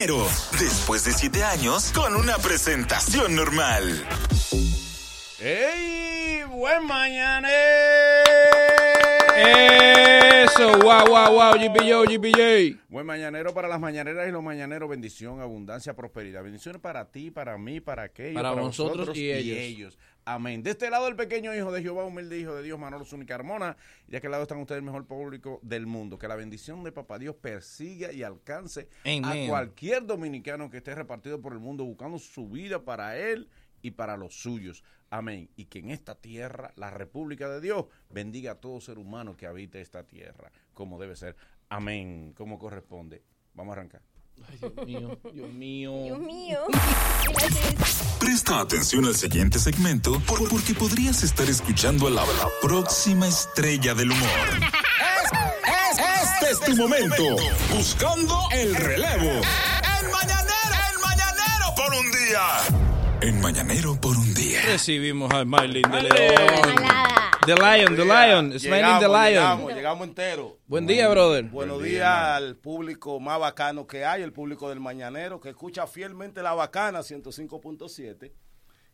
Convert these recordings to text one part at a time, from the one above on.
Después de siete años, con una presentación normal. ¡Ey! ¡Buen mañana! Eso, wow, wow, wow, GPJ, GPJ. Buen mañanero para las mañaneras y los mañaneros. Bendición, abundancia, prosperidad. Bendiciones para ti, para mí, para aquellos, Para nosotros y ellos. Amén. De este lado, el pequeño hijo de Jehová, humilde hijo de Dios, Manolo Zúñiga Carmona. Y de aquel lado están ustedes, el mejor público del mundo. Que la bendición de Papá Dios persiga y alcance a cualquier dominicano que esté repartido por el mundo buscando su vida para él y para los suyos. Amén. Y que en esta tierra, la República de Dios, bendiga a todo ser humano que habite esta tierra, como debe ser. Amén. Como corresponde. Vamos a arrancar. Ay, Dios mío, Dios mío. Dios mío. Presta atención al siguiente segmento por- porque podrías estar escuchando a la, la próxima estrella del humor. este es tu momento. Buscando el relevo. El mañanero, el mañanero por un día. En mañanero por un día. Recibimos a Marlin de León. The Lion, The Lion, Smiling the Lion. Llegamos, llegamos enteros. Buen día, brother. Buenos Buen días día, al público más bacano que hay, el público del Mañanero, que escucha fielmente la bacana 100.7.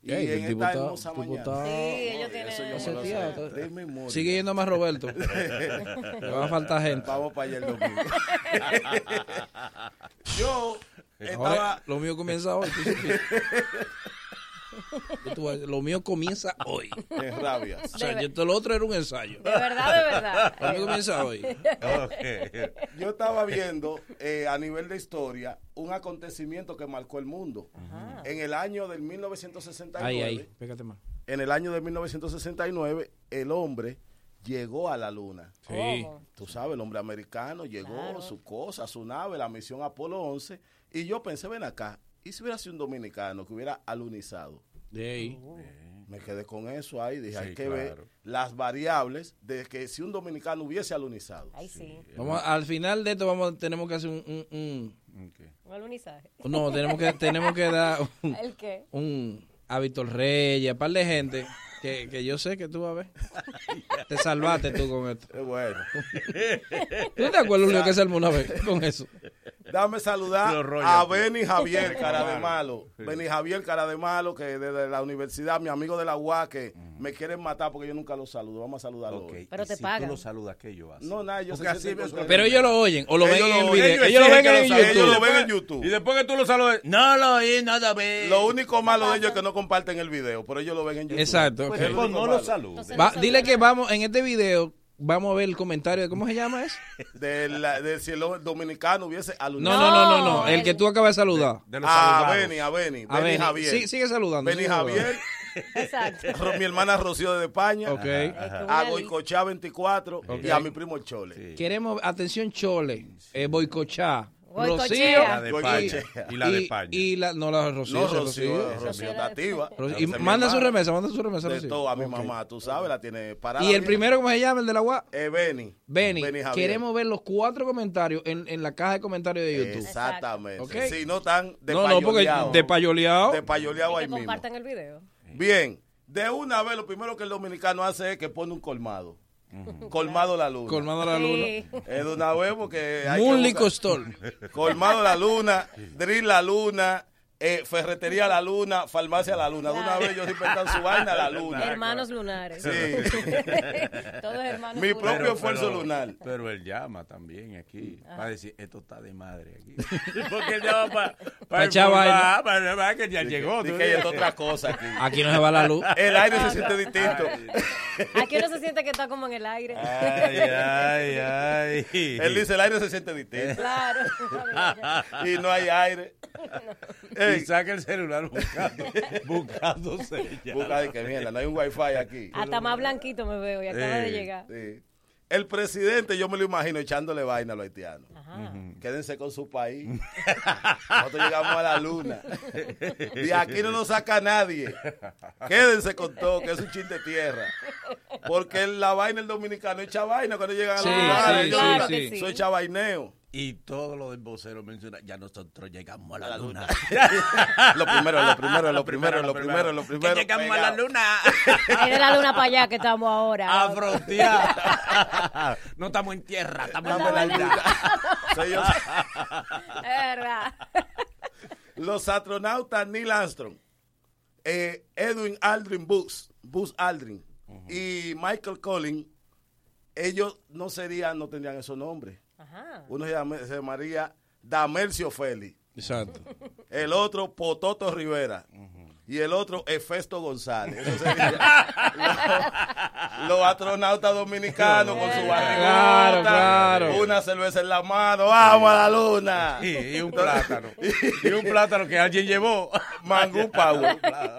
Y Ey, el en esta está- hermosa mañana. Sí, ellos tienen. me. Sigue yendo más Roberto. Le va a faltar gente. Vamos para allá el domingo. Yo estaba... Ahora, lo mío comienza hoy. Lo mío comienza hoy. en rabia. O sea, yo, todo lo otro era un ensayo. De verdad, de verdad. Lo mío comienza hoy. Yo estaba viendo eh, a nivel de historia un acontecimiento que marcó el mundo. En el año del 1969, Ahí, ahí. Pégate más. en el año de 1969, el hombre llegó a la luna. Sí. Tú sabes, el hombre americano llegó, Claro. su cosa, su nave, la misión Apolo 11. Y yo pensé, ven acá, ¿y si hubiera sido un dominicano que hubiera alunizado? De ahí. Me quedé con eso ahí, dije, Sí, hay que claro. ver las variables de que si un dominicano hubiese alunizado. Ay, sí. Vamos, a- al final de esto vamos, tenemos que hacer un, un- un- Ok. Un alunizaje. no, tenemos que, tenemos que dar un, ¿El qué? un a Víctor Reyes, a par de gente que, que yo sé que tú vas a ver. Te salvaste tú con esto. Bueno, ¿Tú te acuerdas lo que se armó una vez con eso? dame saludar a Benny Javier, cara de malo. Benny Javier, cara de malo, que desde la universidad, mi amigo de la UA, que me quieren matar porque yo nunca lo saludo. Vamos a saludarlo Ok. hoy. Pero Y te si pagan. tú lo saludas, ¿qué yo hago? No, nada, yo Porque así Pero ellos lo oyen o lo ven Ellos en el lo- video. ellos Ellos lo ven en lo- ellos lo YouTube. ven en YouTube. Y después que tú lo saludes, no lo oí, nada ve. Lo único malo de ellos es que no comparten el video, pero ellos lo ven en YouTube. Exacto. Pues después no lo saludes. Va- dile que vamos, en este video, vamos a ver el comentario de cómo se llama eso. De, la- de si el dominicano hubiese No, alunizado. no, no, no, no. No, El que tú acabas de saludar. De los A saludados. Benny, a Benny. A Benny ver, Javier. sí, sigue saludando. Benny sigue saludando. Javier. Exacto. Mi hermana Rocío de España. Ok. A Goicochá 24 y a mi primo Chole. Sí. Queremos, atención, Chole, eh, Boicochá. Rocío. La de Goicochea. España. Y la de y- España. Y la, no, la Rocío. No, Rocío, Rocío. Rocío está activa. Rocío. Y manda su remesa, manda su remesa, De Rocío. todo, a mi Ok. mamá, tú sabes, la tiene parada. Y el bien. primero, ¿cómo se llama? El de la UA. Es Benny. Benny, Javier. queremos ver los cuatro comentarios en, en la caja de comentarios de YouTube. Exactamente. Ok. Si no están de no, no, porque payoleado. de payoleado. De payoleado ahí mismo. compartan el video. Bien, de una vez lo primero que el dominicano hace es que pone un colmado. Colmado la luna. Colmado la luna. Sí. Es de una vez porque hay que Moonly buscar- Costol. Colmado la luna, Drill la luna, eh, Ferretería la luna, Farmacia la luna. De una vez ellos inventan su vaina la luna. Hermanos lunares. Sí. Todos hermanos Mi propio esfuerzo lunar. Pero él llama también aquí. Va a decir, esto está de madre aquí. Porque él llama para Pa' echar vaina. para para que ya llegó. Dice tú que hay otra cosa aquí. Aquí no se va la luz. El aire se siente distinto. Aquí uno se siente que está como en el aire. Ay, ay, ay. Él dice el aire se siente distinto. Claro. Y no hay aire. Ey, saca el celular buscando, buscando señal. busca de que mierda, no hay un wifi aquí. Hasta más blanquito me veo y acaba de llegar. Sí. El presidente, yo me lo imagino echándole vaina a los haitianos. Ajá. Quédense con su país. Nosotros llegamos a la luna. De aquí no nos saca nadie. Quédense con todo, que es un chin de tierra. Porque la vaina el dominicano echa vaina cuando llegan a la luna. sí, claro sí. Eso echa vaineo. Y todo lo del vocero menciona, ya nosotros llegamos a la, la luna. Lo primero, lo primero, lo primero, lo primero, lo primero. Que llegamos a la luna. Es de la luna para allá que estamos ahora. A frontear. No estamos en tierra, estamos en Dame la la luna. ayuda. Soy yo. Es verdad. Los astronautas Neil Armstrong, eh, Edwin Aldrin Buzz, Buzz Aldrin y Michael Collins, ellos no serían, no tendrían esos nombres. Ajá. Uno se, llama- se llamaría Damercio Félix, Exacto. el otro Pototo Rivera y el otro Efesto González. Eso sería los, los astronautas dominicanos con su barrigota, Claro, claro. una cerveza en la mano, vamos a la luna. Y, y un plátano. y un plátano que alguien llevó. Mangú Power.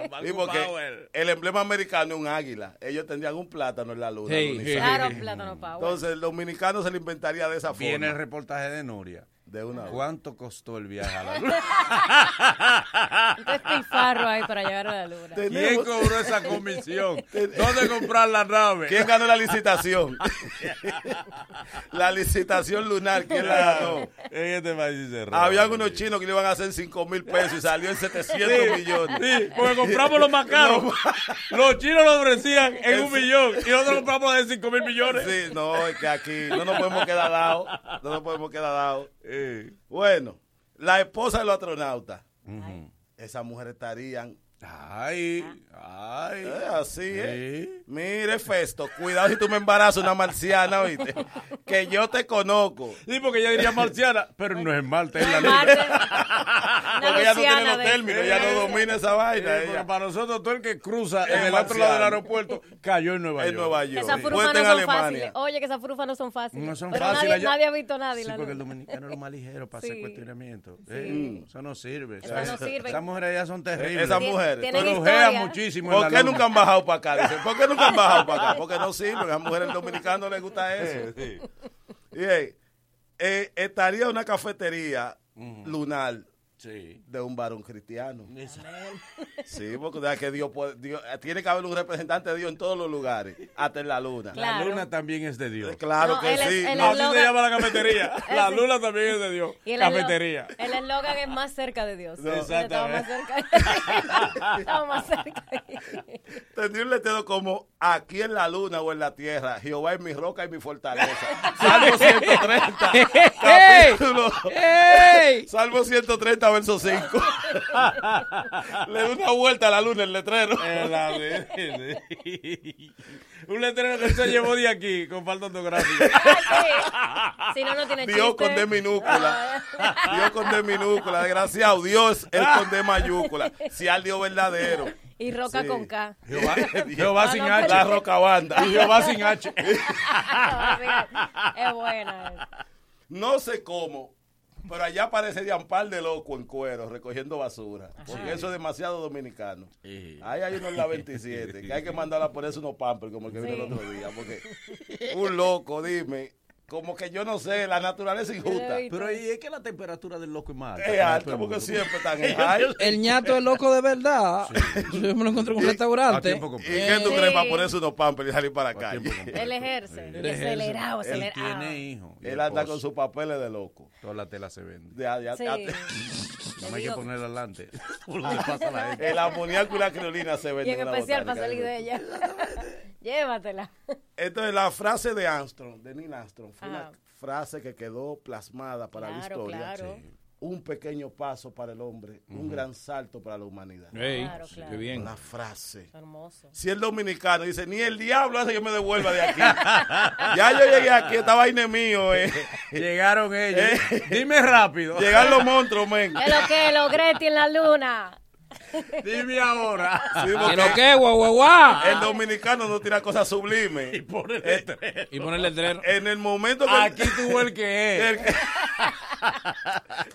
Mangú Sí, porque Power. el emblema americano es un águila. Ellos tendrían un plátano en la luna. Claro, plátano power. Entonces el dominicano se le inventaría de esa forma. Viene el reportaje de Nuria. De una vez. ¿Cuánto costó el viaje a la luna? Un despilfarro ahí para llegar a la luna. ¿Quién cobró esa comisión? ¿Dónde comprar la nave? ¿Quién ganó la licitación? la licitación lunar, ¿quién la ganó? En este país se roba. Habían unos chinos que le iban a hacer 5 mil pesos y salió en 700 millones. Sí, porque compramos los más caros. Los chinos lo ofrecían en un millón y nosotros compramos de 5 mil millones. Sí, no, es que aquí no nos podemos quedar dados. No nos podemos quedar dados. Eh, Bueno, la esposa de los astronautas. ujú. Esas mujeres estarían Ay, ay. eh, así, ¿eh? Sí. Mire, Festo, cuidado si tú me embarazas una marciana, ¿viste? Que yo te conozco. Sí, porque ella diría marciana, pero no es Marte, es la luna. Porque ella no tiene los términos, ella no domina esa Eh, vaina. porque ella. para nosotros, todo el que cruza en Es el otro lado del aeropuerto cayó en Nueva En York. Nueva York. Esas furufas no en son fáciles. Oye, que esas furufas no son fáciles. No son Pero fáciles. Nadie, nadie ha visto nadie. Sí, la porque el dominicano es lo más ligero para hacer cuestionamiento. Sí. Eh, Eso no sirve. Esas Esas- no sirven. Esas mujeres ya son terribles. Esas Tien- mujeres. Historia. muchísimo. ¿Por qué nunca han bajado para acá? Dicen, ¿por qué nunca han bajado para acá? Porque no sirven. A las mujeres dominicanas les gusta eso. Sí. Y, eh, eh, estaría una cafetería lunar Sí. de un varón cristiano. Sí, porque que Dios, puede- Dios- tiene que haber un representante de Dios en todos los lugares, hasta en la luna. La Claro. luna también es de Dios. Claro No, que es- sí. No, Así se llama la cafetería. La luna también es de Dios. Y el Cafetería. El eslogan es más cerca de Dios. No. Estamos más cerca. Estamos más cerca. Tendría un letrero como aquí en la luna o en la tierra, Jehová es mi roca y mi fortaleza. Salmo 130, capítulo. ¡Ey! Salmo 130, verso 5. Le da una vuelta a la luna el letrero. Eh, la de- Un letrero que se llevó de aquí con falta ortográfica. Ah, sí. Si no, no tiene Dios chiste. con D minúscula. Dios con D minúscula. Desgraciado. Dios es con D mayúscula. Si al Dios verdadero. Y roca Sí. con K. Jehová, Jehová sin no, H. La roca banda. Y Jehová sin H. es buena. No sé cómo, pero allá parecería un par de locos en cuero recogiendo basura. Porque eso es demasiado dominicano. Sí. Ahí hay uno en la 27, que hay que mandarla a ponerse unos pampers como el que vino el otro día. Porque un loco, dime, como que yo no sé, la naturaleza es injusta. Pero y es que la temperatura del loco es más alta. Es alta porque siempre están en high. El ñato es loco de verdad. Yo me lo encontré en un restaurante. ¿Y qué tú crees para ponerse unos pampers y salir para la calle? Él ejerce. Él ejerce. Acelerado, Él acelerado. tiene hijos. y Él anda con sus papeles de loco. Toda la tela se vende. De, de- Sí. No hay que ponerla adelante. Por donde pasa la gente. el amoníaco y la criolina se Y venden. en en especial para salir de ella. Llévatela. Entonces, la frase de Armstrong, de Neil Armstrong, fue Ajá. una frase que quedó plasmada para la historia. claro. Un pequeño paso para el hombre, un gran salto para la humanidad. Ey, Claro, claro. qué bien. Una frase. Hermoso. Si el dominicano dice, ni el diablo hace que me devuelva de aquí. ya yo llegué aquí, esta vaina es mío. Eh. Llegaron ellos. Dime rápido. Llegan los monstruos, men. Es lo que logré en la luna. Dime ahora. Sí, ¿Y lo qué, guau, guau, guau? el dominicano no tira cosas sublimes. Por el Eh, letrero. Y poner el letrero. En el momento que Aquí tuvo el que es. el,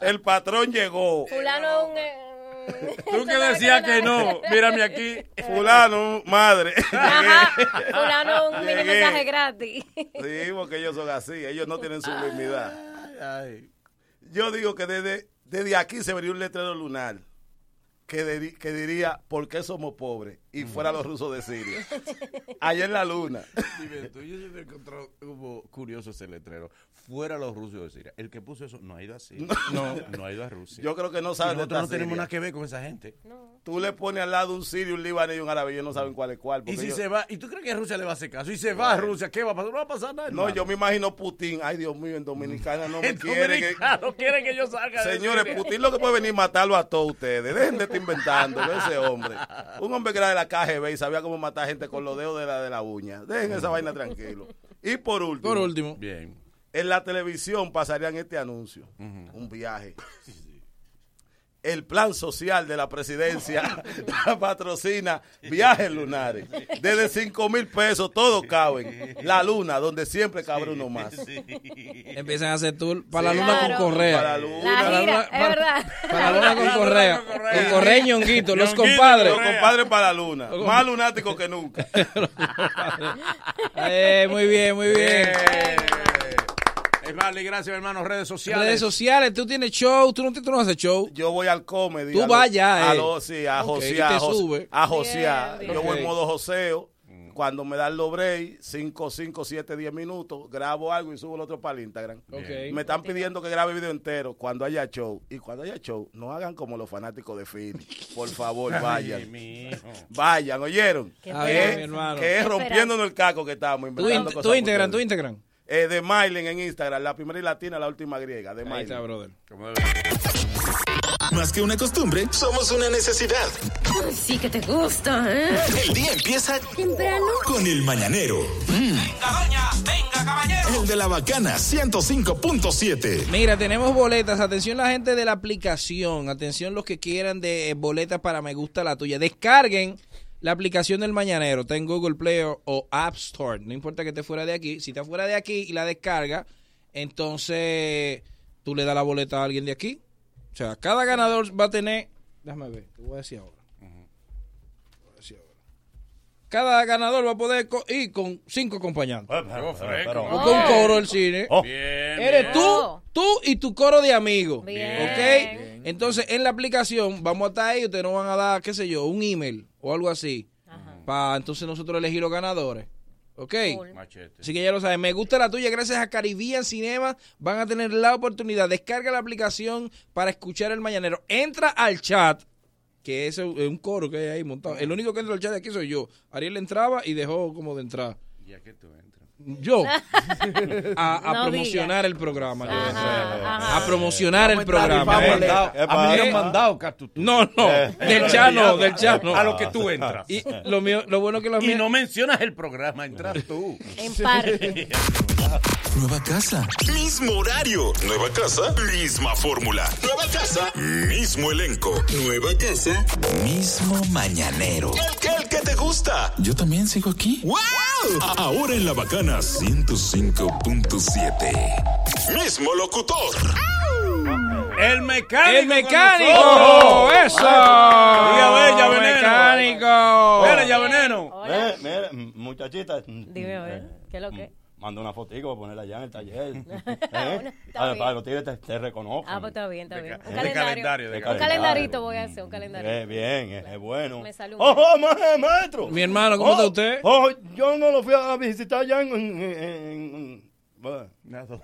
el patrón llegó, Fulano es un... eh, Tú que decías que no. Mírame aquí. fulano, madre. Ajá. Fulano es un mini mensaje gratis. Sí, porque ellos son así, ellos no tienen sublimidad. Ay. Yo digo que desde, desde aquí se vería un letrero lunar que, diría, ¿por qué somos pobres? y fuera los rusos de Siria. Allá en la luna. Dime tú, yo siempre he encontrado como curioso ese letrero. Fuera los rusos de Siria. El que puso eso no ha ido a Siria. No, no ha ido a Rusia. Yo creo que no saben nosotros no tenemos nada que ver con esa gente. Tú le pones al lado un sirio, un libanés y un árabe y ellos no saben cuál es cuál. Y si ellos- se va, ¿y tú crees que Rusia le va a hacer caso? Y se va a Rusia, ¿qué va a pasar? No va a pasar nada. No, hermano. yo me imagino Putin. Ay, Dios mío, en Dominicana no me El quiere. que- dominicano quiere que yo salga de Señores. Putin lo que puede venir a matarlo a todos ustedes. Dejen de estar inventando de ese hombre. Un hombre que era de la KGB y sabía cómo matar gente con los dedos de la, de la uña. Dejen esa vaina tranquilo. Y por último, Por último. Bien. En la televisión pasarían este anuncio. Un viaje. El plan social de la presidencia la patrocina viajes lunares. Desde 5 mil pesos, todos caben. La luna, donde siempre cabe uno más. Empiezan a hacer tour para Sí. la luna Claro. con correa. Para la luna. La Para la gira, luna- es verdad. Para la luna con correa. con correa. Y ñonguito, los compadres. Los compadres para la luna. Más lunáticos que nunca. Eh, muy bien, muy bien. Vale, gracias, hermano. Redes sociales. Redes sociales, tú tienes show, tú no, tú no haces show. Yo voy al comedy. Tú ya, A eh. lo- sí, a Ok, josear. y te a jos- sube. A josear. Bien, Yo voy en modo joseo. Cuando me dan los breaks, 5, 5, 7, 10 minutos, grabo algo y subo el otro para el Instagram. Me están pidiendo que grabe video entero cuando haya show. Y cuando haya show, no hagan como los fanáticos de Philly. Por favor, Ay, vayan. hijo. Vayan, ¿oyeron? Qué Que es- rompiéndonos el caco que estamos Tú, inventando in- cosas tú Instagram, tú Instagram. Eh, de Mylen en Instagram, la primera y latina, la última griega. De Ahí está, brother. Más que una costumbre, somos una necesidad. Sí que te gusta, ¿eh? El día empieza Temprano. con el mañanero. El de la bacana 105.7. Mira, tenemos boletas. Atención la gente de la aplicación. Atención los que quieran de eh, boletas para Me Gusta la Tuya. Descarguen la aplicación del Mañanero. Está en Google Play o, o App Store. No importa que esté fuera de aquí. Si está fuera de aquí y la descarga, entonces tú le das la boleta a alguien de aquí. O sea, cada ganador va a tener... Déjame ver, te voy a decir ahora. Te voy a decir ahora. Cada ganador va a poder co- ir con cinco acompañantes. Fresco. Busca un coro del cine. Bien, Eres bien. tú, Oh. tú y tu coro de amigos. Bien. ¿Ok? Entonces, en la aplicación, vamos a estar ahí, ustedes nos van a dar, qué sé yo, un email o algo así. Para entonces nosotros elegir los ganadores. ¿Ok? Cool. Machete. Así que ya lo saben. Me gusta la tuya. Gracias a Caribbean Cinema van a tener la oportunidad. Descarga la aplicación para escuchar el mañanero. Entra al chat, que es un es un coro que hay ahí montado. El único que entra al chat de aquí soy yo. Ariel entraba y dejó como de entrar. Ya que tú entras. Yo. A, a No promocionar el programa. yo Ajá, entré. ajá. A promocionar el programa. Eh, a Eh, A mí me eh, han mandado, Catu. tú. No, no. Del chat no, del chat no. A lo que tú entras. Y lo mío, lo bueno que los Y no mencionas el programa, entras tú. En parte. Nueva casa. Mismo horario. Nueva casa. Misma fórmula. Nueva casa. Mismo elenco. Nueva casa. Mismo mañanero. El que, el que te gusta. Yo también sigo aquí. ¡Wow! Ahora en la bacana 105.7. Mismo locutor. El mecánico. ¡El mecánico! nosotros. ¡Eso! Diga, bella, veneno. ¡Mecánico! Mira, ya veneno. Mira, mira, muchachita. Dime a ver, ¿qué es lo que? Manda una fotico para ponerla allá en el taller. ¿Eh? Para, para que los tigres te, te reconozcan. Ah, pues está bien, está bien. Un de calendario. calendario, de Un calendario. calendarito voy a hacer, un calendario. Eh, bien, es, es bueno. Me sale un- ¡Oh, ma- maestro! Mi hermano, ¿cómo Oh, está usted? Oh, yo no lo fui a visitar allá en... en, en- en- bueno,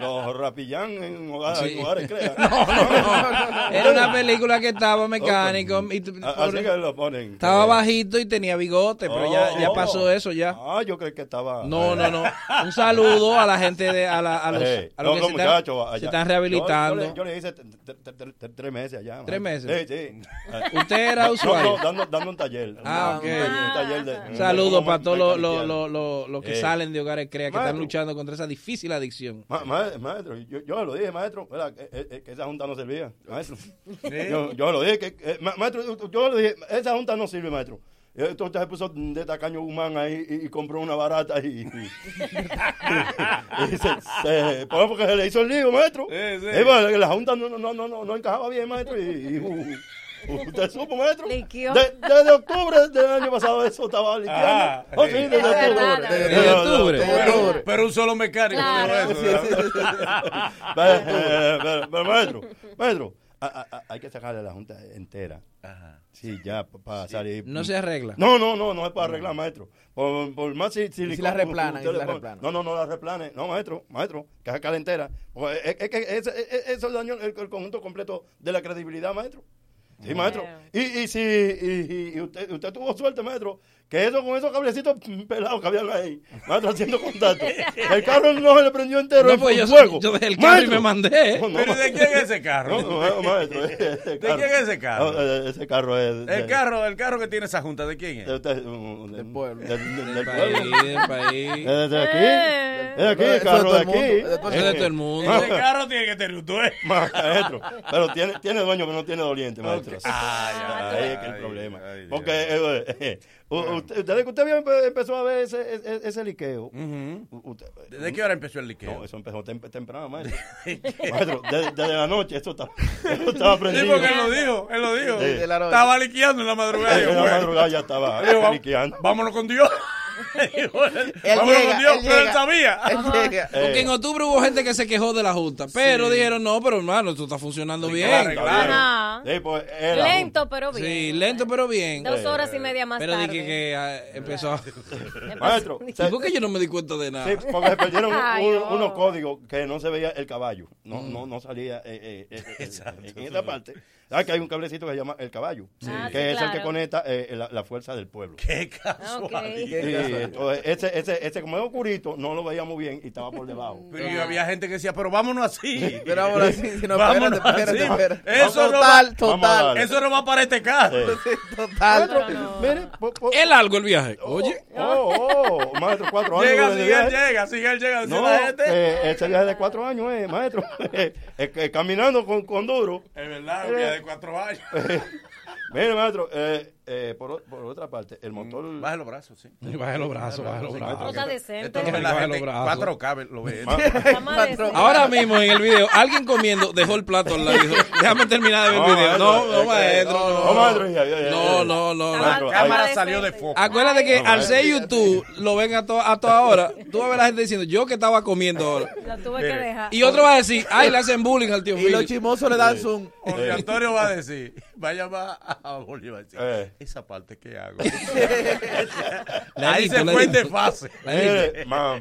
los rapillán en hogares, Sí. en hogares crean. Era una película que estaba mecánico. y tú- A- Así que lo ponen. Estaba bajito y tenía bigote, pero ya, ya oh. pasó eso ya. Ah, yo creí que estaba... No, no, no. Un saludo a la gente de a, la- a los, Eh, a los que se muchachos están, allá. se están Yo- rehabilitando. Yo, le- yo le hice tres meses allá. ¿Tres meses? Sí, sí. Usted era No, usuario. no, dando, dando un taller. Ah, Un ok. un taller de- Un de saludo cómo para todos los los- los- los- que Eh. salen de hogares crea que están. Luchando contra esa difícil adicción. Ma- ma- maestro, yo, yo lo dije, maestro. Que, eh, que esa junta no servía, maestro. Yo, yo lo dije, que, eh, ma- maestro, yo lo dije, esa junta no sirve, maestro. Entonces se puso de tacaño humano ahí y, y compró una barata y, y, y se, se- porque se le hizo el lío, maestro. Sí, sí. Eh, pues, la junta no, no, no, no, no encajaba bien, maestro. Y, y, uh, ¿Usted supo, maestro? De- Desde octubre del año pasado eso estaba liqueando. Ah, oh, sí, sí. desde Es verdad, octubre. Desde octubre. Pero, pero un solo mecánico Claro. eso. pero, pero, maestro, maestro, a- a- a- hay que sacarle a la Junta entera. Ajá. Sí, ya, para salir. No se arregla. No, no, no, no es para arreglar, maestro. Por, por más si, si, ¿Y si la replanan, si la? No, no, no la replane. No, maestro, maestro, que sacarle entera. Es, es que ese- ese- eso dañó el, el conjunto completo de la credibilidad, maestro. Sí, maestro. Y, y si y, y- y usted, usted tuvo suerte, maestro, que eso con esos cablecitos pelados que habían ahí, maestro, haciendo contacto. El carro no se le prendió entero No, pues yo, fuego. yo dejé el carro y me mandé. No, no, ¿Pero de quién es ese carro? no, no, maestro, ese ¿De carro- quién es ese carro? No, eh, ese carro es... de- El carro, el carro que tiene esa junta, ¿de quién es? de- de- del Del pueblo. Del, del- del Del pueblo. país, del país. Es de aquí. Eh. Es de aquí, el de carro de aquí. es de todo de el mundo. Ese carro tiene que tener un dueño. Maestro, pero tiene, tiene dueño, pero no tiene doliente, maestro. Ay, Ahí es que el problema. Porque eh, usted, desde que usted empezó a ver ese, ese, ese liqueo. Usted- ¿Desde qué hora empezó el liqueo? No, eso empezó tem- temprano, maestro. maestro, desde, desde la noche eso, está, eso estaba Sí, prendido. porque él lo dijo, él lo dijo. Sí. Estaba liqueando en la madrugada. En la madrugada ya estaba liqueando. vámonos con Dios. Él, Él vámonos llega, con Dios, él pero él sabía. Él llega. Eh, Porque en octubre hubo gente que se quejó de la Junta, pero dijeron, no, pero hermano, esto está funcionando Sí, bien. claro, claro. Ajá. Sí, pues, Lento, pero bien. Sí, lento pero bien. Dos horas y media más Pero tarde. dije que ah, empezó a... Maestro, ¿Y se- por qué yo no me di cuenta de nada? Sí, porque se perdieron Ay, un- oh. unos códigos que no se veía el caballo. No, Mm. no, no salía eh, eh, eh, eh, en esta parte. ¿Sabes que hay un cablecito que se llama el caballo? Ah, que sí, es el que conecta eh, la, la fuerza del pueblo. Qué casual. Sí, entonces, ese, ese, ese como es oscurito, no lo veíamos bien y estaba por debajo. Pero había gente que decía, pero vámonos así. Pero ahora sí, si no, Vámonos espérate, espérate, así. espérate. Eso no total, va- Vamos a total. Eso no va para este carro. Eh, Total. no. Mire, po- po- Es largo el viaje. Oye, oh, oh, maestro, cuatro años. Llega, sigue, él viaje. llega, sigue, él llega. No, la gente. eh, ese viaje de cuatro años, eh, maestro. Eh, eh, caminando con, con duro. Es verdad, un día de cuatro Mire, maestro, eh, eh, por, otra parte, el motor. Baja los brazos, sí. baja los brazos, baja los brazos. decente. Esto lo ve Baja la los gente. brazos. 4K lo ve. Está más decente. Ahora mismo en el video, alguien comiendo dejó el plato al lado déjame terminar de ver el video. No, no, maestro. No, maestro, ya, ya, ya, No, no, más- hay- cámara salió de foco. Acuérdate que No, al ser YouTube lo ven a, to- a toda hora. Tú vas a ver la gente diciendo, yo que estaba comiendo ahora. La tuve que dejar. Y otro va a decir, ay, le hacen bullying al tío Y los chismosos le dan zoom. Antonio va a decir, va a llamar a Bolívar. decir, Eh. Esa parte que hago. La Ahí se fue en desfase. Va,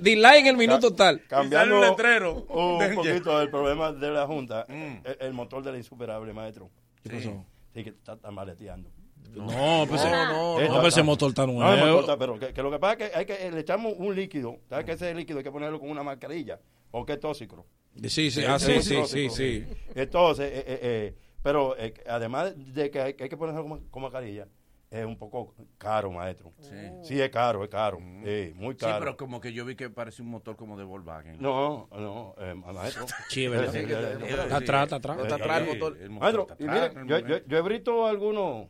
dislike en el minuto tal. Cambiando un letrero. un Del- poquito del problema de la Junta, Mm. el, el motor de la insuperable, maestro. ¿Qué pasó? Sí, que está, maleteando. No, pues No, no, no, Eh, pero ese motor está No, no nuevo. importa, pero que, que lo que pasa es que, hay que le echamos un líquido. ¿Sabes que ese líquido hay que ponerlo con una mascarilla? Porque es tóxico. Sí, sí, ah, sí, sí, sí, sí. Entonces, eh, eh, eh, pero eh, además de que hay, que hay que ponerlo con, con mascarilla, es un poco caro, maestro. Sí, es caro, es caro. Sí, muy Sí, caro. pero como que yo vi que parecía un motor como de Volkswagen. No, no, eh, maestro. Sí, verdad. Eh, eh, eh, Eh, Está atrás, está atrás. Está atrás el motor. el motor Maestro, está y atrás, mire, el yo, motor. yo, yo he visto algunos,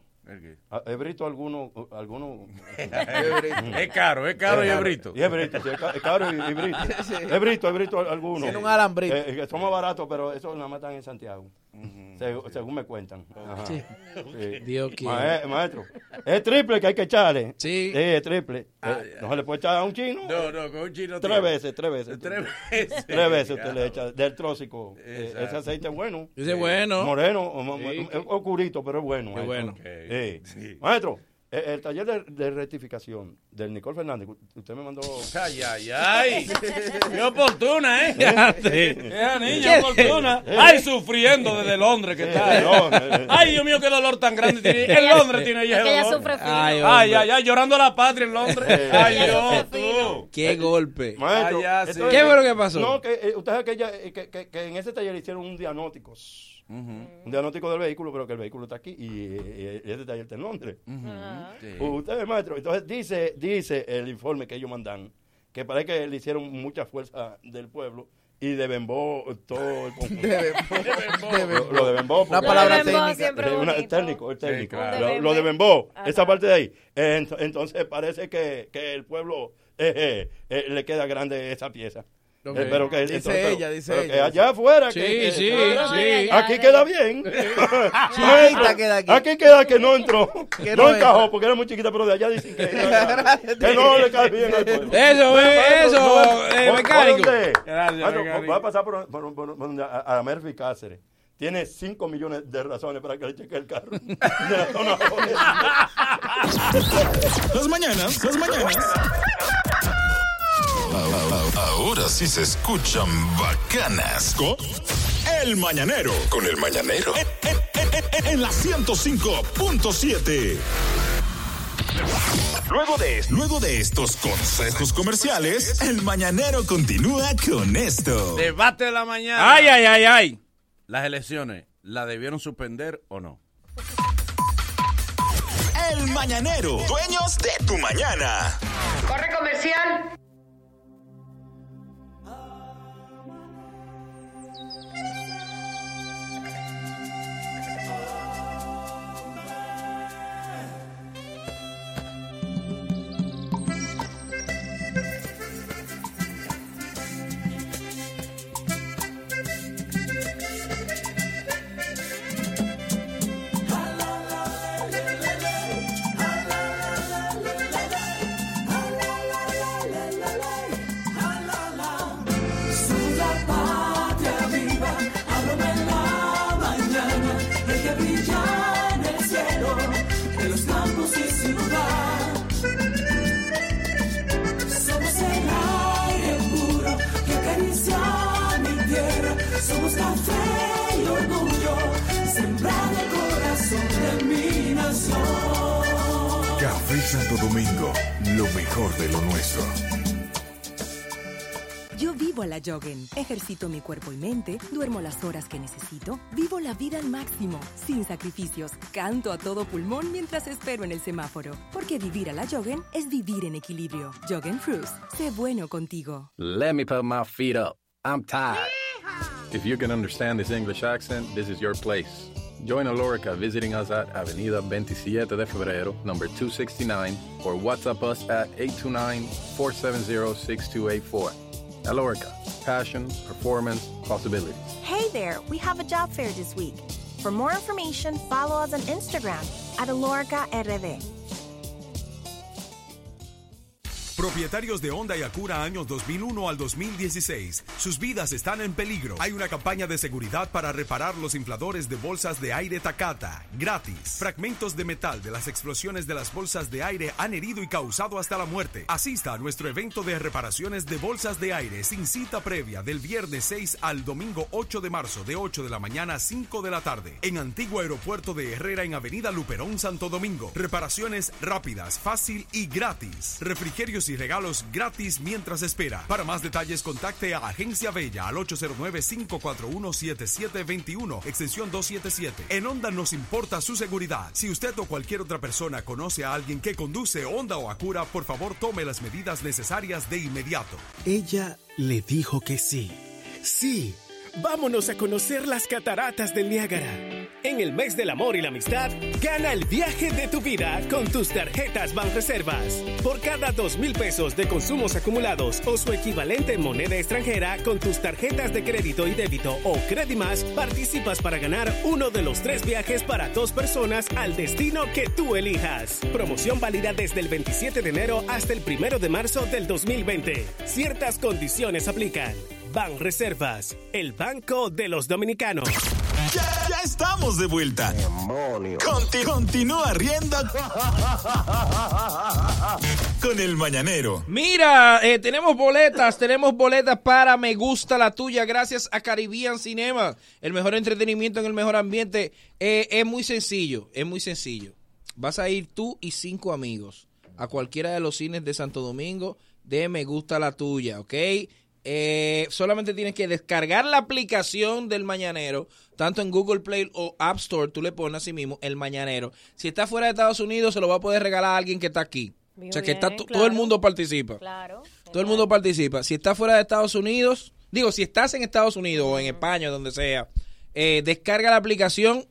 ah, he visto algunos, algunos, Es caro, es caro y es brito. Y es brito, sí, es ca- es caro y, y brito. Es brito, es brito algunos. Tiene un alambrito. Eh, que son más baratos, pero eso nada más están en Santiago. Seg- según me cuentan. Sí. Dios quiere. Ma- maestro, es triple que hay que echarle. Sí. es triple. Eh, no se le puede echar a un chino. No, no, con un chino. Tres tío. veces, tres veces. Tres veces. Tres veces usted le echa del tróxico. Eh, ese aceite es bueno. Ese es bueno. Moreno, o, mo- Sí. es oscurito, pero es bueno. Maestro. bueno. Ok. Sí. Sí. Maestro, eh, el taller de, de rectificación del Nicole Fernández, usted me mandó. Ay, ay, ay. Qué oportuna, ¿eh? Esa niña oportuna. Ay, sufriendo desde Londres que está. Eh, eh, Ay, Dios mío, qué dolor tan grande tiene. En Londres tiene ella ella dolor. sufre. Ay, Ay, ay, ay, llorando a la patria en Londres. Ay, Dios, tú. Qué golpe. Maestro, Ah, ya, sí. entonces- ¿Qué fue lo que pasó? No, que eh, usted sabe que, ella, eh, que, que- que en ese taller hicieron un diagnóstico. Un diagnóstico del vehículo, pero que el vehículo está aquí y, eh, y ese taller está en Londres. Ajá. Usted es maestro. Entonces dice, dice el informe que ellos mandan que parece que le hicieron mucha fuerza del pueblo y de Bembó todo el conjunto. De Lo, lo de. Una porque- palabra técnica. siempre Sí, una- el técnico, el técnico. claro. Lo, De lo de Ajá. esa parte de ahí. Eh, ent- entonces parece que, que el pueblo eh, eh, eh, le queda grande esa pieza. Eh, pero que, Dice entonces, pero- ella, dice pero ella. que allá afuera. Sí, que- que- sí, No, Aquí queda bien. Chiquita queda aquí. Aquí queda que no entró. Que no no encajó porque era muy chiquita, pero de allá dicen que, que no le cae bien al pueblo. Eso, eh, eso, ¿Por- eh, mecánico. dónde? Gracias, Maestro, mecánico. Va a pasar por, por- por- por- a, a Murphy Cáceres. tiene 5 millones de razones para que le cheque el carro. No, no, no. Las mañanas, las mañanas. Ahora sí se escuchan bacanas. Con El Mañanero. Con El Mañanero. En, en- en- en la 105.7. Luego de, luego de estos consejos comerciales, El Mañanero continúa con esto. Debate de la mañana. Ay, ay, ay, ay. Las elecciones, ¿la debieron suspender o no? El Mañanero. Dueños de tu mañana. Corre comercial. Joggen. Ejercito mi cuerpo y mente, duermo las horas que necesito, vivo la vida al máximo, sin sacrificios, canto a todo pulmón mientras espero en el semáforo. Porque vivir a la Joggen es vivir en equilibrio. Joggen Fruits, sé bueno contigo. Let me put my feet up. I'm tired. If you can understand this English accent, this is your place. Join Alorica visiting us at Avenida 27 de Febrero, number 269, or WhatsApp us at 829-470-6284. Alorica, passion, performance, possibilities. Hey there, we have a job fair this week. For more information, follow us on Instagram at Alorica RD. Propietarios de Honda y Acura años 2001 al 2016. Sus vidas están en peligro. Hay una campaña de seguridad para reparar los infladores de bolsas de aire Takata. Gratis. Fragmentos de metal de las explosiones de las bolsas de aire han herido y causado hasta la muerte. Asista a nuestro evento de reparaciones de bolsas de aire sin cita previa del viernes 6 al domingo 8 de marzo de 8 de la mañana a 5 de la tarde. En Antiguo Aeropuerto de Herrera en Avenida Luperón, Santo Domingo. Reparaciones rápidas, fácil y gratis. Refrigerios y regalos gratis mientras espera. Para más detalles contacte a Agencia Bella al 809-541-7721, extensión 277. En Honda nos importa su seguridad. Si usted o cualquier otra persona conoce a alguien que conduce Honda o Acura, por favor tome las medidas necesarias de inmediato. Ella le dijo que sí. Sí, vámonos a conocer las cataratas del Niágara. En el mes del amor y la amistad, gana el viaje de tu vida con tus tarjetas Banreservas. Por cada dos mil pesos de consumos acumulados o su equivalente en moneda extranjera con tus tarjetas de crédito y débito o Credimas, participas para ganar uno de los tres viajes para dos personas al destino que tú elijas. Promoción válida desde el 27 de enero hasta el 1 de marzo del 2020. Ciertas condiciones aplican. Ban Reservas, el banco de los dominicanos. Ya, ya estamos de vuelta. Conti- continúa riendo con el mañanero. Mira, eh, tenemos boletas, tenemos boletas para Me Gusta la Tuya, gracias a Caribbean Cinema, el mejor entretenimiento en el mejor ambiente. Eh, es muy sencillo, es muy sencillo. Vas a ir tú y cinco amigos a cualquiera de los cines de Santo Domingo de Me Gusta la Tuya, ¿ok? Eh, solamente tienes que descargar la aplicación del Mañanero, tanto en Google Play o App Store, tú le pones así mismo el Mañanero. Si está fuera de Estados Unidos, se lo va a poder regalar a alguien que está aquí. Muy o sea, que está, bien, to- claro. todo el mundo participa. Claro. Todo el mundo participa. Si está fuera de Estados Unidos, digo, si estás en Estados Unidos o en España, donde sea, eh, descarga la aplicación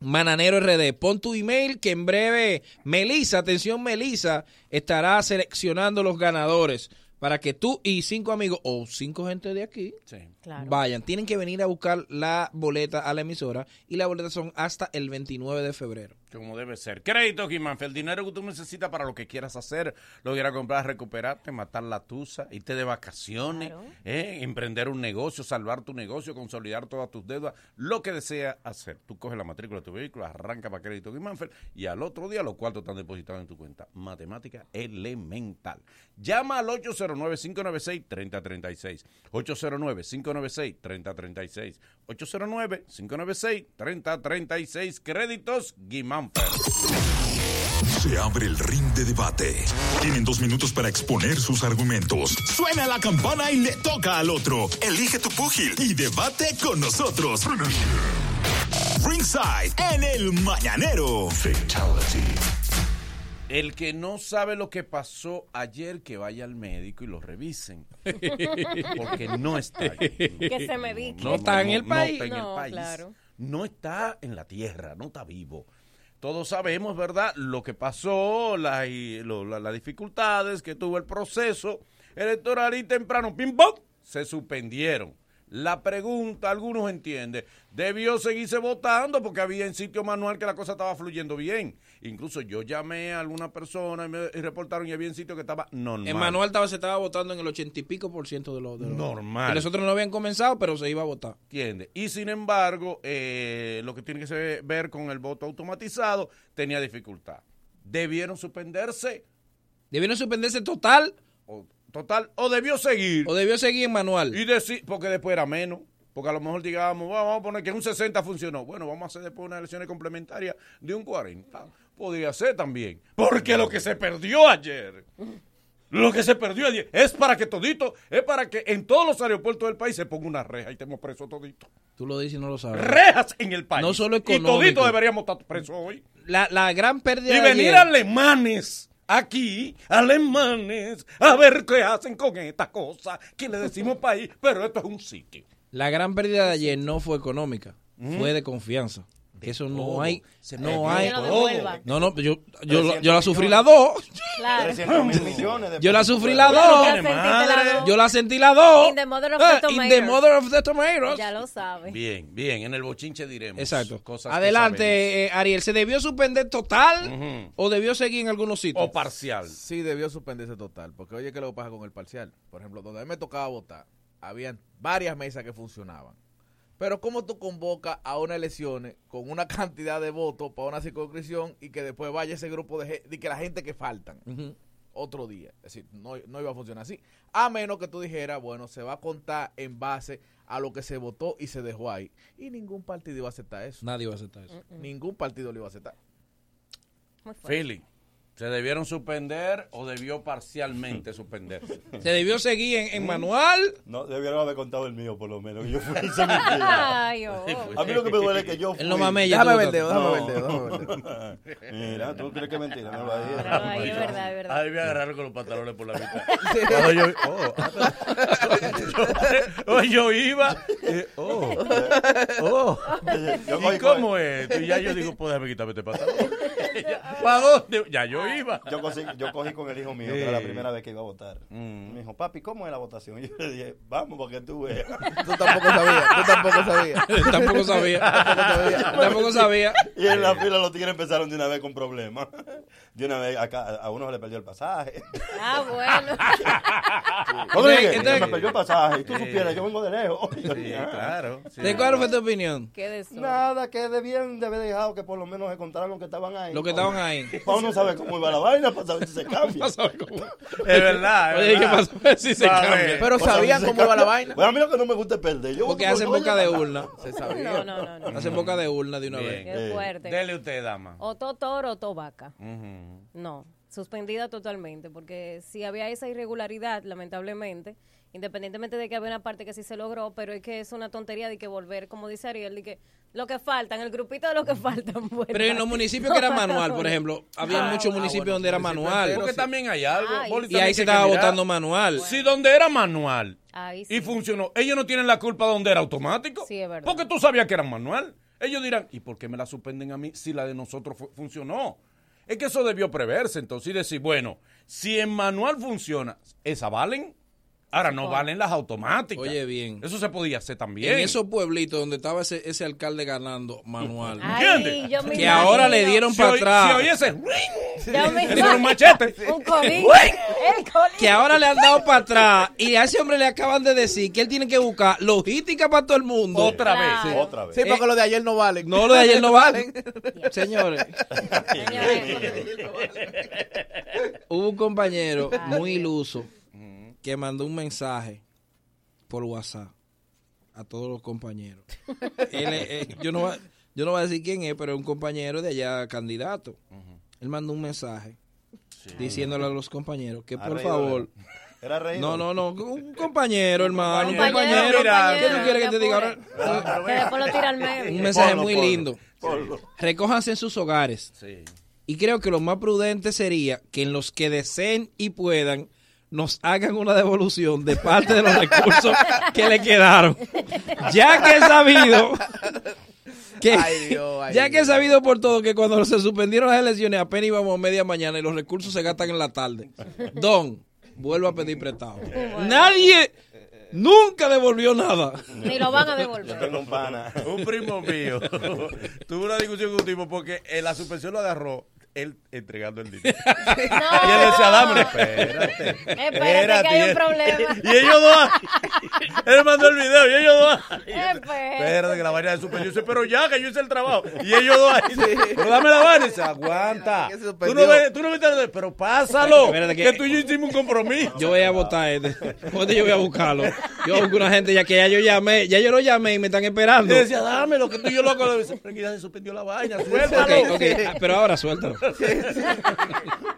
Mananero RD. Pon tu email que en breve Melisa, atención Melisa, estará seleccionando los ganadores para que tú y cinco amigos o cinco gente de aquí Claro. vayan. Tienen que venir a buscar la boleta a la emisora y las boletas son hasta el 29 de febrero. Como debe ser. Crédito, Guimánfer, el dinero que tú necesitas para lo que quieras hacer, lo que quieras comprar, recuperarte, matar la tusa, irte de vacaciones, eh, emprender un negocio, salvar tu negocio, consolidar todas tus deudas, lo que deseas hacer. Tú coges la matrícula de tu vehículo, arranca para Crédito Guimánfer y al otro día los cuartos están depositados en tu cuenta. Matemática elemental. Llama al 809-596-3036. 809-596-3036. 809-596-3036. Créditos Guimánfer. Se abre el ring de debate. Tienen dos minutos para exponer sus argumentos. Suena la campana y le toca al otro. Elige tu púgil y debate con nosotros. Ringside en el Mañanero. Fatality. El que no sabe lo que pasó ayer, que vaya al médico y lo revisen. Porque no está aquí. Que se medique. No está en el No, país. no, está en el país. claro. No está en la tierra, no está vivo. Todos sabemos, ¿verdad?, lo que pasó, la- y lo- la- las dificultades que tuvo el proceso electoral y temprano, pim pam, se suspendieron. La pregunta, algunos entienden, debió seguirse votando porque había en sitio manual que la cosa estaba fluyendo bien. Incluso yo llamé a alguna persona y me reportaron y había en sitio que estaba normal. En Manuel estaba, se estaba votando en el ochenta y pico por ciento de los... de los- Normal. Nosotros no habían comenzado, pero se iba a votar. ¿Entiende? Y sin embargo, eh, lo que tiene que ver con el voto automatizado tenía dificultad. Debieron suspenderse. Debieron suspenderse total. Total, o debió seguir. O debió seguir en manual. Y decir, porque después era menos. Porque a lo mejor digamos, "Bueno, vamos a poner que un 60 funcionó. Bueno, vamos a hacer después unas elecciones complementarias de un 40. Podría ser también. Porque lo que se perdió ayer, lo que se perdió ayer, es para que todito, es para que en todos los aeropuertos del país se ponga una reja y estemos presos todito. Tú lo dices y no lo sabes. Rejas en el país. No solo Y económico. todito deberíamos estar presos hoy. La, la gran pérdida Y de venir ayer- alemanes aquí, alemanes, a ver qué hacen con esta cosa que le decimos país, pero esto es un sitio. La gran pérdida de ayer no fue económica, fue de confianza. Que eso no todo. hay, Se no hay. No, no, yo, yo, 300 yo la sufrí las dos. Claro. 300 mil millones de Yo la sufrí Claro, dos. Yo la sentí las dos. In the mother of Eh, the in the tomatoes. mother of the tomatoes. Ya lo sabes. Bien, bien, en el bochinche diremos. Exacto. Cosas Adelante, eh, Ariel. ¿Se debió suspender total o debió seguir en algunos sitios? O parcial. Sí, debió suspenderse total. Porque oye, ¿qué es lo que pasa con el parcial? Por ejemplo, donde a mí me tocaba votar, habían varias mesas que funcionaban. Pero ¿cómo tú convocas a unas elecciones con una cantidad de votos para una circunscripción y que después vaya ese grupo de, de que la gente que faltan otro día? Es decir, no, no iba a funcionar así. A menos que tú dijeras, bueno, se va a contar en base a lo que se votó y se dejó ahí. Y ningún partido iba a aceptar eso. Nadie va a aceptar eso. Ningún partido lo iba a aceptar. Philly, ¿se debieron suspender o debió parcialmente suspenderse? ¿Se debió seguir en, en manual? No, debieron haber contado el mío, por lo menos. Yo fui. Ay, oh. A mí lo que me duele es que yo fui. Él no ver tú. el dedo, el dedo. Mira, tú crees que es mentira. No ahí es verdad, es verdad. Ahí me agarraron con los pantalones por la mitad. Cuando yo, oh, yo, oh, yo iba, eh, oh, oh. ¿Y cómo es? Y ya yo digo, pues déjame quitarme este pantalón. ¿Para dónde? Ya yo iba. Yo cogí, yo cogí con el hijo mío, que era la primera vez que iba a votar. Mm. Me dijo, papi, ¿cómo es la votación? Y yo le dije, vamos, porque tú veas. Tú tampoco sabías, tú tampoco sabías. Tampoco sabía. Tampoco sabía. Y en la fila los tigres empezaron de una vez con problemas. De una vez, acá, a uno se le perdió el pasaje. Ah, bueno. Me perdió el pasaje. Y tú supieras, yo vengo de lejos. Sí, claro. sí. ¿De cuál fue tu opinión? Qué. Nada, que debían de haber dejado que por lo menos se contaran los que estaban ahí. Los que estaban ahí. Para uno saber cómo iba la vaina, para saber si se cambia. Cómo- Es verdad. es Oye, ¿qué verdad. pasó? A ver si se Va cambia. Pero Para sabían si se cómo iba la cambia. vaina. Bueno, a mí lo que no me gusta es perder. Yo Porque voto hacen boca todo de urna. Se sabía. No, no, no, no. Hacen boca de urna de una Bien. vez. Qué Eh, fuerte. Dele usted, dama. O to toro o to vaca. Ujú. No, suspendida totalmente, porque si había esa irregularidad, lamentablemente, independientemente de que había una parte que sí se logró, pero es que es una tontería de que volver, como dice Ariel, de que lo que faltan, el grupito de lo que faltan. vuelva. Pero en los municipios que era manual, por ejemplo, había Ah, muchos bueno. municipios bueno, donde era manual. Porque sí. también hay algo. Ay. Y ahí se estaba votando manual. Si donde era manual Ahí sí. y funcionó, ellos no tienen la culpa donde era automático. Sí, es verdad. Porque tú sabías que era manual. Ellos dirán, ¿y por qué me la suspenden a mí si la de nosotros fu- funcionó? Es que eso debió preverse entonces y decir, bueno, si en manual funciona, ¿esa valen? Ahora no valen las automáticas. Oye, bien. Eso se podía hacer también. En esos pueblitos donde estaba ese, ese alcalde ganando manual. ¿Entiendes? yo me que ahora le dieron Si para oye- atrás. si me Ese un machete. Un colín. Que ahora le han dado para atrás y a ese hombre le acaban de decir que él tiene que buscar logística para todo el mundo. Otra vez. Sí. Otra vez. Sí, porque lo de ayer no valen. No, lo de ayer no vale. Señores, hubo un compañero muy iluso que mandó un mensaje por WhatsApp a todos los compañeros. Él eh, yo, no, va- yo no voy a decir quién es, pero es un compañero de allá, candidato. Él mandó un mensaje diciéndole a los compañeros que por reído, favor... Era reído. No, no, no, un compañero, hermano, un Compañero, compañero. compañero, ¿Qué tú quieres que te diga ahora? Que después lo tira al medio. Un mensaje muy lindo. Recójanse en sus hogares. Sí. Y creo que lo más prudente sería que en los que deseen y puedan nos hagan una devolución de parte de los recursos que le quedaron. Ya que he sabido que Ay, Dios, ay, ya que he sabido por todo que cuando se suspendieron las elecciones apenas íbamos a media mañana y los recursos se gastan en la tarde. Don, vuelvo a pedir prestado. Nadie nunca devolvió nada. Ni lo van a Yo devolver. tengo un pana. Un primo mío tuvo una discusión con un tipo porque en la suspensión lo agarró él entregando el dinero. Y él decía, dame, espérate. Espérate, que hay un problema. Y ellos dos. Él mandó el video y ellos dos. Espérate. Que la vaina de suspensión. Yo dice, pero ya, que yo hice el trabajo. Y ellos dos ahí. Pero dame la vaina. Y dice, aguanta. Tú no ves, tú no viste, pero pásalo. Espérate que- que tú y yo hicimos un compromiso. Yo voy a votar este. ¿Dónde yo voy a buscarlo? Yo busco una gente ya que ya yo llamé, ya yo lo llamé y me están Y esperando. decía, dame lo que tú y yo loco. Le dice, pero que ya se suspendió la vaina, suéltalo. ok, ah, pero ahora suéltalo.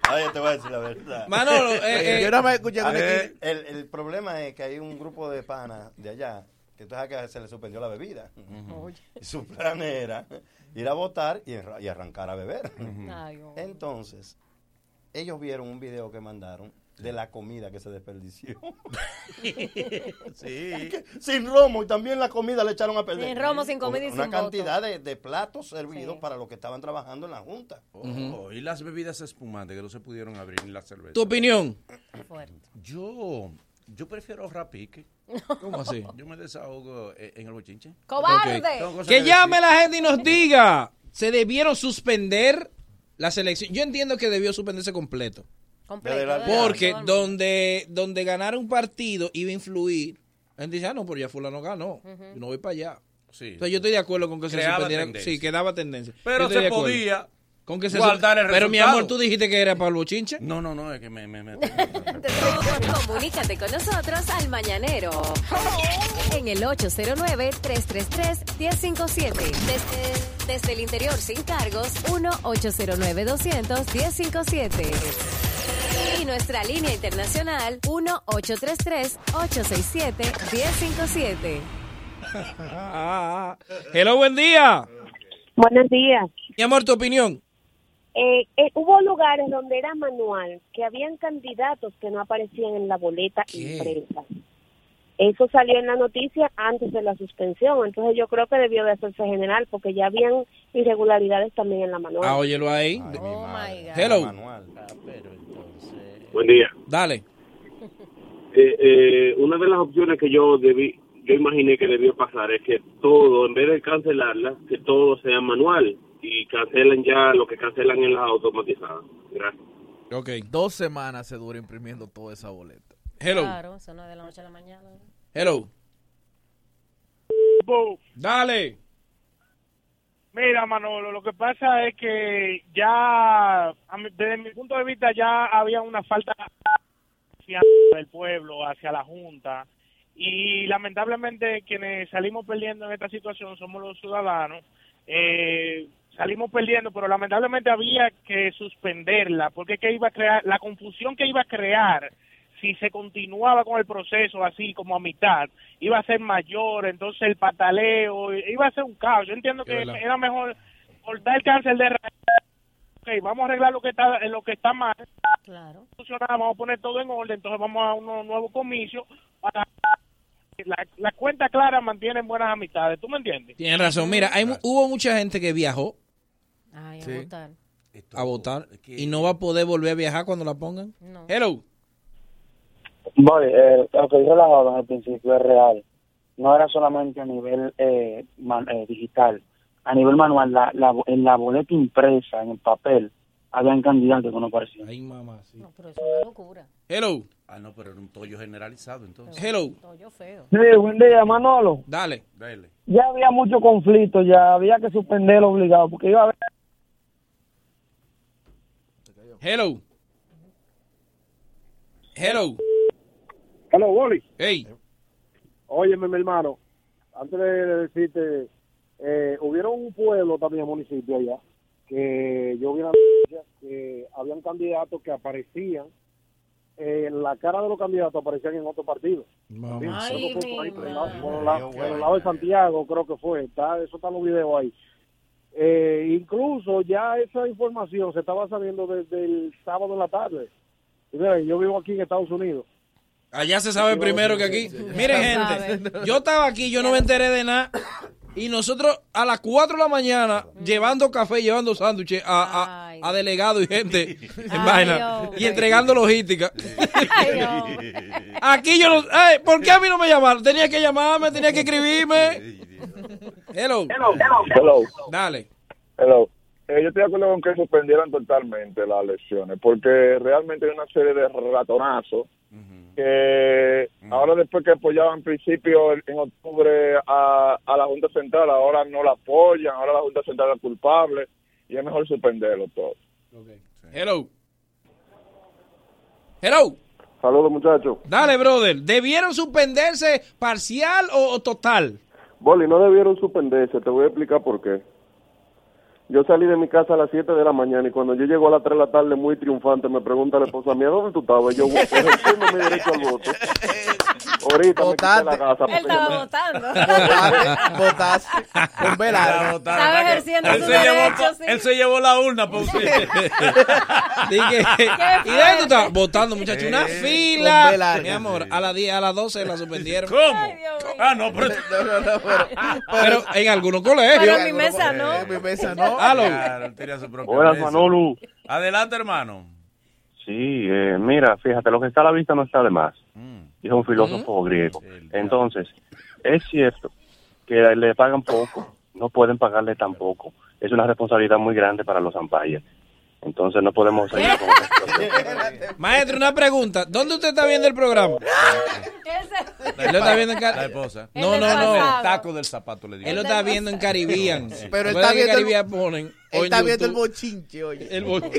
Ay, yo te voy a decir la verdad. Manolo, eh, eh, Yo nada más escuché con el, el problema es que hay un grupo de panas de allá que tú sabes que se le suspendió la bebida. Y su plan era ir a votar y, arra- y arrancar a beber. Entonces, ellos vieron un video que mandaron de la comida que se desperdició. Sí. sin romo y también la comida le echaron a perder. Sin romo, sin comida y Una sin cantidad de, de platos servidos Sí. para los que estaban trabajando en la Junta. Oh, Y las bebidas espumantes que no se pudieron abrir, ni la cerveza. tu opinión. Fuerte. Yo, yo prefiero rapique. ¿Cómo así? Yo me desahogo eh, en el bochinche. ¡Cobarde! Que que llame decir. la gente y nos diga. ¿Se debieron suspender la selección? Yo entiendo que debió suspenderse completo. Completo, Porque donde, donde ganar un partido iba a influir. La gente dice, ah, no, pero ya fulano ganó. Yo no voy para allá. Sí. Entonces yo estoy de acuerdo con que se Creaba suspendiera. tendencia. Sí, que daba tendencia. Pero se podía Con que se guardar el Pero mi amor, tú dijiste que era para el bochinche. No, no, no, es que me... me, me- Comunícate con nosotros al Mañanero. En el 809-333-1057. Desde, desde el interior sin cargos, 1-809-200-1057. Y nuestra línea internacional, 1-833-867-1057. Hello, buen día. Buenos días. Mi amor, tu opinión. Eh, eh, hubo lugares donde era manual, que habían candidatos que no aparecían en la boleta ¿Qué? impresa. Eso salió en la noticia antes de la suspensión, entonces yo creo que debió de hacerse general porque ya habían irregularidades también en la manual. Ah, óyelo ahí. Oh my God. Hello. Manual. Buen día. Dale. Eh, eh, una de las opciones que yo debí, yo imaginé que debió pasar es que todo, en vez de cancelarla, que todo sea manual y cancelen ya lo que cancelan en las automatizadas. Gracias. Ok. Dos semanas se dura imprimiendo toda esa boleta. Hello. Claro, eso no es de la noche a la mañana. Hello. Dale. Mira, Manolo, lo que pasa es que ya, a mi- desde mi punto de vista, ya había una falta hacia del pueblo, hacia la Junta, y lamentablemente quienes salimos perdiendo en esta situación somos los ciudadanos. Eh, salimos perdiendo, pero lamentablemente había que suspenderla, porque es que iba a crear, la confusión que iba a crear si se continuaba con el proceso así como a mitad, iba a ser mayor, entonces el pataleo, iba a ser un caos. Yo entiendo que verdad. era mejor cortar el cáncer de raíz. Ok, vamos a arreglar lo que está lo que está mal, Claro. vamos a poner todo en orden, entonces vamos a unos nuevos comicios para la, la cuenta clara mantienen buenas amistades, ¿tú me entiendes? Tienes razón. Mira, hay, mu- hubo mucha gente que viajó Ay, a Sí. votar. a votar y no va a poder volver a viajar cuando la pongan. No. Hello. Voy, eh, lo que dijo la joven al principio es real. No era solamente a nivel eh, man- eh, digital. A nivel manual, la, la, en la boleta impresa, en el papel, habían candidatos que no parecían. Ay, mamá, sí. No, pero es una locura. Hello. Ah, no, pero era un tollo generalizado entonces. Hello. Tollo feo. Sí, buen día, Manolo. Dale. Dale. Ya había mucho conflicto, ya había que suspenderlo obligado, porque iba a haber... Hello. Hello. Hello, Wally. Hey. Óyeme, mi hermano, antes de decirte, eh, hubieron un pueblo también, municipio allá, que yo vi una noticia que habían candidatos que aparecían, eh, la cara de los candidatos aparecían en otro partido. Fue por ahí, por el lado- por el lado- por el lado de Santiago, creo que fue. Está, eso está en los videos ahí. Eh, incluso ya esa información se estaba sabiendo desde el sábado en la tarde. Y mira, yo vivo aquí en Estados Unidos. Allá se sabe primero que aquí. Miren, gente, yo estaba aquí, yo no me enteré de nada. Y nosotros a las 4 de la mañana llevando café, llevando sándwiches a, a, a delegados y gente en vaina y entregando logística. Aquí yo no. Ay, ¿Por qué a mí no me llamaron? Tenía que llamarme, tenía que escribirme. Hello. Hello. Dale. Hello. Eh, yo estoy de acuerdo con que suspendieran totalmente las elecciones, porque realmente hay una serie de ratonazos que ahora después que apoyaban en principio en octubre a, a la Junta Central, ahora no la apoyan, ahora la Junta Central es culpable y es mejor suspenderlo todo. Hello. Hello. Saludos muchachos. Dale, brother. ¿Debieron suspenderse parcial o, o total? Boli, no debieron suspenderse, te voy a explicar por qué. Yo salí de mi casa a las 7 de la mañana y cuando yo llego a las 3 de la tarde muy triunfante me pregunta la esposa mía, ¿dónde tú estabas? Yo, ejerciendo mi derecho al voto. Ahorita me quité la gasa. Él estaba votando. Votaste con velar. Estaba ejerciendo Él su se, llevó, derecho, sí. él se llevó la urna para usted. Dije, ¿Y dónde tú estás? Votando, muchachos. Una fila. con velar. Mi amor, a las 10, a las 12 la suspendieron. ¿Cómo? Ah, no, pero... Pero en algunos colegios. Pero en mi mesa no. En mi mesa no. Claro, tenía su propia Buenas, mesa. Manolo. Adelante, hermano. Sí, eh, mira, fíjate, lo que está a la vista no está de más. Dijo un filósofo griego. Entonces, es cierto que le pagan poco, no pueden pagarle tan poco. Es una responsabilidad muy grande para los ampayas. Entonces no podemos seguir con. Maestro, una pregunta. ¿Dónde usted está viendo el programa? Él lo está viendo en La Car- esposa. No, no, no. El taco del zapato le digo. Él lo está viendo en Caribbean. Pero está viendo Caribbean ponen. Él está viendo el bochinche, oye. El bo- Porque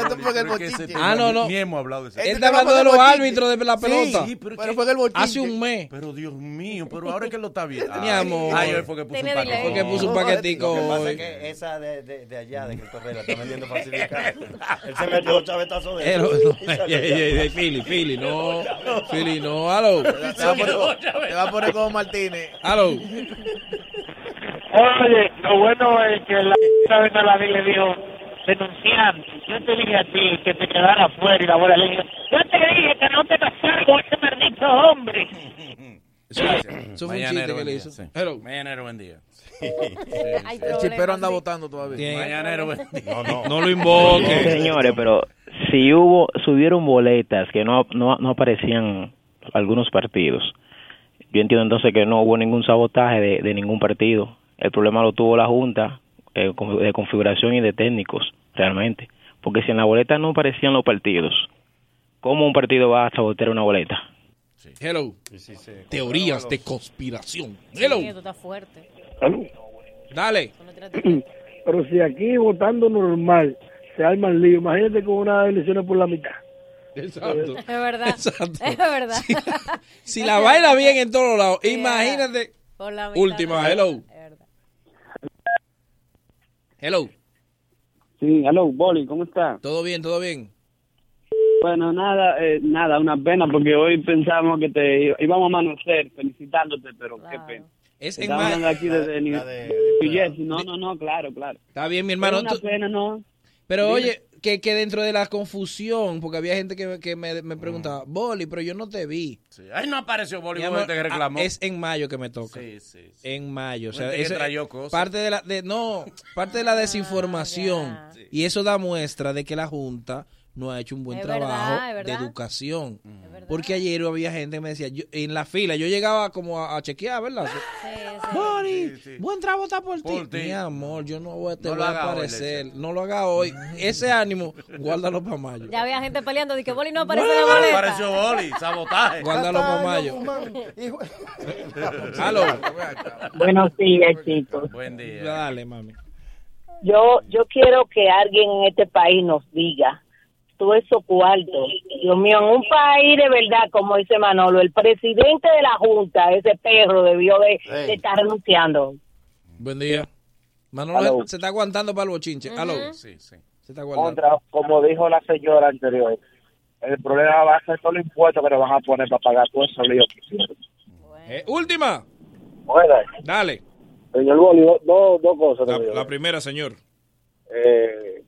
esto fue el bochinche. Ah, no, no. Ni hemos hablado de eso. Él está hablando de los árbitros de la pelota. Sí, pero, Pero fue en el bochinche. Hace un mes. pero Dios mío, pero ahora es que lo está viendo. Mi amor. Ay, hoy fue que puso un. Fue que puso un paquetico Lo que pasa es que esa de, de, de allá, de que Correa la está vendiendo falsificada. Él se metió dos chavetazos de Eh, no, ey, ey, ey, Philly, Philly, no. Philly, no. Aló. Te va a poner como- te va a poner como Martínez. Aló. Oye, lo bueno es que la vez a la ley le dijo, denunciante, yo te dije a ti que te quedara afuera y la bola le dijo, yo te dije que no te casaras con ese maldito hombre. Eso, eso fue un chiste Mañanero, que le hizo. sí. Hello. Mañanero, buen día. Hay El chipero anda sí. votando todavía. Mañanero, buen día. No, no. No lo invoque. Señores, pero si hubo, subieron boletas que no, no, no aparecían algunos partidos, yo entiendo entonces que no hubo ningún sabotaje de, de ningún partido. El problema lo tuvo la Junta eh, de configuración y de técnicos, realmente. Porque si en la boleta no aparecían los partidos, ¿cómo un partido va a sabotear una boleta? Hello. Teorías de conspiración. Hello. esto está fuerte. Dale. Pero si aquí votando normal se arma el lío, imagínate con unas elecciones por la mitad. Exacto. Es verdad. Exacto. Es verdad. Si la baila bien en todos lados, imagínate. Por la mitad, Última, no. hello. Hello. Sí, hello, Boli, ¿cómo está? Todo bien, todo bien. Bueno, nada, eh, nada, una pena porque hoy pensamos que te íbamos a amanecer felicitándote, pero qué pena. Es en Estamos hablando aquí desde New Jersey. No, no, no, claro, claro. Está bien, mi hermano. Es una tú- pena, ¿no? Pero Dime. oye, que, que dentro de la confusión, porque había gente que, que me, me preguntaba, Boli, pero yo no te vi. Ay, no apareció Bolívar amor, que reclamó. ah, es en mayo que me toca. Sí, sí, sí. En mayo. O sea, eso- trayó cosas. parte de la de, no, parte de la desinformación. Y eso da muestra de que la Junta no ha hecho un buen Es trabajo verdad, de educación. Porque ayer había gente que me decía, yo- en la fila, yo llegaba como a, a chequear, ¿verdad? Boni, buen trabajo está por, Por ti. Mi amor, yo no voy, te No voy a hoy, aparecer. no lo haga hoy. Ese ánimo, guárdalo para mayo. Ya había gente peleando de que Boli no aparece en la No boleta. apareció Boli, sabotaje. Guárdalo para mayo. Aló. Buenos días, chicos. Buen día. Dale, mami. Yo, yo quiero que alguien en este país nos diga todo eso cuarto. Dios mío, en un país de verdad, como dice Manolo, el presidente de la Junta, ese perro, debió de, Ey. de estar renunciando. Buen día. Manolo Aló. se está aguantando para el bochinche. Aló. Sí, sí. Se está aguantando. Contra, como dijo la señora anterior, el problema va a ser todos los impuestos que nos van a poner para pagar todo eso lío que hicieron. Eh, última. Bueno, Dale. Señor Boli, do- do- dos cosas. La, la primera, señor. Eh,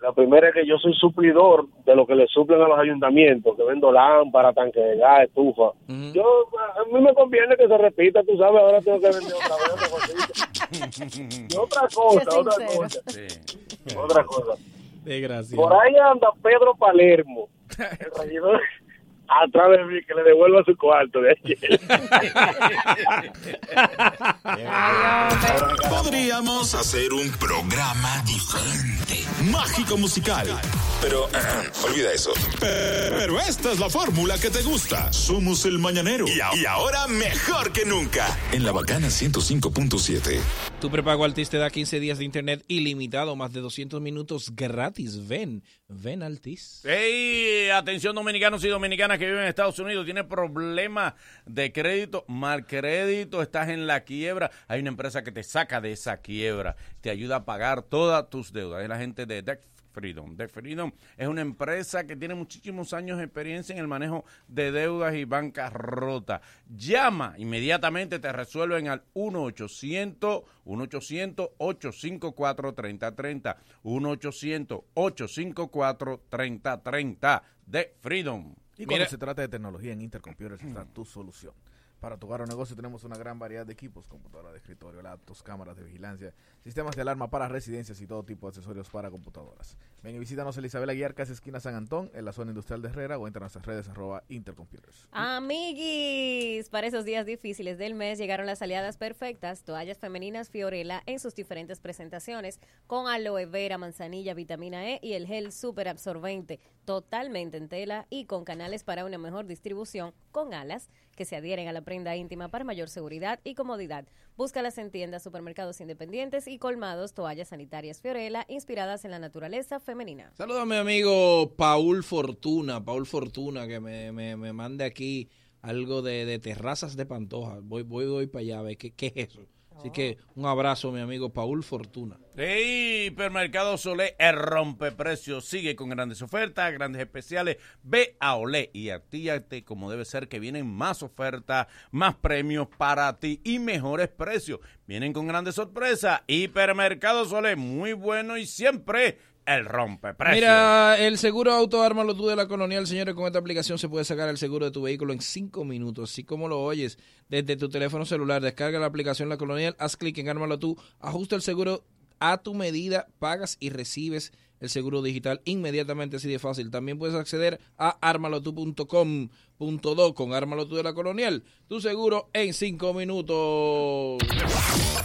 la primera es que yo soy suplidor de lo que le suplen a los ayuntamientos, que vendo lámparas, tanque de gas, estufa. Yo, a mí me conviene que se repita, tú sabes, ahora tengo que vender otra vez otra cosita. Y otra cosa, otra cosa. Otra cosa. Desgracia. Por ahí anda Pedro Palermo, el regidor, atrás de mí, que le devuelva su cuarto de ayer. Podríamos hacer un programa diferente, mágico musical. Pero olvida eso. Pero esta es la fórmula que te gusta. Somos el mañanero. Y ahora mejor que nunca. En la bacana 105.7. Tu prepago Altis te da 15 días de internet ilimitado, más de 200 minutos gratis. Ven, ven Altis. Hey, atención dominicanos y dominicanas que viven en Estados Unidos, tiene problemas de crédito, mal crédito, estás en la quiebra, hay una empresa que te saca de esa quiebra, te ayuda a pagar todas tus deudas, es la gente de Debt Freedom. Debt Freedom es una empresa que tiene muchísimos años de experiencia en el manejo de deudas y bancarrota. Llama inmediatamente, te resuelven al 1-800 1-800-854-3030 1-800-854-3030 de Freedom. Y cuando se trata de tecnología en Intercomputers está tu solución. Para tu hogar o negocio tenemos una gran variedad de equipos, computadoras de escritorio, laptops, cámaras de vigilancia, sistemas de alarma para residencias y todo tipo de accesorios para computadoras. Ven y visítanos en Isabel Aguiar, casi esquina San Antón, en la zona industrial de Herrera o entra a nuestras redes arroba Intercomputers. Amiguis, para esos días difíciles del mes llegaron las aliadas perfectas, toallas femeninas Fiorella en sus diferentes presentaciones, con aloe vera, manzanilla, vitamina E y el gel super absorbente, totalmente en tela y con canales para una mejor distribución, con alas que se adhieren a la prenda íntima para mayor seguridad y comodidad. Búscalas en tiendas, supermercados independientes y colmados, toallas sanitarias Fiorella inspiradas en la naturaleza femenina. Saludos a mi amigo Paul Fortuna, Paul Fortuna, que me, me, me mande aquí algo de, de terrazas de Pantoja. Voy, voy, voy para allá a ver qué, qué es eso. Así que un abrazo, mi amigo Paul Fortuna. Hey, Hipermercado Solé, el rompeprecios sigue con grandes ofertas, grandes especiales. Ve a Olé y artíllate como debe ser, que vienen más ofertas, más premios para ti y mejores precios. Vienen con grandes sorpresas. Hipermercado Solé, muy bueno y siempre el rompeprecios. Mira, el seguro auto ármalo tú de la colonial, señores, con esta aplicación se puede sacar el seguro de tu vehículo en cinco minutos, así como lo oyes, desde tu teléfono celular, descarga la aplicación La Colonial, haz clic en ármalo tú, ajusta el seguro a tu medida, pagas y recibes el seguro digital inmediatamente, así de fácil. También puedes acceder a armalotu.com.do con Ármalo tú de la Colonial, tu seguro en cinco minutos.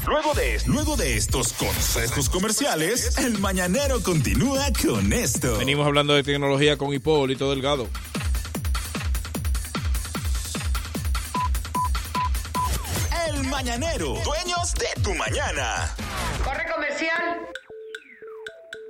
Luego de, luego de estos consejos comerciales, el mañanero continúa con esto. Venimos hablando de tecnología con Hipólito Delgado. El mañanero, dueños de tu mañana. Corre comercial.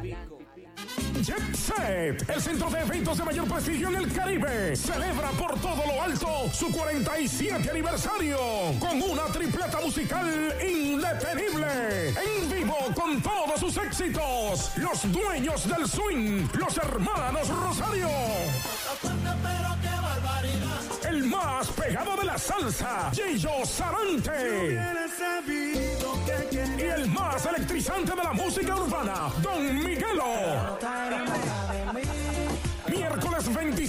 Jet Set, el centro de eventos de mayor prestigio en el Caribe, celebra por todo lo alto su 47 aniversario con una tripleta musical indetenible. En vivo con todos sus éxitos, los dueños del swing, los hermanos Rosario. El más pegado de la salsa, Gillo Sarante. Y el más electrizante de la música urbana, Don Miguelo.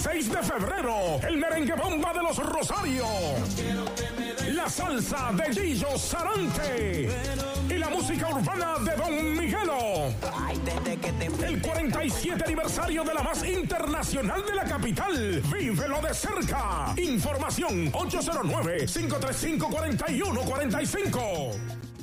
Miércoles 26 de febrero, el merengue bomba de los Rosario. La salsa de Gillo Sarante. Y la música urbana de Don Miguelo. El 47 aniversario de la más internacional de la capital. Vívelo de cerca. Información 809-535-4145.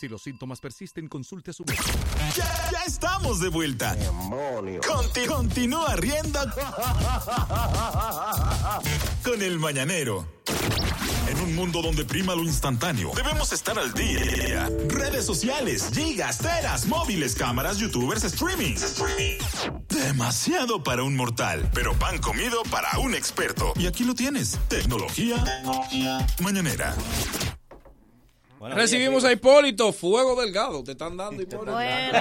Si los síntomas persisten, consulte a su médico. Ya, ya estamos de vuelta. Conti- continúa riendo con el mañanero. En un mundo donde prima lo instantáneo, debemos estar al día. Redes sociales, gigas, teras, móviles, cámaras, youtubers, streaming. Demasiado para un mortal, pero pan comido para un experto. Y aquí lo tienes. Tecnología mañanera. Recibimos a Hipólito, Fuego Delgado. Te están dando, Hipólito. Yo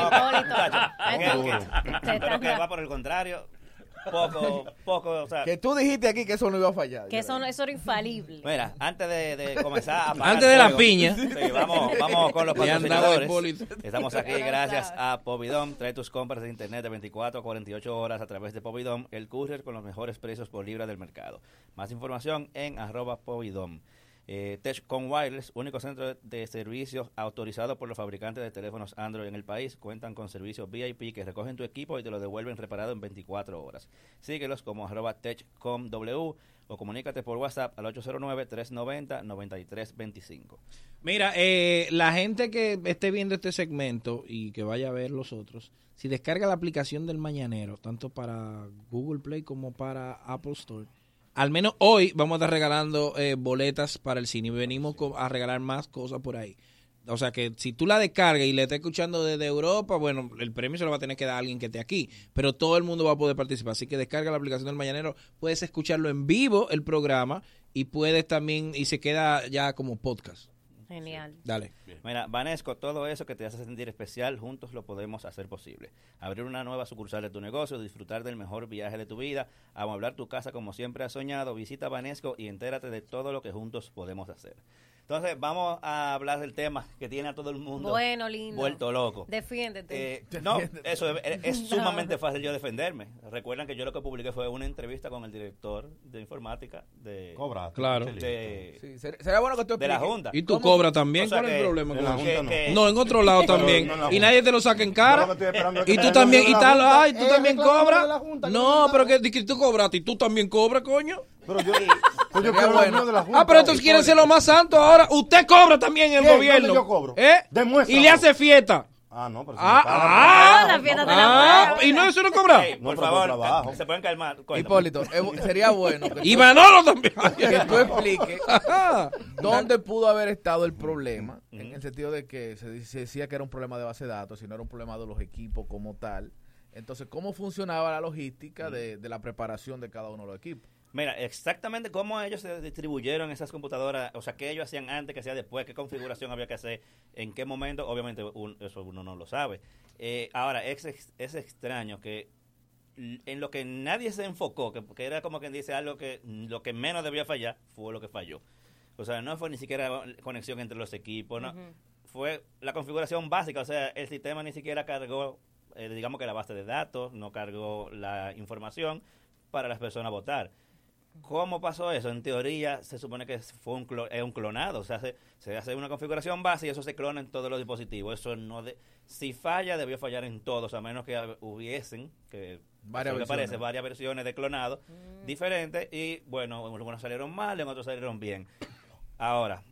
creo que va por el contrario. Poco, poco, o sea. Que tú dijiste aquí que eso no iba a fallar. Que eso, no- eso era infalible. Mira, antes de, de comenzar a Antes de la fuego, piña. sí, vamos, vamos con los patrocinadores. Hipólito. Estamos aquí gracias a Povidom. Trae tus compras de internet de 24 a 48 horas a través de Povidom, el courier con los mejores precios por libra del mercado. Más información en arroba Povidom. Eh, Techcom Wireless, único centro de servicios autorizado por los fabricantes de teléfonos Android en el país, cuentan con servicios VIP que recogen tu equipo y te lo devuelven reparado en 24 horas. Síguelos como arroba techcomw o comunícate por WhatsApp al 809-390-9325. Mira, eh, la gente que esté viendo este segmento y que vaya a ver los otros, si descarga la aplicación del Mañanero, tanto para Google Play como para Apple Store, al menos hoy vamos a estar regalando eh, boletas para el cine y venimos a regalar más cosas por ahí. O sea que si tú la descargas y la estás escuchando desde Europa, bueno, el premio se lo va a tener que dar a alguien que esté aquí, pero todo el mundo va a poder participar. Así que descarga la aplicación del Mañanero, puedes escucharlo en vivo el programa y puedes también, y se queda ya como podcast. Genial. Dale. Mira, Vanesco, todo eso que te hace sentir especial, juntos lo podemos hacer posible. Abrir una nueva sucursal de tu negocio, disfrutar del mejor viaje de tu vida, amueblar tu casa como siempre has soñado, visita Vanesco y entérate de todo lo que juntos podemos hacer. Entonces, vamos a hablar del tema que tiene a todo el mundo Bueno, lindo. vuelto loco. Defiéndete. Eh, no, eso es, es sumamente fácil yo defenderme. Recuerdan que yo lo que publiqué fue una entrevista con el director de informática de... Cobra. Claro. De, Sí, ser- sería bueno que tú de la. Junta. Y tú cobras también. O sea ¿Cuál es el problema con que- que- No, en otro lado también. no, y nadie te lo saca en cara. Y tú también. Y la tal, Junta. ay, tú también la Junta, que No, pero que, que tú cobras. Y tú también cobras, coño. Pero yo, pues yo quiero lo mío de la Junta. Ah, pero estos quieren ser lo más santo ahora. Usted cobra también el ¿Qué? gobierno. ¿Dónde yo cobro? ¿Eh? Demuéstrame. Y le hace fiesta. Ah, no, pero si Ah, pagan, ah, no, la no, fiesta no, de la no, Ah, buena. y no, eso no cobra. No, por favor, se pueden calmar. Cuéntame. Hipólito, eh, sería bueno que Y tú, Manolo también. que tú expliques dónde pudo haber estado el problema, en el sentido de que se, decía que era un problema de base de datos, sino era un problema de los equipos como tal. Entonces, ¿cómo funcionaba la logística de, de la preparación de cada uno de los equipos? Mira, exactamente cómo ellos se distribuyeron esas computadoras, o sea, qué ellos hacían antes, qué hacía después, qué configuración había que hacer, en qué momento, obviamente un- eso uno no lo sabe. Eh, ahora, es, es extraño que en lo que nadie se enfocó, que, que era como quien dice algo que lo que menos debía fallar, fue lo que falló. O sea, no fue ni siquiera conexión entre los equipos, no. Fue la configuración básica, o sea, el sistema ni siquiera cargó, eh, digamos que la base de datos, no cargó la información para las personas votar. ¿Cómo pasó eso? En teoría se supone que fue un, clo- es un clonado, o sea, se, se hace una configuración base y eso se clona en todos los dispositivos. Eso no de- Si falla, debió fallar en todos, a menos que hubiesen, que Varias me parece, versiones. varias versiones de clonado diferentes. Y bueno, algunos salieron mal, en otros salieron bien. Ahora,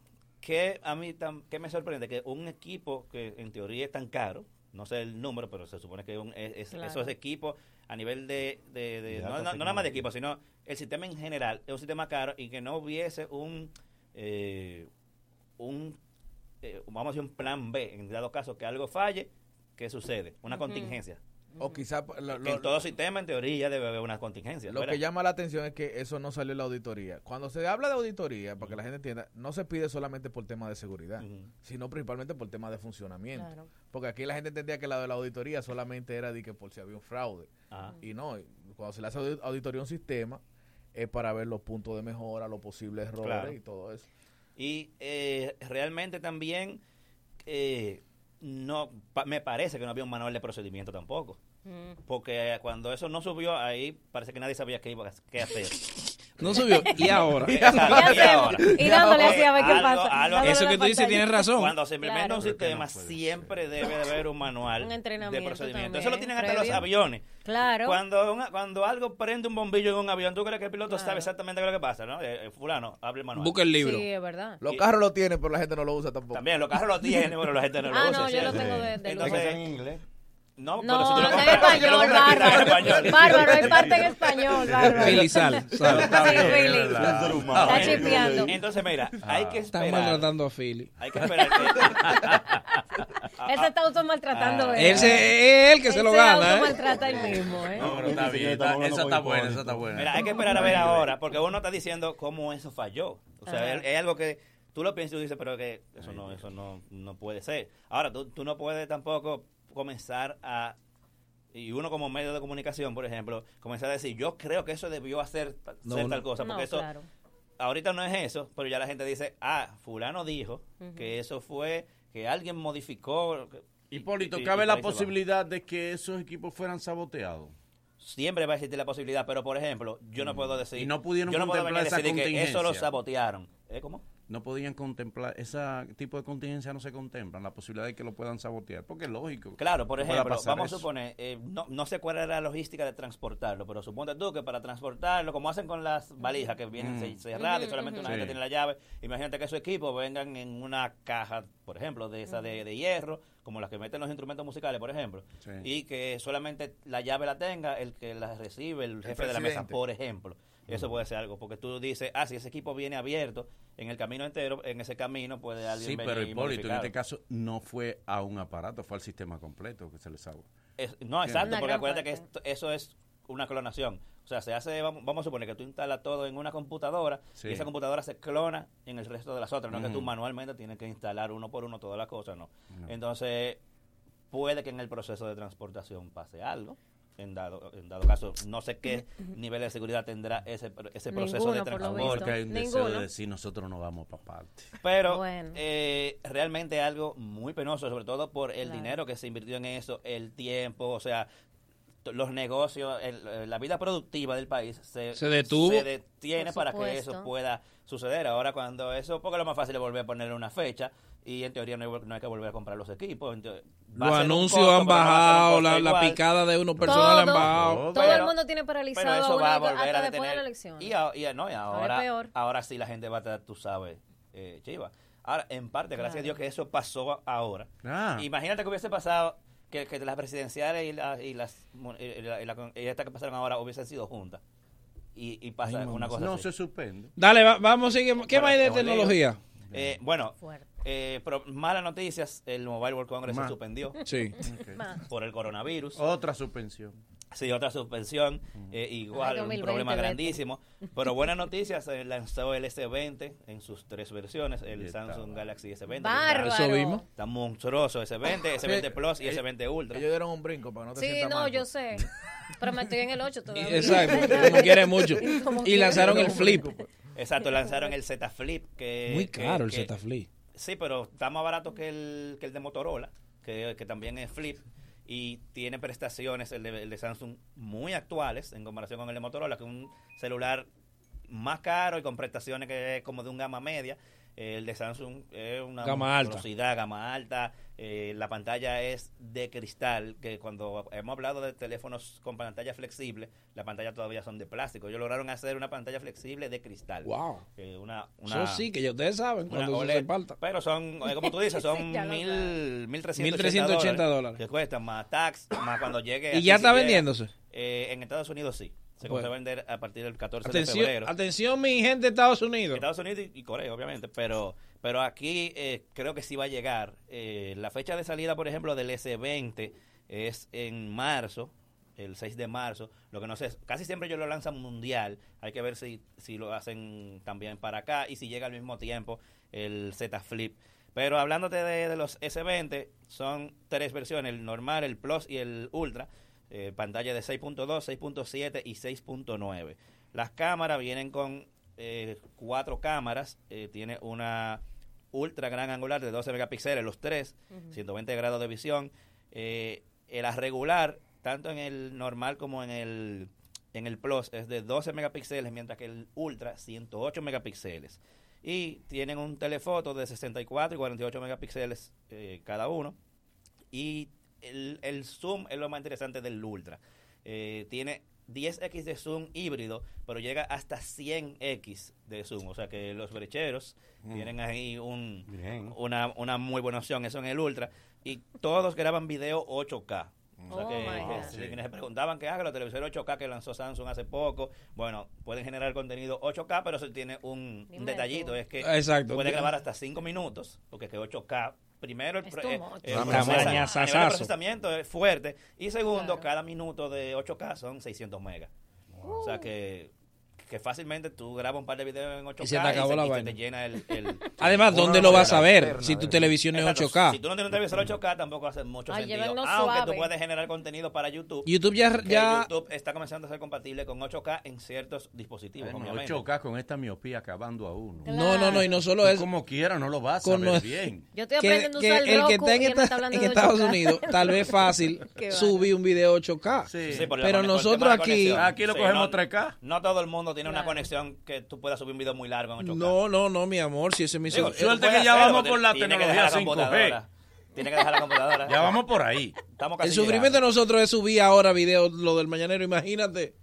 que a mí tam- que me sorprende que un equipo que en teoría es tan caro, no sé el número, pero se supone que un- es- Claro. esos equipos a nivel de, de- de- De no, no- no nada más de equipo, sino el sistema en general es un sistema caro y que no hubiese un eh, un eh, vamos a decir un plan B en dado caso que algo falle, ¿qué sucede? Una contingencia. O quizá lo- en todo sistema en teoría debe haber una contingencia. Lo ¿verdad? que llama la atención es que eso no salió en la auditoría. Cuando se habla de auditoría, para que la gente entienda, no se pide solamente por tema de seguridad, sino principalmente por tema de funcionamiento. Claro. Porque aquí la gente entendía que la de la auditoría solamente era de que por si había un fraude. Y no, cuando se le hace audi- auditoría a un sistema, es para ver los puntos de mejora, los posibles errores Claro. y todo eso. Y eh, realmente también eh, no pa- me parece que no había un manual de procedimiento tampoco. Porque cuando eso no subió, ahí parece que nadie sabía qué iba a qué hacer. No subió. ¿Y ahora? Y ahora. Y dándole así a ver qué pasa. algo- Eso que tú dices tienes razón. Cuando se implementa Claro. un sistema, siempre debe de haber un manual Un de procedimiento. también, Eso lo tienen hasta los aviones. Claro. Cuando, una- cuando algo prende un bombillo en un avión, ¿tú crees que el piloto sabe exactamente qué es lo que pasa? ¿no? Eh, eh, fulano, abre el manual. Busca el libro. Sí, es verdad. Los carros lo tienen, pero la gente no lo usa tampoco. También, los carros lo tienen, pero la gente no lo Ah, usa. no, yo lo tengo de- de Entonces, en inglés. No, No, pero si tú lo en español, está bárbaro. Bárbaro, hay parte en español, bárbaro. Philly, sal, sal. Sí, Philly. Está Está chipeando. Entonces, mira, hay que Están esperar. maltratando a Philly. Hay que esperar que... Él se está automaltratando. Ah. ¿eh? Él se- es él que se lo gana, ¿eh? automaltrata él mismo, ¿eh? No, pero está bien. está- esa está buena, esa está buena. Mira, hay que esperar a ver ahora, porque uno está diciendo cómo eso falló. O sea, es algo que tú lo piensas y tú dices, pero que eso no, eso no, no puede ser. Ahora, tú, tú no puedes tampoco comenzar a y uno como medio de comunicación, por ejemplo, comenzar a decir, yo creo que eso debió hacer No, tal cosa, porque No, eso claro. ahorita no es eso, pero ya la gente dice, ah, fulano dijo que eso fue que alguien modificó. que- Hipólito, y- y ¿cabe la posibilidad de que esos equipos fueran saboteados? Siempre va a existir la posibilidad, pero por ejemplo, yo no puedo decir. Mm. Y no pudieron yo no puedo venir a esa decir que eso lo sabotearon. ¿Eh, ¿Cómo? No podían contemplar, ese tipo de contingencia no se contemplan, la posibilidad de que lo puedan sabotear, porque es lógico. Claro, por ejemplo, vamos eso. a suponer, eh, no, no sé cuál era la logística de transportarlo, pero suponte tú que para transportarlo, como hacen con las valijas que vienen Mm. ce- cerradas y solamente una gente tiene la llave, imagínate que su equipo vengan en una caja, por ejemplo, de esa de, de hierro, como las que meten los instrumentos musicales, por ejemplo, Sí. y que solamente la llave la tenga el que la recibe, el jefe de la mesa, por ejemplo. Eso puede ser algo, porque tú dices, ah, si ese equipo viene abierto en el camino entero, en ese camino puede alguien Sí, venir pero Hipólito, en este caso no fue a un aparato, fue al sistema completo que se les salvó. Es- no, exacto, porque acuérdate que esto- eso es una clonación. O sea, se hace, vamos, vamos a suponer que tú instalas todo en una computadora Sí. y esa computadora se clona en el resto de las otras. No es que tú manualmente tienes que instalar uno por uno todas las cosas, no. Entonces, puede que en el proceso de transportación pase algo. En dado, en dado caso, no sé qué nivel de seguridad tendrá ese, ese proceso de transporte. Porque hay un deseo de decir nosotros no vamos para parte. Pero Bueno. eh, realmente algo muy penoso, sobre todo por el Claro. dinero que se invirtió en eso, el tiempo, o sea, los negocios, el- eh, la vida productiva del país se, Se detuvo. se detiene para que eso pueda suceder. Ahora cuando eso, porque lo más fácil es volver a ponerle una fecha y en teoría no hay, no hay que volver a comprar los equipos. Los anuncios costo, han no bajado, la, picada de unos personales han Todo, bajado. todo Pero- el mundo tiene paralizado Pero eso uno va a hasta volver a después de la detener. elección. Y, a- y a- no, y ahora, peor. ahora sí la gente va a estar, tú sabes, eh, chiva. Ahora, en parte, gracias a Dios que eso pasó ahora. Ah. Imagínate que hubiese pasado que, que las presidenciales y, la- y las y la- y la- y estas que pasaron ahora hubiesen sido juntas. Y, y pasa Ay, una cosa no así. se suspende. Dale, va- vamos, sigue. ¿Qué Bueno, más hay de tecnología? Eh, bueno, eh, pero malas noticias, el Mobile World Congress Ma- se suspendió Sí. Por el coronavirus. Otra suspensión. Sí, otra suspensión, eh, igual, Ay, un 2020, problema grandísimo. Pero buenas noticias, se lanzó el S20 en sus tres versiones, el Y. Samsung Galaxy S20. Bárbaro. Eso vimos. Está monstruoso S20, S20 Plus y Ellos- S20 Ultra. Ellos dieron un brinco para que no te Sí, sientas no, mal, yo pues. sé. Pero me estoy en el 8 todavía. Exacto, como quiere mucho. Y lanzaron el flip. Exacto, lanzaron el Z Flip. Que, Muy que- caro el Z Flip. Sí, pero está más barato que el, que el de Motorola, que, que también es Flip. Y tiene prestaciones, el de, el de Samsung, muy actuales en comparación con el de Motorola, que es un celular más caro y con prestaciones que es como de un gama media. El de Samsung es una Gama alta. velocidad, gama alta. Eh, la pantalla es de cristal, que cuando hemos hablado de teléfonos con pantalla flexible, la pantalla todavía son de plástico. Ellos lograron hacer una pantalla flexible de cristal. Wow. Eh, una, una, Eso sí, que ya ustedes saben cuando eso OLED. se falta. Pero son, eh, como tú dices, son mil, 1.380 1.380 dólares. Que cuestan más tax, más cuando llegue. ¿Y ya está llega. vendiéndose? Eh, en Estados Unidos sí. Se Bueno. comienza a vender a partir del 14 Atención, de febrero. atención, mi gente de Estados Unidos. Estados Unidos y, y Corea, obviamente, pero pero aquí eh, creo que sí va a llegar. Eh, la fecha de salida, por ejemplo, del S20 es en marzo, el 6 de marzo. Lo que no sé, casi siempre ellos lo lanzan mundial. Hay que ver si, si lo hacen también para acá y si llega al mismo tiempo el Z Flip. Pero hablándote de, de los S20, son tres versiones, el normal, el Plus y el Ultra. Eh, pantalla de 6.2, 6.7 y 6.9. Las cámaras vienen con eh, cuatro cámaras. eh, tiene una ultra gran angular de 12 megapíxeles, los tres, Ujú. 120 grados de visión. Eh, la regular, tanto en el normal como en el, en el Plus, es de 12 megapíxeles, mientras que el Ultra, 108 megapíxeles. Y tienen un telefoto de 64 y 48 megapíxeles eh, cada uno. Y el, el zoom es lo más interesante del Ultra. Eh, tiene 10x de zoom híbrido, pero llega hasta 100x de zoom. O sea que los brecheros Mm. tienen ahí un, una, una muy buena opción. Eso en el Ultra. Y todos graban video 8K. O sea Oh, que, si quienes se preguntaban qué haga los televisores 8K que lanzó Samsung hace poco, bueno, pueden generar contenido 8K, pero eso tiene un, detallito, es que Exacto. puede grabar hasta 5 minutos, porque que 8K, primero el, eh, procesamiento es fuerte, y segundo, cada minuto de 8K son 600 megas. O sea que, que fácilmente tú grabas un par de videos en 8K Y se te acabó la y se vaina. te llena el... el- Además, ¿dónde lo vas a ver? Si tu televisión es Exacto. 8K. Si tú no tienes un televisor 8K, tampoco hace mucho Ay, sentido. llévenlo Aunque suave. tú puedes generar contenido para YouTube. YouTube ya- ya- YouTube está comenzando a ser compatible con 8K en ciertos dispositivos, Bueno, obviamente. 8K con esta miopía acabando a uno. No, no, no, y no solo Tú eso. Como quiera, no lo vas a Con ver no- bien. Yo estoy que, aprendiendo a que usar el que está en, y esta- está en Estados 8K. Unidos, tal vez fácil subir un video 8K. Sí, por la pero nosotros aquí... Aquí lo cogemos no- 3K. No todo el mundo tiene una conexión que tú puedas subir un video muy largo en 8K. No, no, no, mi amor, si ese es mi Digo, Suerte que ya vamos con la tiene que tecnología dejar la 5G. computadora. Tiene que dejar la computadora. Ya vamos por ahí. Estamos El sufrimiento de nosotros es subir ahora video, lo del mañanero, imagínate.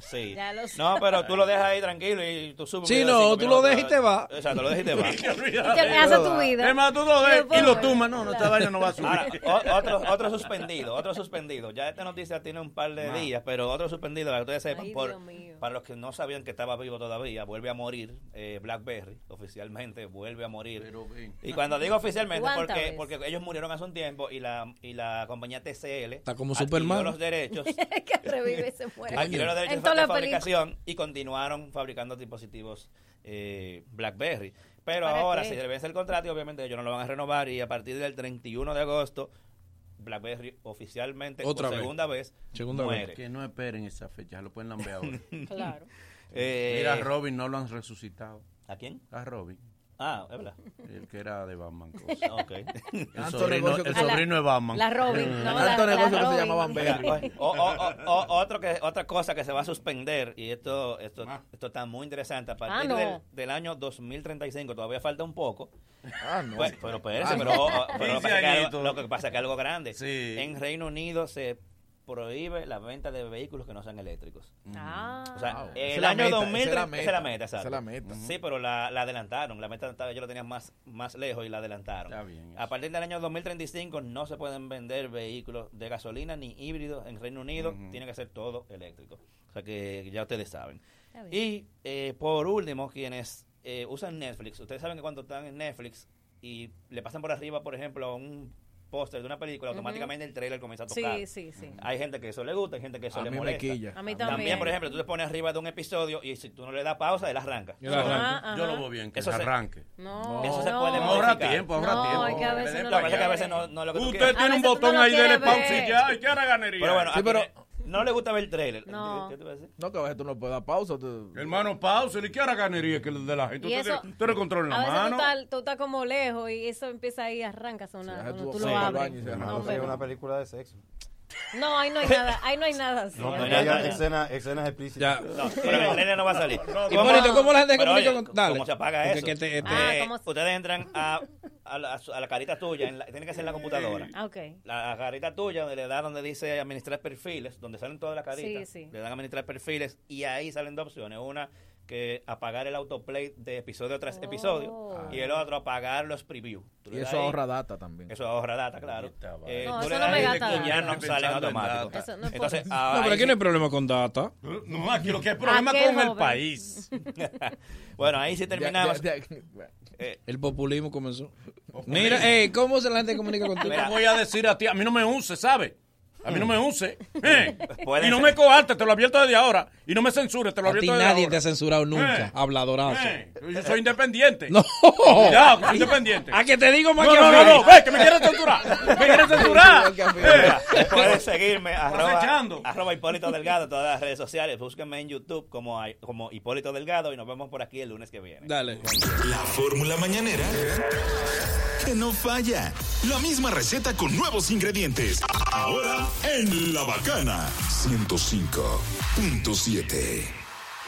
Sí. Ya lo sé. No, pero tú lo dejas ahí tranquilo y tú subes Sí, no, tú lo dejas y te vas. Exacto, lo dejas y te vas. Te hace tu vida. Es más, tú lo ves y lo tumbas. No, no, esta vaina no va a subir. Ahora, otro, otro suspendido, otro suspendido. Ya esta noticia tiene un par de Ah. días, pero otro suspendido, para que ustedes sepan, Ay, por, para los que no sabían que estaba vivo todavía, vuelve a morir eh, BlackBerry, oficialmente vuelve a morir. Y cuando digo oficialmente, ¿Cuántas porque, porque ellos murieron hace un tiempo y la, y la compañía TCL Está como adquirió Superman. los derechos que revive y se muere. adquirió los derechos La fabricación y continuaron fabricando dispositivos eh, BlackBerry. Pero ¿Para ahora qué? se vence el contrato y obviamente ellos no lo van a renovar y a partir del 31 de agosto BlackBerry oficialmente Otra por vez. segunda vez, Segunda muere. vez. Que no esperen esa fecha, lo pueden lambear ahora. Claro. Eh, Mira, a Robin no lo han resucitado. ¿A quién? A Robin. Ah, es verdad. El que era de Batman. cosa. Ok. El sobrino, el sobrino de Batman. La Robin, no, la, Tanto la negocio que se Robin. llamaban Berry. o- o- o- o- otro que, otra cosa que se va a suspender, y esto, esto, esto está muy interesante, a partir Ah, no. del, del año 2035, todavía falta un poco. Ah, no. Pues, pero espérese, Ah, pero, pero lo, que pasa es que algo, añitos. lo que pasa es que algo grande. Sí. En Reino Unido se prohíbe la venta de vehículos que no sean eléctricos. Ah. O sea, Wow. Esa el la año meta, 2000 esa es la la meta, esa es exacto. la meta. Sí, pero la, la adelantaron. La meta estaba- yo lo tenía más, más lejos y la adelantaron. Está bien. A partir del año 2035 no se pueden vender vehículos de gasolina ni híbridos en Reino Unido. Ujú. Tiene que ser todo eléctrico. O sea que ya ustedes saben. Y eh, por último, quienes eh, usan Netflix, ustedes saben que cuando están en Netflix y le pasan por arriba, por ejemplo, un póster de una película, automáticamente el trailer comienza a tocar. Sí, sí, sí. Hay gente que eso le gusta, hay gente que eso A le mí me molesta. quilla. A mí También, también. por ejemplo, tú te pones arriba de un episodio y si tú no le das pausa, él arranca. Yo lo Yo lo veo bien, que Eso se arranque. No, Eso se no. puede Ahorra modificar. tiempo, ahorra No, tiempo. es que a veces no Lo que pasa es que a veces no, no es lo que tú Usted tiene un botón no ahí, dele pausa y ya. ¿Y qué ganaría? Pero bueno, Sí, pero- no le gusta ver el trailer. No. ¿Qué te iba a decir? No, que a veces tú no puedes dar pausa. tú- Hermano, pausa. ¿Y qué hará ganaría que el de la gente? Y Usted eso- tiene- usted le controla en A la tú mano. estás, tú estás como lejos y eso empieza ahí, arranca a sonar Sí, tú tú lo abres. baño y se arranca. No, No una película de sexo. No, ahí no hay nada, ahí no hay nada. No, No, no, ya, ya, ya. escenas escenas explícitas. No, pero en el nene no va a salir. Hipólito, ¿cómo la gente se Pero comunica oye, con- dale. ¿Cómo se apaga eso? que te- te- Ah, ¿cómo se- ustedes entran a, a, la, a la carita tuya, en la- tiene que ser en la computadora. Ah, ok. La, la carita tuya, donde le da donde dice administrar perfiles, donde salen todas las caritas, Sí, sí. le dan administrar perfiles y ahí salen dos opciones. Una que apagar el autoplay de episodio tras episodio Oh. y el otro apagar los previews. Y eso ahí, ahora data también. Eso ahorra data, claro. Eh, No, eso le no me ahí gasta y ya no salen pensando en automático. data. Eso no es Entonces, ah, No, pero aquí no hay sí- problema con data. No, aquí lo que hay problema Aquel con el país. bueno, ahí sí terminamos. Ya- ya- Eh, El populismo comenzó. Mira, eh, ¿cómo se la gente comunica contigo? Te voy a decir a ti, a mí no me use, ¿sabes? A mí no me use. Eh. Y no ser. me coarte, te lo advierto desde ahora. Y no me censures, te lo A ti advierto desde nadie ahora. te ha censurado nunca, Eh. habladorazo. Eh, Yo soy independiente. No. Cuidado, que soy independiente. A que te digo más No, que no, a no, no, ve, que me quieres censurar. Me quieres censurar. Mira, puedes seguirme arroba, arroba Hipólito Delgado en todas las redes sociales. Búsquenme en YouTube como, como Hipólito Delgado y nos vemos por aquí el lunes que viene. Dale. La fórmula mañanera que no falla. La misma receta con nuevos ingredientes. Ahora en La Bacana 105.7.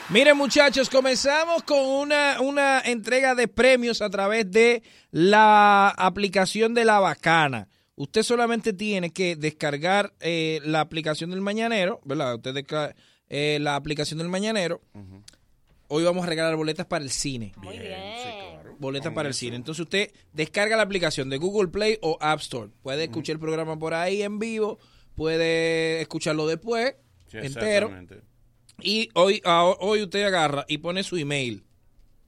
Miren muchachos, comenzamos con una, una entrega de premios a través de la aplicación de La Bacana. Usted solamente tiene que descargar eh, la aplicación del Mañanero, ¿verdad? Usted descarga eh, la aplicación del Mañanero. Hoy vamos a regalar boletas para el cine. Muy bien. Boletas para el cine. Entonces usted descarga la aplicación de Google Play o App Store. Puede escuchar el programa por ahí en vivo, puede escucharlo después, Sí, entero. Y hoy, a- hoy usted agarra y pone su email.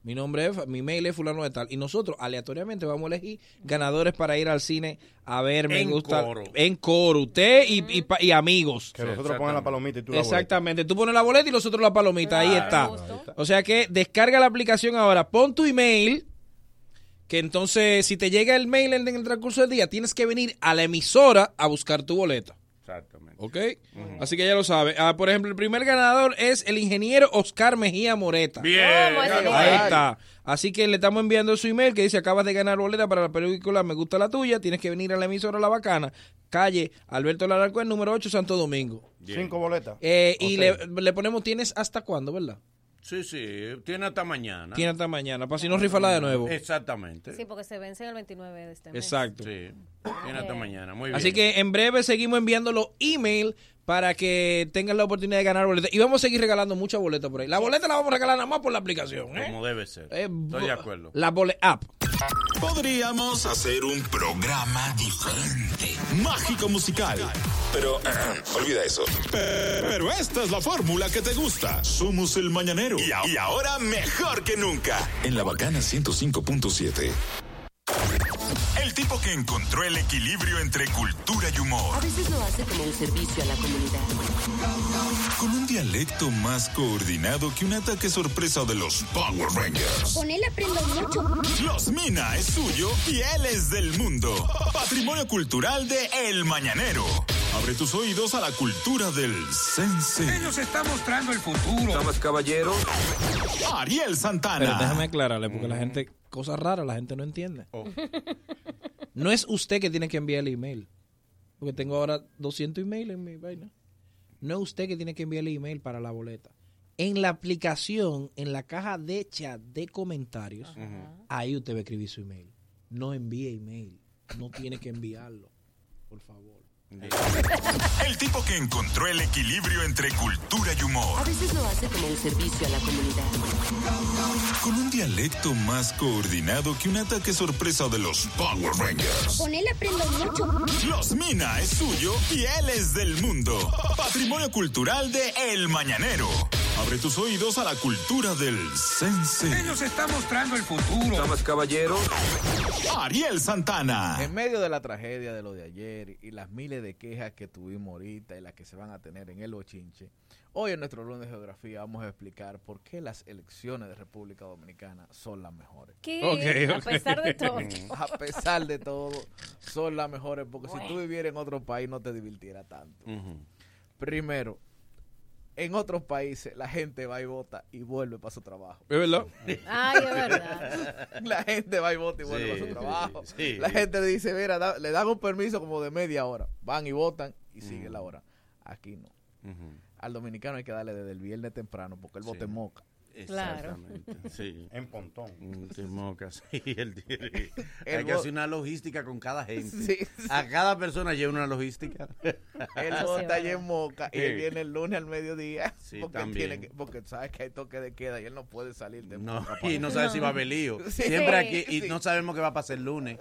Mi nombre es, mi email es fulano de tal. Y nosotros aleatoriamente vamos a elegir ganadores para ir al cine a ver, me En gusta. coro. En coro. Usted y, y pa- y amigos. Que nosotros pongan la palomita y tú la boleta. Exactamente. Tú pones la boleta y nosotros la palomita. Ahí Claro. está. O sea que descarga la aplicación ahora. Pon tu email. Que entonces, si te llega el mail en el transcurso del día, tienes que venir a la emisora a buscar tu boleta. Exactamente. ¿Ok? Así que ya lo sabe. Ah, por ejemplo, el primer ganador es el ingeniero Oscar Mejía Moreta. Bien. ¿Cómo ese Ahí está. Así que le estamos enviando su email que dice acabas de ganar boleta para la película Me gusta la tuya. Tienes que venir a la emisora La Bacana, calle Alberto Larancuén, número 8, Santo Domingo. Cinco boletas. Eh, y le, le ponemos tienes hasta cuándo, ¿verdad? Sí, sí, tiene hasta mañana. Tiene hasta mañana, para si no rifarla de nuevo. Exactamente. Sí, porque se vence el 29 de este mes. Exacto. Sí, tiene hasta mañana. Muy bien. Así que en breve seguimos enviando los email para que tengan la oportunidad de ganar boletas. Y vamos a seguir regalando muchas boletas por ahí. La boleta la vamos a regalar nada más por la aplicación. ¿eh? Como debe ser. Eh, Estoy de acuerdo. La bole app. Podríamos hacer un programa diferente, mágico musical. Pero olvida eso. Pero esta es la fórmula que te gusta. Somos el mañanero. Y, y ahora mejor que nunca. En la bacana 105.7. El tipo que encontró el equilibrio entre cultura y humor. A veces lo hace como un servicio a la comunidad. Con un dialecto más coordinado que un ataque sorpresa de los Power Rangers. Con él aprendo mucho. Los Mina es suyo y él es del mundo. Patrimonio cultural de El Mañanero. Abre tus oídos a la cultura del sense. Nos está mostrando el futuro. Damas, caballeros. Ariel Santana. Pero déjame aclararle, porque la gente, cosas raras, la gente no entiende. No es usted que tiene que enviar el email. Porque tengo ahora 200 emails en mi vaina. No es usted que tiene que enviar el email para la boleta. En la aplicación, en la caja de chat de comentarios, ahí usted va a escribir su email. No envíe email. No tiene que enviarlo. Por favor. El tipo que encontró el equilibrio entre cultura y humor. A veces lo hace como un servicio a la comunidad. Con un dialecto más coordinado que un ataque sorpresa de los Power Rangers. Con él aprendo mucho. Los Mina es suyo y él es del mundo. Patrimonio cultural de El Mañanero. Abre tus oídos a la cultura del sense. Nos está mostrando el futuro. Damas, caballeros. Ariel Santana. En medio de la tragedia de lo de ayer y las miles de quejas que tuvimos ahorita y las que se van a tener en el Ochinche, hoy en nuestro lunes de geografía vamos a explicar por qué las elecciones de República Dominicana son las mejores. ¿Qué? A pesar de todo. A pesar de todo, son las mejores porque si tú vivieras en otro país no te divirtiera tanto. Primero, En otros países la gente va y vota y vuelve para su trabajo. ¿Es verdad? Ay, es verdad. La gente va y vota y vuelve Sí, para su trabajo. sí. La gente dice, mira, da- le dan un permiso como de media hora. Van y votan y sigue la hora. Aquí no. Al dominicano hay que darle desde el viernes temprano porque el voto es moca. Exactamente, sí. En Pontón. Sí, el tiene- El Hay que hacer una logística con cada gente. Sí, sí. A cada persona lleva una logística. Él vota y en moca y él viene el lunes al mediodía Sí, porque, también. tiene que, porque sabe que hay toque de queda y él no puede salir de No, moca. y no sabe si va a haber lío. Sí. Siempre aquí, y Sí. no sabemos qué va a pasar el lunes.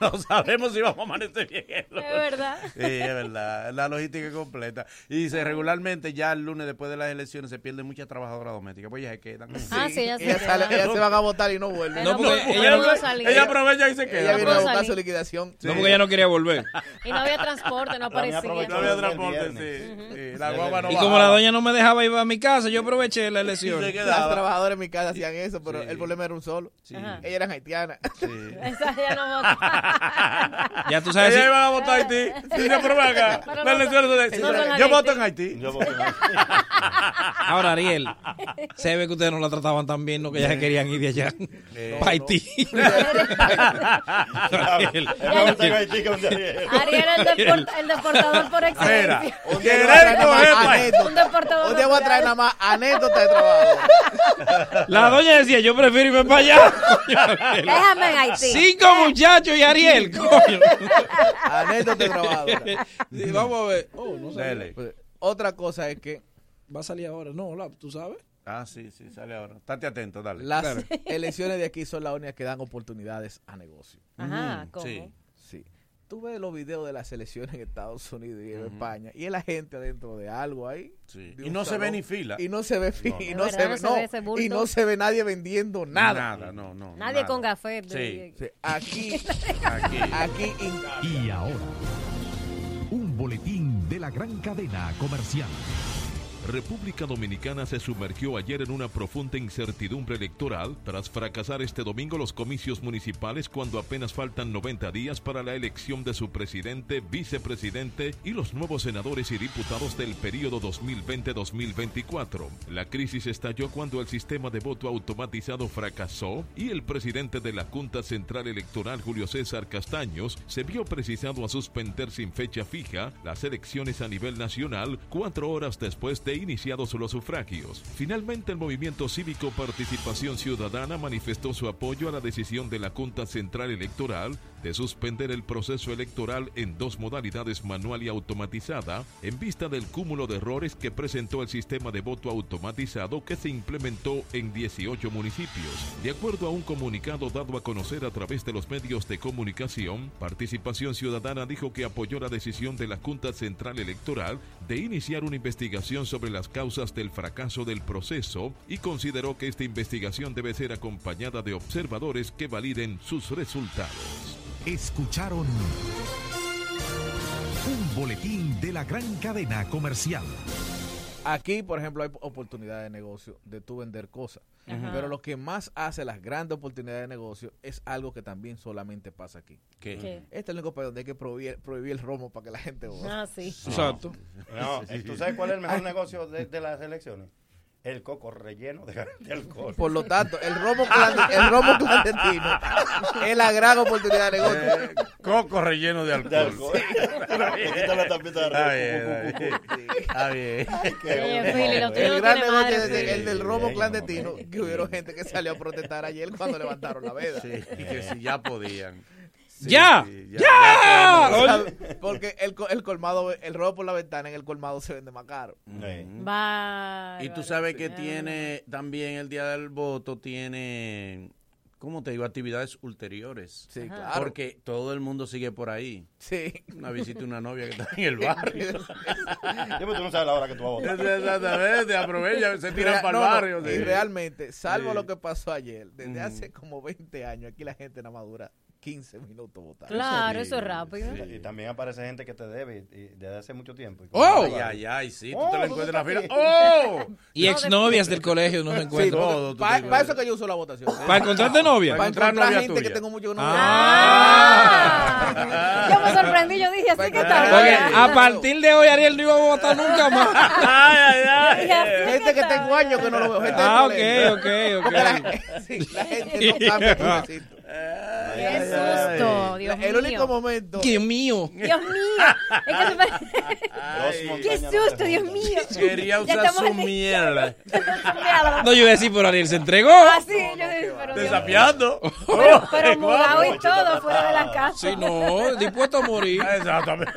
No sabemos si vamos a amanecer bien. el lunes. Es verdad. Sí, es verdad. La logística es completa. Y dice, regularmente ya el lunes después de las elecciones se pierden muchas trabajadoras domésticas. Pues ya se quedan. Ah, sí, ellas se Ellas, sale- quedan. ellas se van a votar y no vuelven. No, porque no ella no, puedo salir. Ella aprovecha y se Ella queda. viene a buscar su liquidación. no, porque ella no quería volver. Y no había transporte, no aparecía. No había transporte, sí. sí. La guagua no Y como la doña no me dejaba ir a mi casa, yo aproveché la elección. Quedaba. trabajadoras en mi casa hacían eso, pero Sí. el problema era un solo. Ajá. Ellas eran haitianas. Sí. Esa ya no vota. Ya tú sabes. Ella si- iban a votar a Haití. Ven acá. Son de- no son Yo Haití. voto en Haití. Yo. Ahora, Ariel, se ve que ustedes no la trataban tan bien, no que ya se querían ir de allá. Eh, Pa' Haití. Ariel, el, el deportador por excelencia. Un día querer voy a traer nada coger más pa- anécdotas. Un deportador Un día voy a traer nada más anécdotas de trabajo. La doña decía, yo prefiero irme para allá. Déjame en Haití. Cinco muchachos y Ariel, coño. Anécdotas de trabajo. Sí, vamos a ver. Oh, no sé. Otra cosa es que Va a salir ahora. No, la- tú sabes. Ah, sí, sí, sale ahora. Estate atento, dale. las elecciones de aquí son las únicas que dan oportunidades a negocio. Ajá, Mm, ¿cómo? sí. Sí. Tú ves los videos de las elecciones en Estados Unidos y en España y es la gente adentro de algo ahí. Sí. de Y no se ve ni fila. Y no se ve fi- No, y no. se ve, no se y no se ve nadie vendiendo nada. Nada, no, no. Nadie nada. con café. de- Sí. Sí, Aquí, Aquí. aquí Y ahora, un boletín de la gran cadena comercial. República Dominicana se sumergió ayer en una profunda incertidumbre electoral tras fracasar este domingo los comicios municipales cuando apenas faltan 90 días para la elección de su presidente, vicepresidente y los nuevos senadores y diputados del periodo 2020-2024. La crisis estalló cuando el sistema de voto automatizado fracasó y el presidente de la Junta Central Electoral, Julio César Castaños, se vio precisado a suspender sin fecha fija las elecciones a nivel nacional cuatro horas después de iniciados los sufragios. Finalmente, el movimiento cívico Participación Ciudadana manifestó su apoyo a la decisión de la Junta Central Electoral de suspender el proceso electoral en dos modalidades manual y automatizada en vista del cúmulo de errores que presentó el sistema de voto automatizado que se implementó en 18 municipios. De acuerdo a un comunicado dado a conocer a través de los medios de comunicación, Participación Ciudadana dijo que apoyó la decisión de la Junta Central Electoral de iniciar una investigación sobre las causas del fracaso del proceso y consideró que esta investigación debe ser acompañada de observadores que validen sus resultados. Escucharon un boletín de la gran cadena comercial. Aquí, por ejemplo, hay oportunidades de negocio de tú vender cosas. Ajá. Pero lo que más hace las grandes oportunidades de negocio es algo que también solamente pasa aquí. ¿Qué? ¿Qué? Este es el único país donde hay que prohibir, prohibir el romo para que la gente vote. Ah, sí. Exacto. No, ¿tú sabes cuál es el mejor negocio de, de las elecciones? El coco relleno de, de alcohol. Por lo tanto, el romo, clande- el romo clandestino es la gran oportunidad de negocio. Eh, coco relleno de alcohol. De alcohol. Está bien. Quita la tapita de arriba. está bien. El gran negocio es el, Philly. el del romo Sí, clandestino, que hubieron gente que salió a protestar ayer cuando levantaron la veda. Sí, y que si ya podían. Sí, ¡Ya! sí, ¡Ya! Porque el, co- el colmado, el robo por la ventana en el colmado se vende más caro. Sí. Va. Y tú sabes que tiene también el día del voto, tiene, ¿cómo te digo? Actividades ulteriores. Sí, Ajá. claro. Porque todo el mundo sigue por ahí. Sí. Una visita a una novia que está en el barrio. Tú no sabes la hora que tú vas a votar. Exactamente, aprovecha, se tiran para el no, no, barrio. Y realmente, salvo Sí. lo que pasó ayer, desde hace como 20 años, aquí la gente nada más dura 15 minutos votando. Claro, Sí, eso es rápido. sí. Y también aparece gente que te debe y, y desde hace mucho tiempo. Y ¡Oh! Ay, ay, ay, sí, tú Oh, te la ¿tú encuentras en la fila. ¡Oh! Y exnovias del colegio no se Sí, encuentran. todo, tú para, eso que yo uso la votación. ¿Para encontrarte novia? Para encontrar encontrar novia gente que tuya. tengo mucho que no Ah. Yo me sorprendí, yo dije así que está Porque bien. a partir de hoy Ariel no iba a votar nunca más. Ay, ay, gente que tengo años que no lo veo. Gente Ah, ok, ok, ok. La, sí, la gente no cambia Qué susto, Dios El mío. único momento. Dios mío. Dios mío. Es que se me- Qué susto, Dios mío. Quería Ya usar estamos su mierda. No, yo iba a decir, pero Ariel se entregó. Ah, sí, yo dije, pero Desafiando. Pero, pero mudado y todo fuera de la casa. Sí, no, dispuesto a morir. Exactamente.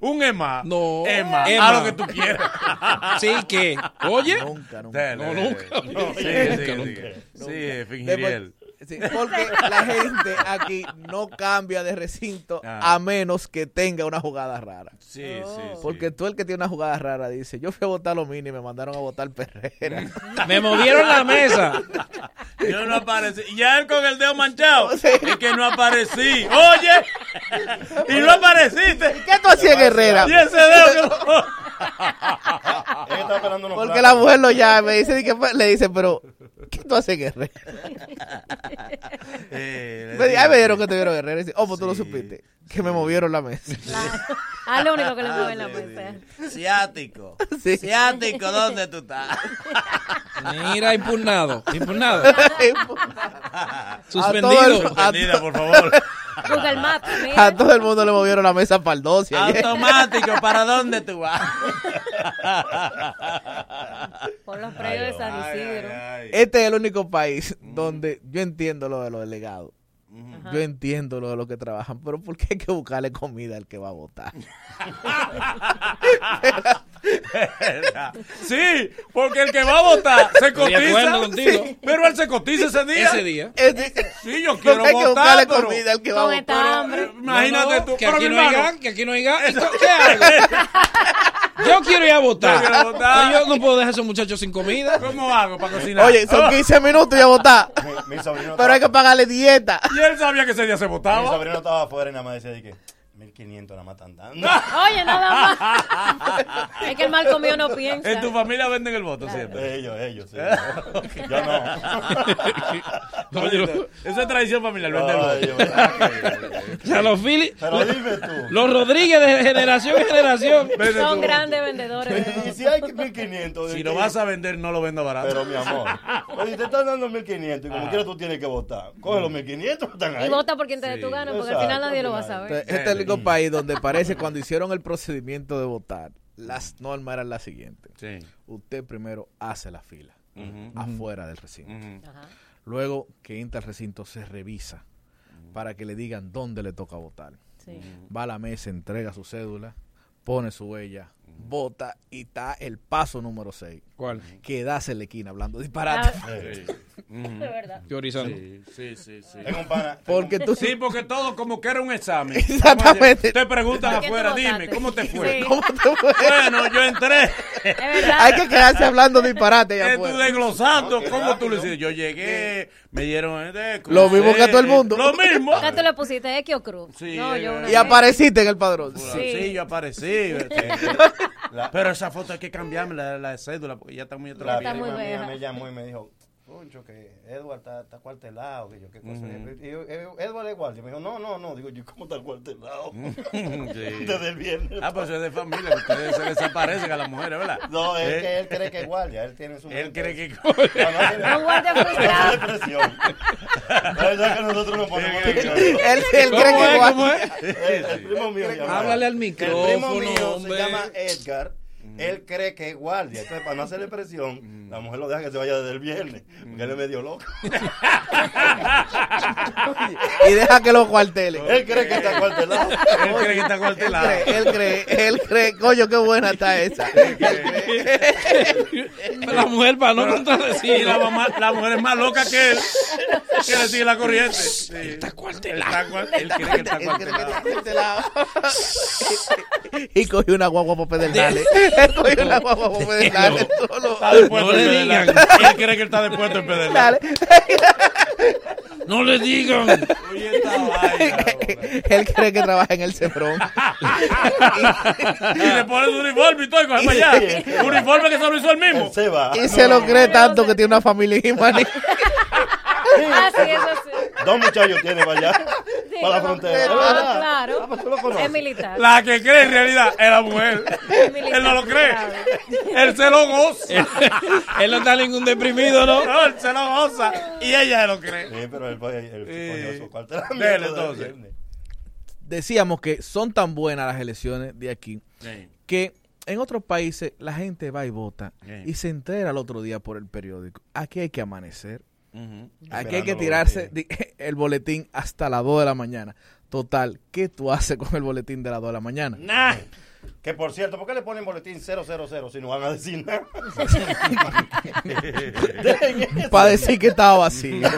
Un EMA. No. Emma. Haz lo que tú quieras. Sí, ¿qué? Oye. Nunca, nunca. No, nunca. No, Sí, nunca. Sí, Fingiriel. Sí, porque la gente aquí no cambia de recinto Ah. a menos que tenga una jugada rara. Sí, sí, sí. Porque tú el que tiene una jugada rara dice, yo fui a votar los mini y me mandaron a votar Perrera. Me movieron la mesa. Yo no aparecí. Y ya él con el dedo manchado. Es que no aparecí. Oye. Y no apareciste. ¿Qué tú hacías en Herrera? Y ese dedo que Porque platos. la mujer lo llama y dice, le dice, pero ¿qué tú haces en Herrera? Eh, Me Ay, me dieron que te vieron en Herrera. Y oh, pues tú lo supiste. Que me movieron la mesa. Ah, lo único que le mueve la mesa. Ciático. Sí. Ciático, ¿dónde tú estás? Mira, impugnado. Impugnado. Todo Suspendido. Suspendida, por favor. Google Maps, mira. A todo el mundo le movieron la mesa para el 12 ayer. Automático, ¿para dónde tú vas? Por los predios de San Isidro. Este es el único país donde yo entiendo lo de los delegados. Yo entiendo lo de los que trabajan, pero ¿por qué hay que buscarle comida al que va a votar? Sí, porque el que va a votar se cotiza. Sí, pero él se cotiza ese día. Ese día. Sí, yo quiero que votar, buscarle pero- comida al que va a Con votar. esta hambre. Imagínate No, no, tú. Que aquí mi no hay gas, que aquí no hay gas. ¿Qué hago? Yo quiero ir a votar. Yo votar. No puedo dejar a esos muchachos sin comida. ¿Cómo hago para cocinar? Oye, son 15 minutos y a votar. Mi, mi sobrino Pero hay que pagarle dieta. Y él sabía que ese día se Mi votaba. sobrino estaba afuera y nada más decía de que 1500 nada más están dando. Oye, nada más. Es que el mal comido no piensa. En tu familia venden el voto siempre. Ellos, ellos, sí. Yo no. No, yo- Esa es tradición familiar, vender el yo- voto. O sea, los Phillies. Pero dime tú. Los Rodríguez de generación en generación. Vende Son grandes vendedores. de- Y si hay 1500. ¿de Si lo vas a vender, no lo venda barato. Pero mi amor, si te están dando 1500 y como quieras tú tienes que votar, coge los 1500 que están ahí. Y vota por quien te dé tu gana, porque al final nadie lo va a saber. Este es el único país donde parece cuando hicieron el procedimiento de votar, las normas eran las siguientes. Sí. Usted primero hace la fila afuera del recinto. Luego que entra al recinto se revisa para que le digan dónde le toca votar. Sí. Va a la mesa, entrega su cédula, pone su huella, vota y está el paso número 6. ¿Cuál? Quedarse en la esquina hablando disparate. Ah, Sí. Ujú. de verdad. Teorizando. Sí, sí, sí, sí. Tengo un pana. Porque tú Sí, porque todo como que era un examen. Exactamente. Te preguntan ¿Por qué te afuera, dime, ¿cómo te fue? Sí. ¿Cómo te fue? Bueno, yo entré. Es verdad. Hay que quedarse hablando disparate Eh, tú desglosando, ¿cómo tú lo hiciste? Yo llegué, me dieron este, Lo mismo que a todo el mundo. Lo mismo. ¿Qué tú le pusiste? ¿X o cruz? Sí, no, yo eh, una Y vez. apareciste en el padrón. Sí. Sí. yo aparecí. Pero esa foto hay que cambiarme la, la cédula porque ya está muy La. Está muy prima mía me llamó y me dijo, Concho, que Edward está, está cuartelado, que yo qué cosa. Y yo, "Eh, Edward es guardia. Me dijo, no, no, no. Digo, yo, ¿cómo está cuartelado? Sí. Desde el viernes. Ah, pues es de familia, ustedes se desaparecen a las mujeres, ¿verdad? No, es Eh, que él cree que es guardia. Él tiene su. Él cree que... No, no, tiene- Un guardia no frustrado. La verdad es que nosotros nos ponemos Sí, nerviosos. Él, él ¿Cómo cree que es? igual- ¿Cómo es? El, el primo mío llama. Háblale al El primo micrófono, mío se llama Edgar. Él cree que es guardia. Entonces, para no hacerle presión, la mujer lo deja que se vaya desde el viernes. Porque él es medio loco. y deja que lo cuartele. Él cree que está cuartelado. Él cree que está cuartelado. Él cree, él cree, coño, qué buena está esa. La mujer, para no contradecir. la, mamá, la mujer es más loca que él, que le sigue la corriente. Sí. Está cuartelado. él cree que está cuartelado. y cogió una guagua para pedernales. Él cogió una guagua para pedernales. Está dispuesto No le digan. Él cree que está dispuesto en Pedernal. Dale. No le digan. Oye, esta vaina, hombre. Él cree que trabaja en el Cebrón. Y le pone su uniforme y todo, y coge para allá. Uniforme que se lo hizo él mismo. Él se va. Y se lo cree tanto que tiene una familia en. Ah, sí, eso sí. Dos muchachos tiene para allá. Sí. para la frontera. Ah, claro. Ah, pues tú lo conoces. Es militar. La que cree en realidad es la mujer. militar Él no lo cree. Él se lo goza. Él no está ningún deprimido, ¿no? No, él se lo goza. Y ella lo cree. Sí, pero él, él, él Sí. cogió su Dele, entonces. Decíamos que son tan buenas las elecciones de aquí Sí. que en otros países la gente va y vota Sí. y se entera al otro día por el periódico. Aquí hay que amanecer. Aquí hay que tirarse el boletín hasta las 2 de la mañana. Total, ¿qué tú haces con el boletín de las 2 de la mañana? Nah. Que por cierto, ¿por qué le ponen boletín 000 si no van a decir nada? Para decir que estaba vacío.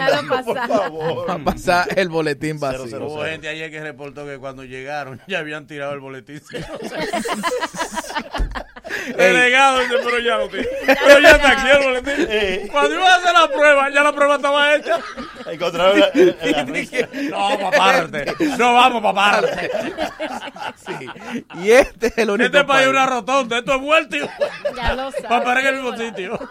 Por pasar. favor. Para pasar el boletín vacío. cero. Hubo gente ayer que reportó que cuando llegaron ya habían tirado el boletín. Delegado dice, pero ya lo tiré. Pero ya está aquí el boletín. Eh. Cuando iba a hacer la prueba, ya la prueba estaba hecha. Encontraron la, la- la risa. No vamos para parte. No vamos para parte. Sí. Y este es el único Este país es país. una rotonda. Esto es vuelto y Ya lo sabes. para parar en el mismo sitio.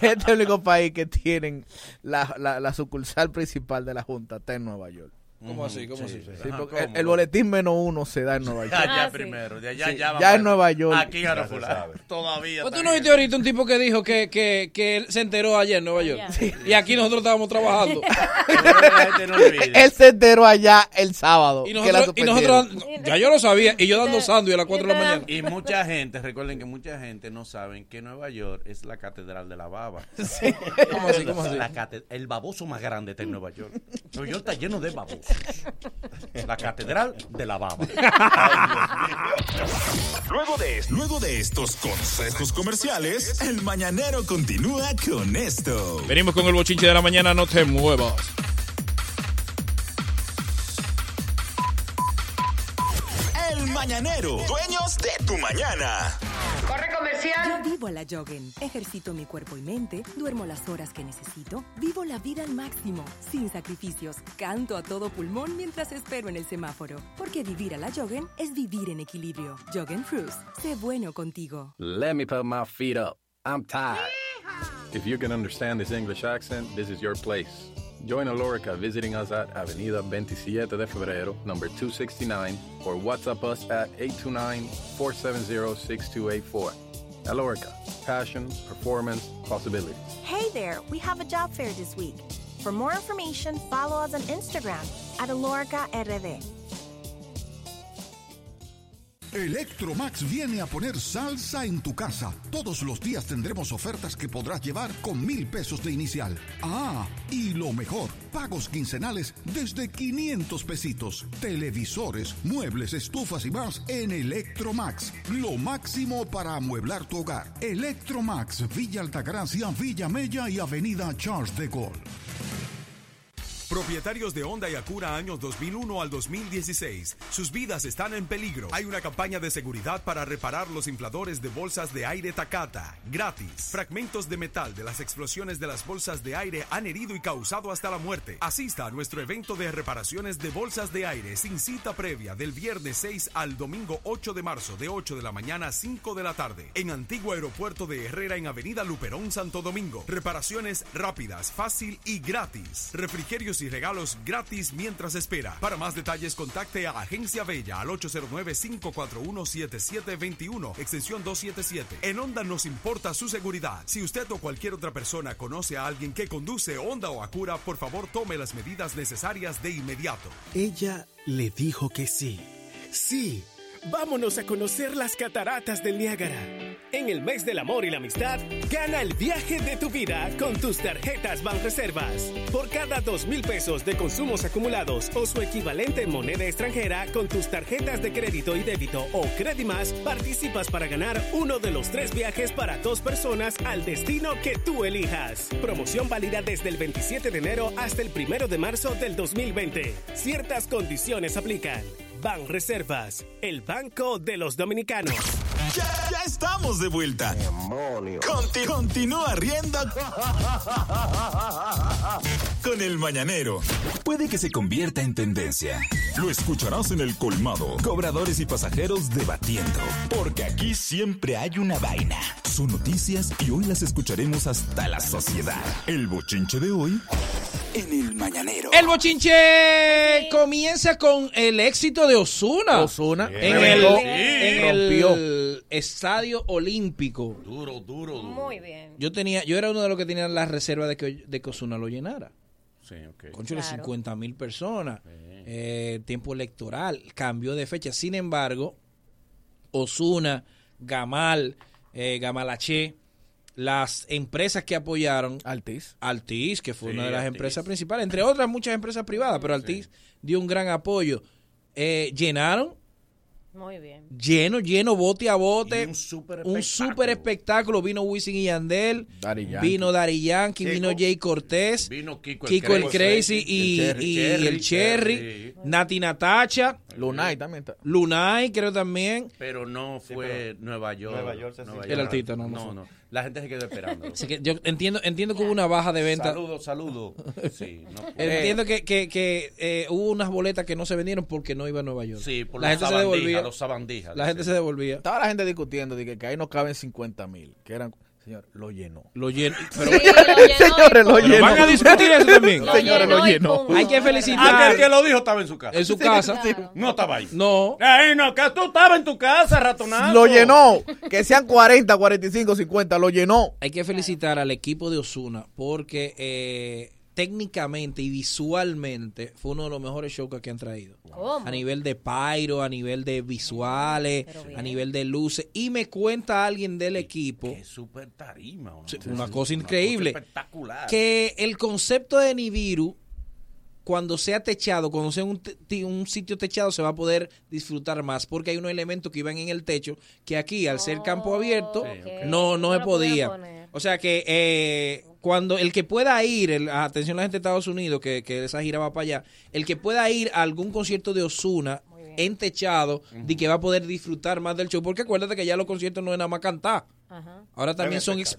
Este es el único país que tienen la, la, la sucursal principal de la Junta está en Nueva York. ¿Cómo así? ¿Cómo así? Sí, Ajá, porque ¿cómo? el, el boletín menos uno se da en Nueva York. Allá Ah, primero. De allá Sí, ya, ya en Nueva York. Aquí sabe. Todavía. Tú no viste ahorita un tipo que dijo que, que, que él se enteró ayer en Nueva York. Sí. Y aquí nosotros estábamos trabajando. La gente no olvida. Él se enteró allá el sábado. Y que la nosotros, y suspendieron. nosotros, ya yo lo sabía, y yo dando sándwich a las 4 de la mañana. Y mucha gente, recuerden que mucha gente no saben que Nueva York es la catedral de la baba. ¿Cómo así? ¿Cómo así? La el baboso más grande está en Nueva York. Nueva York está lleno de babosos. La catedral de la baba. Luego de, luego de estos consejos comerciales, el mañanero continúa con esto. Venimos con el bochinche de la mañana, no te muevas. El mañanero, dueños de tu mañana. Yo vivo a la Joggen. Ejercito mi cuerpo y mente, duermo las horas que necesito, vivo la vida al máximo, sin sacrificios, canto a todo pulmón mientras espero en el semáforo. Porque vivir a la Joggen es vivir en equilibrio. Joggen Cruise, sé bueno contigo. Let me put my feet up. I'm tired. If you can understand this English accent, this is your place. Join Alorica visiting us at Avenida 27 de Febrero, number 269, or WhatsApp us at 829-470-6284. Alorica, passion, performance, possibilities. Hey there, we have a job fair this week. For more information, follow us on Instagram at Alorica RD. Electromax viene a poner salsa en tu casa. Todos los días tendremos ofertas que podrás llevar con mil pesos de inicial. Ah, y lo mejor, pagos quincenales desde 500 pesitos. Televisores, muebles, estufas y más en Electromax. Lo máximo para amueblar tu hogar. Electromax, Villa Altagracia, Villa Mella y Avenida Charles de Gaulle. Propietarios de Honda y Acura años 2001 al 2016. Sus vidas están en peligro. Hay una campaña de seguridad para reparar los infladores de bolsas de aire Takata. Gratis. Fragmentos de metal de las explosiones de las bolsas de aire han herido y causado hasta la muerte. Asista a nuestro evento de reparaciones de bolsas de aire sin cita previa del viernes 6 al domingo 8 de marzo de 8 de la mañana a 5 de la tarde. En Antiguo Aeropuerto de Herrera en Avenida Luperón, Santo Domingo. Reparaciones rápidas, fácil y gratis. Refrigerios y regalos gratis mientras espera. Para más detalles contacte a Agencia Bella al 809-541-7721, extensión 277. En Honda nos importa su seguridad. Si usted o cualquier otra persona conoce a alguien que conduce Honda o Acura, por favor tome las medidas necesarias de inmediato. Ella le dijo que sí. Sí. Vámonos a conocer las cataratas del Niágara. En el mes del amor y la amistad, gana el viaje de tu vida con tus tarjetas Banreservas. Por cada dos mil pesos de consumos acumulados o su equivalente en moneda extranjera con tus tarjetas de crédito y débito o Credimas, participas para ganar uno de los tres viajes para dos personas al destino que tú elijas. Promoción válida desde el 27 de enero hasta el 1 de marzo del 2020. Ciertas condiciones aplican. Ban Reservas, el banco de los dominicanos. Ya, ya estamos de vuelta. Conti- continúa riendo con el mañanero. Puede que se convierta en tendencia. Lo escucharás en el colmado. Cobradores y pasajeros debatiendo. Porque aquí siempre hay una vaina. Son noticias y hoy las escucharemos hasta la sociedad. El bochinche de hoy en el mañanero. El bochinche comienza con el éxito de Osuna. Osuna. En el, Sí. en el Estadio Olímpico. Duro, duro, duro. Muy bien. Yo tenía, yo era uno de los que tenía la reserva de que, de que Osuna lo llenara. Sí, ok. Concho, de Claro. 50 mil personas. Eh, tiempo electoral. Cambió de fecha. Sin embargo, Osuna, Gamal, eh, Gamalache, las empresas que apoyaron. Altiz. Altiz, que fue Sí, una de las Altiz. empresas principales, entre otras muchas empresas privadas, pero Altiz dio un gran apoyo. Eh, llenaron Muy bien. lleno, lleno, bote a bote. Y un súper un espectáculo. Vino Wisin y Yandel. Daddy. Vino Dari Yankee, Kiko. vino Jay Cortés. Vino Kiko el Kiko el Crazy, Crazy el y, Cherry, y el Cherry. Cherry. Nati Natacha. Lunay también está. Lunay, creo también. Pero no fue Nueva York. Nueva York se Nueva sintió. El artista, no, no No, no. La gente se quedó esperando. Así que yo entiendo, entiendo que hubo una baja de venta. Saludos, saludos. Sí, no, Entiendo que, que, que eh, hubo unas boletas que no se vendieron porque no iba a Nueva York. Sí, por la los gente se sabandijas, devolvía. los sabandijas. La gente se devolvía. Estaba la gente discutiendo de que, que ahí no caben 50 mil. Que eran, señor, lo llenó. Lo lleno. Pero, Sí, lo llenó Señores, lo llenó. ¿Van a discutir eso también? Lo Señores, lo llenó Hay que felicitar. Ah, que el que lo dijo estaba en su casa. en su casa. No estaba ahí. No. Ay, no, que tú estabas en tu casa, ratonazo. Lo llenó. Que sean 40, 45, 50. Lo llenó. Hay que felicitar al equipo de Osuna porque eh, técnicamente y visualmente fue uno de los mejores shows que aquí han traído. ¿Cómo? A nivel de pyro, a nivel de visuales, a nivel de luces. Y me cuenta alguien del equipo Qué súper tarima. ¿no? Sí, una cosa increíble. espectacular. que el concepto de Nibiru, cuando sea techado, cuando sea un, sitio techado, se va a poder disfrutar más, porque hay unos elementos que iban en el techo que aquí, al ser campo abierto, ok. no, no No se podía. poner. O sea que eh, cuando el que pueda ir, el- atención a la gente de Estados Unidos, que, que esa gira va para allá, el que pueda ir a algún concierto de Osuna en techado, de que va a poder disfrutar más del show, porque acuérdate que ya los conciertos no es nada más cantar. Ajá. Ahora también son espectáculo.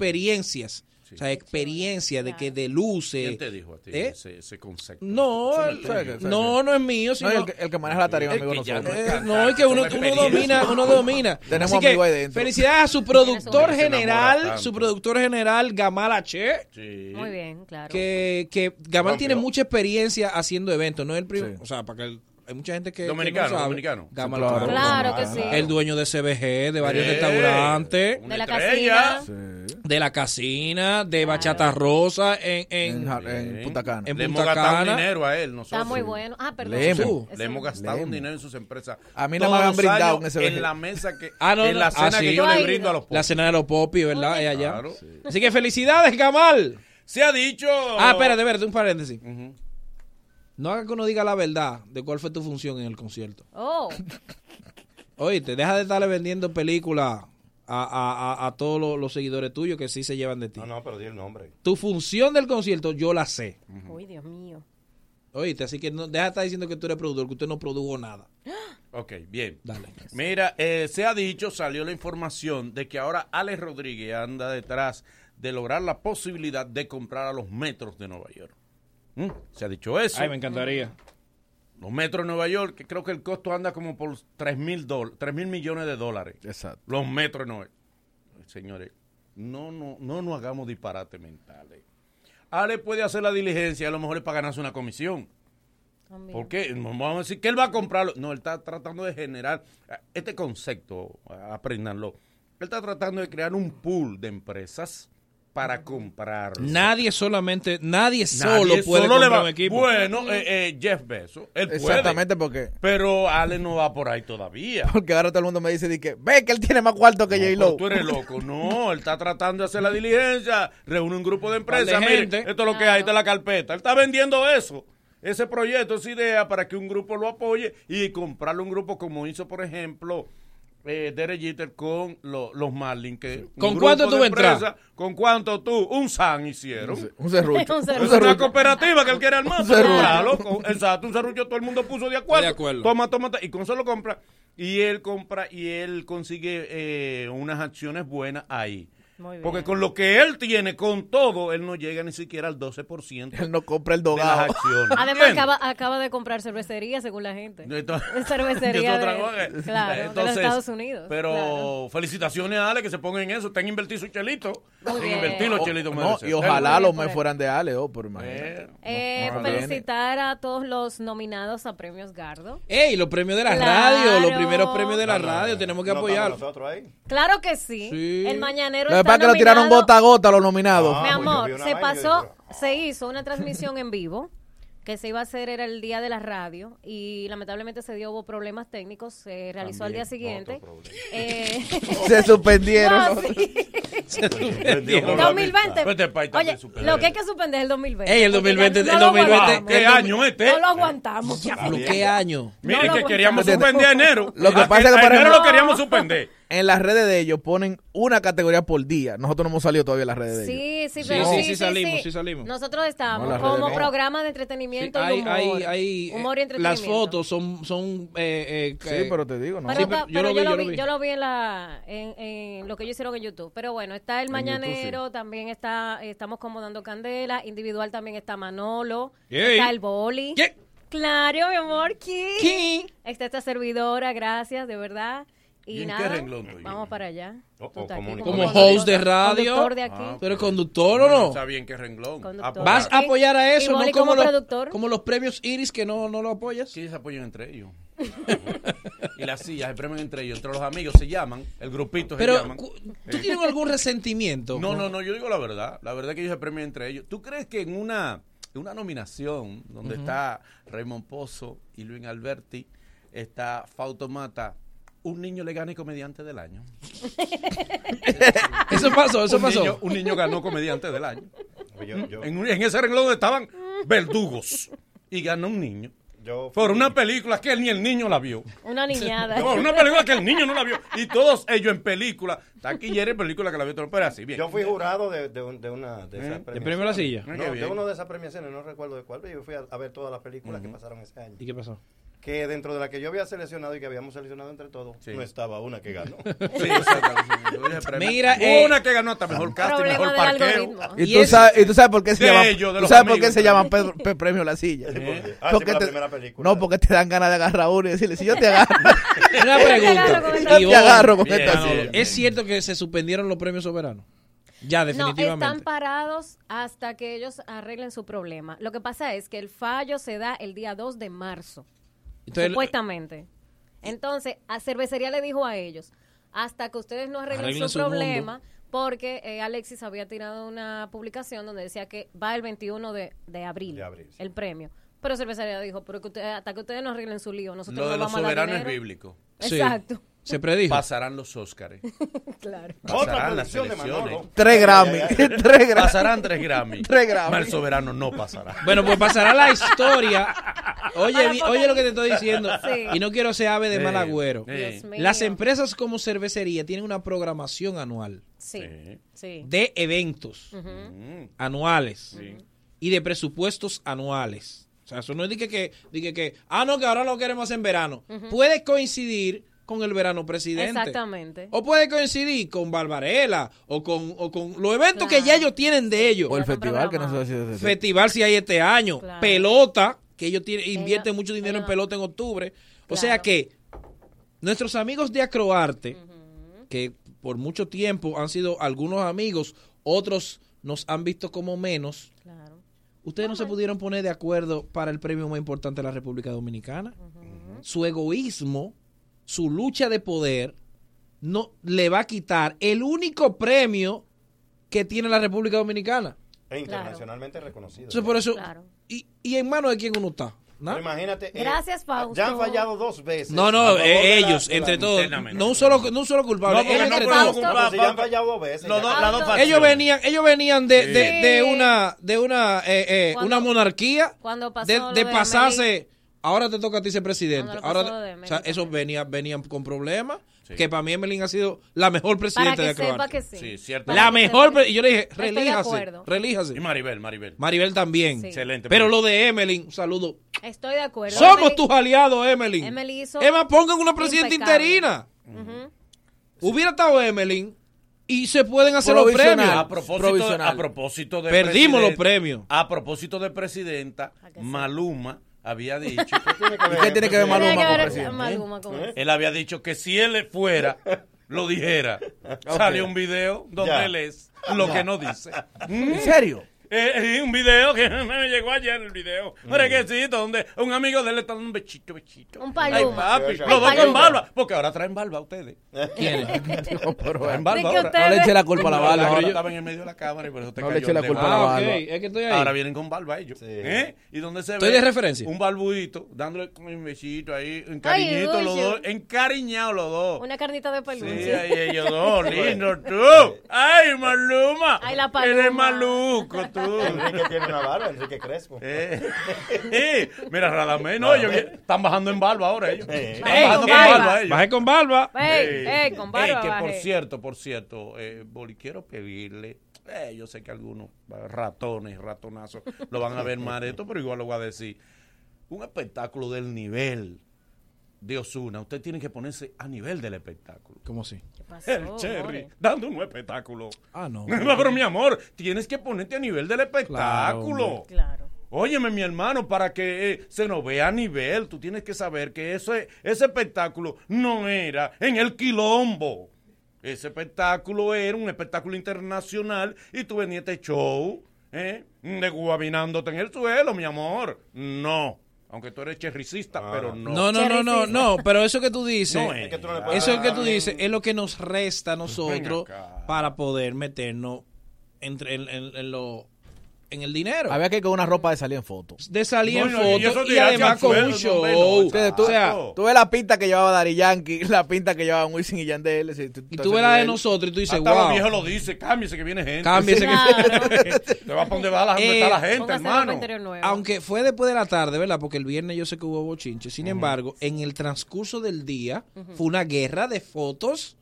Experiencias. O sea, experiencia de que de luces. ¿Quién te dijo a ti ¿Eh? ese, ese concepto? No, el- no no, no es mío, No, sino el, que, el que maneja la tarima, Es amigo, que nosotros. no es eh, cantar, no, es que uno, uno domina, uno domina. Tenemos Así que, amigos ahí dentro. Felicidades a su productor general, su productor general, Gamal H. Sí. Muy bien, claro. Que, que Gamal tiene mucha experiencia haciendo eventos, no es el primero. Sí. O sea, para que el- hay mucha gente que. que Dominicano, no sabe. dominicano. Gamal, Sí, claro. Claro que sí. El dueño de CBG, de varios Eh, restaurantes, una De la estrella. casina. Sí. de la casina, de Bachata Rosa en, en, En, Punta Cana. en Le hemos Punta gastado Cana. dinero a él, nosotros. Está muy bueno. Ah, perdón. Le hemos. Eso Le hemos gastado Le un dinero en sus empresas. A mí no me han brindado en ese En la mesa que. Ah, no, en no. la Ah, cena que yo le brindo a los La cena de los popis, ¿verdad? Allá. Así que felicidades, Gamal. Se ha dicho. Ah, espérate, espérate, un paréntesis. No haga que uno diga la verdad de cuál fue tu función en el concierto. Oh, Oíste, deja de estarle vendiendo películas a, a- a- a todos los, los seguidores tuyos que sí se llevan de ti. No, no, pero di el nombre. Tu función del concierto yo la sé. uy, Dios mío. Oíste, así que no, deja de estar diciendo que tú eres productor, que usted no produjo nada. Ok, bien. Dale. Mira, eh, se ha dicho, salió la información de que ahora Alex Rodríguez anda detrás de lograr la posibilidad de comprar a los metros de Nueva York. ¿Mm? Se ha dicho eso. Ay, me encantaría. Los metros de Nueva York, que creo que el costo anda como por 3 mil mil millones de dólares. Exacto. Los metros de Nueva York. Señores, no, no, no nos hagamos disparate mentales. Ale puede hacer la diligencia, a lo mejor es para ganarse una comisión. También. ¿Por qué? Vamos a decir que él va a comprarlo. No, él está tratando de generar este concepto, aprendanlo. Él está tratando de crear un pool de empresas para comprar. Nadie solamente, nadie, Nadie solo puede solo le comprar va- un equipo. Bueno, eh, eh, Jeff Bezos, él puede. Exactamente porque Pero Ale no va por ahí todavía. porque ahora todo el mundo me dice de que ve que él tiene más cuarto que No, J-Lo. pero tú eres loco. No, él está tratando de hacer la diligencia. Reúne un grupo de empresas. De Mire, gente. esto es lo que hay, es la carpeta. Él está vendiendo eso. Ese proyecto, esa idea para que un grupo lo apoye y comprarle un grupo como hizo, por ejemplo, eh, Derek Jeter con lo- los Marlins. Que ¿Con cuánto tú entras? ¿Con cuánto tú? Un SAN hicieron. Un serrucho. Un Es serrucho. una cooperativa que él quiere armar. Un Exacto, un serrucho todo el mundo puso de acuerdo. De acuerdo. Toma, toma, y con eso lo compra. Y él compra y él consigue eh, unas acciones buenas ahí. Muy bien. Porque con lo que él tiene, con todo, él no llega ni siquiera al 12%. Él no compra el de las dogado. acciones. Además, acaba, acaba de comprar cervecería, según la gente. Entonces- cervecería de- cosa. claro, de los Entonces, Estados Unidos, Pero claro. felicitaciones a Ale que se pongan en eso. Están invertir su chelito. Muy En bien. invertir los chelitos. no, y ojalá los por fueran de Ale, oh, imagínate. Eh, No, no felicitar a todos los nominados a premios Gardo. Ey, los premios de la Claro. radio, los primeros premios de la radio, tenemos que No apoyar. estamos nosotros ahí. Claro que sí. Sí. El mañanero Lo que es que lo tiraron gota a gota los nominados. Ah, Mi pues amor, se pasó, dije, se hizo una transmisión en vivo que se iba a hacer era el día de la radio y lamentablemente se dio hubo problemas técnicos, se realizó al día siguiente. Eh, Se suspendieron. no, sí. Suspendieron. 2020. Este país también Oye, lo que hay que suspender es el 2020. Ey, el porque 2020, ya el no lo 2020, aguantamos. ¿Qué año este? No lo aguantamos. ya. ¿Pero qué año? Mire, No que queríamos suspender enero. Lo que pasa es que, a por enero lo queríamos suspender. En las redes de ellos ponen una categoría por día. Nosotros no hemos salido todavía en las redes de ellos. Sí, sí, Sí, pero sí, sí, sí salimos, sí salimos. Nosotros estamos No, como no. programa de Sí, entretenimiento y hay, humor. hay, hay, humor y eh, entretenimiento. las fotos son, son eh, eh, Sí, pero te digo, ¿no? Pero, pero yo pero lo vi, yo lo vi. yo lo vi en la en, en lo que ellos hicieron en YouTube. Pero bueno, está el En mañanero, también está estamos como dando candela, individual también está Manolo, está el boli. Claro, mi amor, ¿qué? ¿Qué? Está esta servidora, gracias, de verdad. Y, ¿Y en qué nada, renglón estoy? vamos para allá. Oh, Tú oh. Como host de radio. Conductor de aquí. Ah, ¿Pero conductor o No está bien que renglón. Conductor. ¿Vas a apoyar a eso? ¿No como como, los, productor. como los premios Iris que no, no lo apoyas? Sí, se apoyan entre ellos. y las sillas se premian entre ellos. Entre los amigos se llaman, el grupito se Pero, llaman. ¿tú tienes algún resentimiento? No, no, no, yo digo la verdad. La verdad es que ellos se premian entre ellos. ¿Tú crees que en una, en una nominación donde está Raymond Pozo y Luis Alberti, está Fausto Mata, un niño le gana y comediante del año? Eso pasó, eso un pasó. Niño, un niño ganó comediante del año. Yo, yo, En, un- en ese renglón donde estaban verdugos y ganó un niño. yo Por una película que él ni el niño la vio. Una niñada. No, una película que el niño no la vio. Y todos ellos en película. Taquillera en película que la vio todo. Pero así, bien. Yo fui jurado de, de, un- de una de esas ¿Eh? ¿De premio a la silla? Ah, No, de una de esas premiaciones, no recuerdo de cuál, pero yo fui a, a ver todas las películas que pasaron ese año. ¿Y qué pasó? Que dentro de la que yo había seleccionado y que habíamos seleccionado entre todos, Sí. no estaba una que ganó. Sí, premio. Mira, eh, una que ganó hasta mejor casting, mejor parqueo. ¿Y, Y tú es- sabes, ¿Y tú sabes por qué se llama, ellos, tú sabes por qué se llama Pedro- Pe- premio La Silla? ¿Eh? Ah, Porque te- película. no, porque te dan ganas de agarrar a uno y decirle, si yo te agarro, Una pregunta. yo te agarro con Bien, esta silla. ¿Es cierto que se suspendieron los premios soberanos? Ya, No, definitivamente. están parados hasta que ellos arreglen su problema. Lo que pasa es que el fallo se da el día 2 de marzo, Entonces, supuestamente. Entonces, a Cervecería le dijo a ellos, hasta que ustedes no arreglen Arreglen su, su problema, porque eh, Alexis había tirado una publicación donde decía que va el 21 de, de abril, De abril, sí. el premio. Pero Cervecería dijo, pero que ustedes, hasta que ustedes no arreglen su lío, nosotros Lo de no los vamos a dar soberanos es bíblico. Sí. Se predijo. Pasarán los Óscares. Claro. Otra Pasarán las producción de elecciones. Manolo. Tres Grammy. Tres Grammy. Pasarán tres Grammy. Tres Grammy. Soberano no pasará. Bueno, pues pasará la historia. Oye, oye lo que te estoy diciendo. Sí. Y no quiero ser ave de Sí. mal agüero. Sí. Dios mío. Las empresas como cervecería tienen una programación anual Sí, Sí. sí. de eventos. Mm, anuales sí. y de presupuestos anuales. O sea, eso no es de que, que, de que, que, ah, no, que ahora lo queremos hacer en verano. Puede coincidir con el verano presidente. Exactamente. O puede coincidir con Barbarella o con, o con los eventos que ya ellos tienen de ellos. O el festival que no se programados. decide. Festival si hay este año. Claro. Pelota, que ellos tienen, invierten Ellos- mucho dinero en pelota en octubre. O sea que nuestros amigos de Acroarte, que por mucho tiempo han sido algunos amigos, otros nos han visto como menos. Claro. Ustedes no se pudieron poner de acuerdo para el premio más importante de la República Dominicana. Su egoísmo, su lucha de poder, no le va a quitar el único premio que tiene la República Dominicana. E internacionalmente reconocido. Entonces, por eso, Claro. y, y en manos de quién uno está? ¿no? Pero imagínate. eh, Gracias, Fausto. Ya han fallado dos veces. No, no, eh, ellos, la- entre todos. No un solo, no un solo culpable. No, ellos, no entre podemos todos. culpar. Pero si ya han fallado dos veces. Los ya. dos- las dos Ellos venían, ellos venían de, Sí. de, de una, de una, eh, eh, Cuando- una monarquía, cuando pasó de pasarse. Ahora te toca a ti ser presidente. Lo Ahora, o sea, esos también. venía, venían con problemas. Sí. Que para mí Emelín ha sido la mejor Para presidenta que de Croacia. que sí. Sí, cierto. Para La que mejor. Y yo le dije, Estoy de relíjase. acuerdo. Relíjase. Y Maribel, Maribel. Maribel también. Sí. Excelente. Pero Maribel. lo de Emelín, un saludo. Estoy de acuerdo. Somos Emily- tus aliados, Emelín. Emily hizo Emma, pongan una presidenta impecable. interina. Hubiera estado Emelín Y se pueden hacer los premios. A propósito, a propósito de Perdimos los premios. A propósito de presidenta, Maluma había dicho. ¿Y qué tiene que ver Maluma Tiene que con ver presidente? Maluma con eso. Él había dicho que si él fuera, lo dijera. Salió un video donde Ya. él es lo que no dice. ¿En serio? Eh, eh, un video que me llegó ayer el video. Un requisito donde un amigo de él le está dando un bechito, bechito. Un Ay, paluma. papi, Ay, los dos con barba. Porque ahora traen barba ustedes. ¿Quién? Traen barba ¿De qué ahora. ustedes? No le eche la culpa a la barba. Ahora estaban en medio de la cámara y por eso te No le cayó eche la el culpa a la Ah, barba. Es que estoy ahí. Ahora vienen con barba ellos. ¿Eh? Y donde se Estoy ve de referencia. un barbuito dándole un besito ahí, encariñito los dos, encariñados los dos. Una carnita de Sí, peluche. ahí ellos dos, lindo tú. Ay, Maluma. Ay, la paloma. Eres maluco tú. Enrique tiene una barba, Enrique Crespo. Eh, eh, mira, Radamés, no, ellos están bajando en barba ahora ellos. Están bajando con barba. barba ellos. Bajé con barba. Con barba ey, que por cierto, por cierto, eh, Boli, quiero pedirle, eh, yo sé que algunos eh, ratones, ratonazos, lo van a ver mal esto, pero igual lo voy a decir. Un espectáculo del nivel de Osuna, usted tiene que ponerse a nivel del espectáculo. ¿Cómo así? ¿Qué pasó, El Cherry, more? dando un espectáculo. Ah, no. No, pero mi amor, tienes que ponerte a nivel del espectáculo. Claro. Óyeme, mi hermano, para que eh, se nos vea a nivel, tú tienes que saber que ese, ese espectáculo no era en el quilombo. Ese espectáculo era un espectáculo internacional y tú venías a este show, ¿eh? De guabinándote en el suelo, mi amor. No. Aunque tú eres cherricista, pero no. No, no, no, no, no, pero eso que tú dices, No es. que tú no le puedes eso que tú dices es lo que nos resta a nosotros Ven acá. para poder meternos entre en, en- en lo en el dinero. Había que ir con una ropa de salir en foto. de salir en No, no, y y, además con un show. no, tú, o sea, tú ves la pinta que llevaba Dari Yankee, la pinta que llevaban Wisin y Yandel. ese- y tú ves la de nosotros y tú dices, Hasta los wow, viejos lo dicen, cámbiese que viene gente. cámbiese que Claro. Te vas para donde va la, donde Eh, está la gente, ropa hermano. Aunque fue después de la tarde, ¿verdad? Porque el viernes yo sé que hubo bochinche. Sin embargo, en el transcurso del día fue una guerra de fotos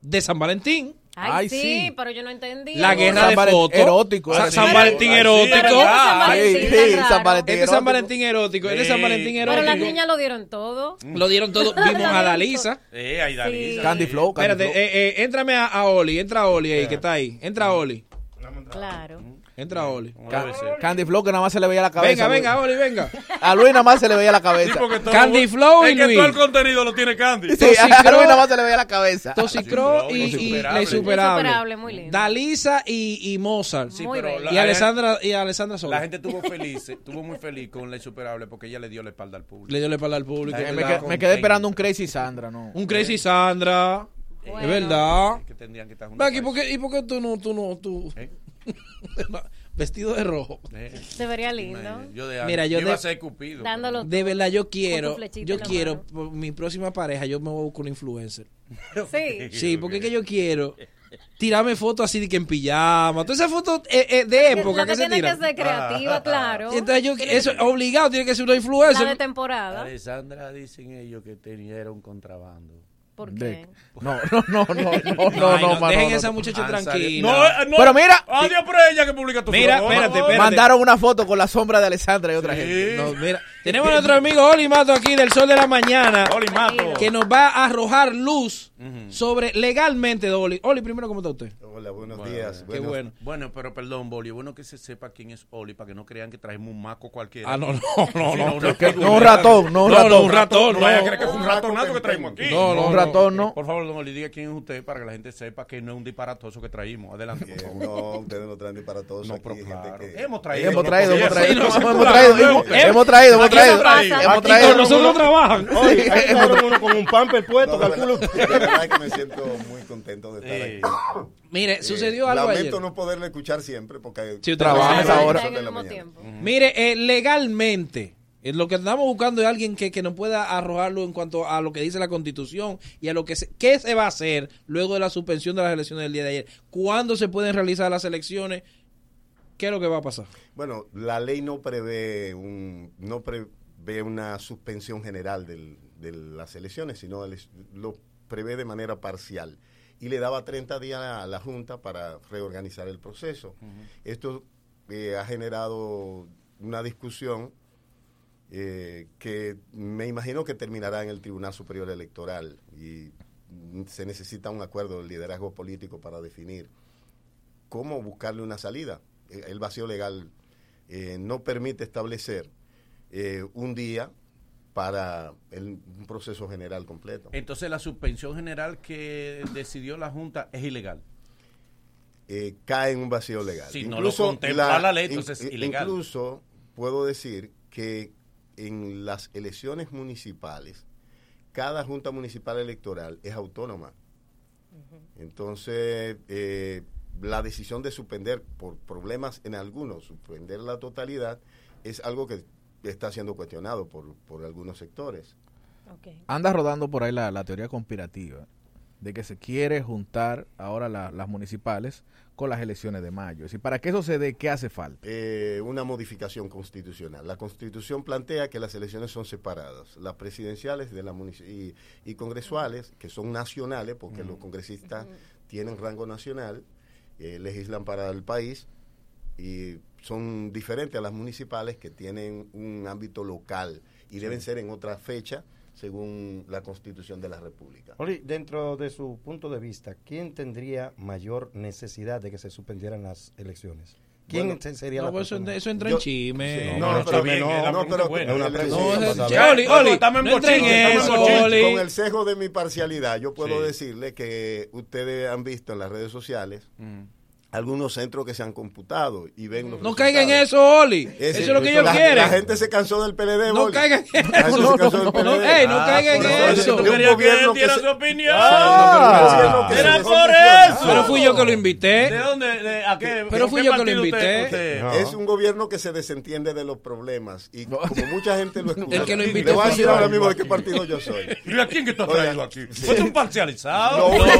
de San Valentín. Ay, Ay, sí, sí. pero yo no entendí. La guerra San de fotos. erótico, Sa- ese. San Valentín sí, erótico. Pero San Valentín Sí, sí. San Valentín Este es San erótico. Valentín erótico. Este es San Sí. Valentín Pero erótico. las niñas lo dieron todo. Lo dieron todo. Vimos a Dalisa. Eh, ahí Dalisa. Candy Flow, Candy Espérate, Flow. eh, eh, éntrame a, a Oli. Entra a Oli ahí, que está ahí. Entra a Oli. Claro. Entra Oli. Can-. Candy Flow que nada más se le veía la cabeza. Venga, Luis. venga, Oli, venga. A Luis nada más se le veía la cabeza. Candy Flow y es que Luis. todo el contenido lo tiene Candy. Sí, a Toxicro- Luis nada más se le veía la cabeza. Toxicro y, y. La Insuperable. Insuperable, muy lindo. Dalisa y, y Mozart. Sí, Muy pero bello. la- y Alessandra, y Alessandra Sola. La gente estuvo feliz, estuvo muy feliz con la insuperable porque ella le dio la espalda al público. Le dio la espalda al público. Me, quedé esperando un Crazy Sandra, ¿no? Un Crazy Sandra. Bueno. Es verdad. Que tendrían que estar para ¿por qué- ¿y por qué tú no, tú no, tú? ¿Eh? Vestido de rojo. Eh, Se vería lindo. Yo de Mira, yo iba de- a ser Cupido. Dándolo De verdad, yo quiero, yo quiero, por mi próxima pareja, yo me voy a buscar un influencer. Sí. Sí, porque es que yo quiero tirarme fotos así de que en pijama, todas esas fotos eh, eh, de época La que que se tiene tiran. que ser creativa, claro. Y entonces yo, eso obligado tiene que ser una La de influencer. temporada. Alessandra dicen ellos que tenía era un contrabando. ¿Por De- qué? No, no, no, no, no, no, no, no, dejen no, esa no. muchacha Han tranquila. No, eh, no. Pero mira, Adiós por ella que publica tu Mira, foto. espérate, No, espérate. mandaron una foto con la sombra de Alessandra y otra gente. No, mira, tenemos a nuestro amigo Oli Mato aquí del Sol de la Mañana. Oli Mato. Que nos va a arrojar luz sobre legalmente, Oli. Oli, primero, ¿cómo está usted? Hola, buenos Bueno, días. Qué Buenos- bueno. Bueno, pero perdón, Boli, es bueno que se sepa quién es Oli para que no crean que traemos un maco cualquiera. Ah, no, no, no, Sí, no. no, un ratón, no, un No, no, ratón. un ratón, No vaya a no. creer que es un ratonazo que traemos aquí. No, no, no. no. Por favor, don Oli, diga quién es usted para que la gente sepa que no es un disparatoso que traímos. Adelante, por Bien, favor. no, ustedes no traen para todos. No, aquí, pero gente claro. que- Hemos traído. Hemos no traído, hemos traído, hemos No, traído, no, hemos eh, hemos traído, hemos traído. Hemos traído. nosotros trabajan. Oye, uno con un pamper puesto, No, calculo. verdad, de verdad que me siento muy contento de estar Eh, aquí. Mire, Eh, sucedió algo Lamento no poderle escuchar siempre porque Sí, usted trabaja trabaja. ahora. Mire, eh, legalmente, eh, lo que estamos buscando es alguien que, que nos pueda arrojarlo en cuanto a lo que dice la Constitución y a lo que se, qué se va a hacer luego de la suspensión de las elecciones del día de ayer. ¿Cuándo se pueden realizar las elecciones? ¿Qué es lo que va a pasar? Bueno, la ley no prevé un no prevé una suspensión general del- de las elecciones, sino el- lo prevé de manera parcial y le daba 30 días a la Junta para reorganizar el proceso. Esto eh, ha generado una discusión eh, que me imagino que terminará en el Tribunal Superior Electoral y se necesita un acuerdo del liderazgo político para definir cómo buscarle una salida. Eh, El vacío legal eh, no permite establecer eh, un día para el- un proceso general completo. Entonces la suspensión general que decidió la Junta es ilegal. eh, cae en un vacío legal. Si no lo contempla la ley, entonces es ilegal. Incluso puedo decir que en las elecciones municipales, cada junta municipal electoral es autónoma. Entonces, eh, la decisión de suspender por problemas en algunos, suspender la totalidad, es algo que está siendo cuestionado por, por algunos sectores. Anda rodando por ahí la, la teoría conspirativa de que se quiere juntar ahora la- las municipales con las elecciones de mayo. Decir, para que eso se dé, ¿qué hace falta? eh, una modificación constitucional. La constitución plantea que las elecciones son separadas, las presidenciales de la y, y congresuales, que son nacionales, porque los congresistas tienen rango nacional, eh, legislan para el país y son diferentes a las municipales que tienen un ámbito local y deben ser en otra fecha según la constitución de la República. Oli, dentro de su punto de vista, ¿quién tendría mayor necesidad de que se suspendieran las elecciones? ¿Quién Bueno, se- sería no, la pues eso, persona? eso entra en chisme. Sí, no, no, pero- no, no, pero- Es una pregunta, no. Oli, Oli, no entren en eso, Oli. Con el sesgo de mi parcialidad, yo puedo Sí. decirle que ustedes han visto en las redes sociales Mm. Algunos centros que se han computado y ven los No caiga en eso, Oli. Ese- eso es lo que ellos la, quieren. La gente se cansó del PLD, No Boli. caiga en eso. No, cansó del no, PLD. no, ey, no Ah, caiga en eso. Tú querías que gobierno él diera su opinión. Ah, Ah, era por eso. Pero fui yo que lo invité. ¿De dónde? De, ¿A qué? Pero ¿con fui qué yo que lo invité. usted- usted- Es un gobierno que se desentiende de los problemas y como mucha gente lo escucha. El que lo invitó Le voy a decir ahora mismo de qué partido yo soy. ¿Y a quién que Oiga, traído aquí? sí. ¿Pues un parcializado? No. No.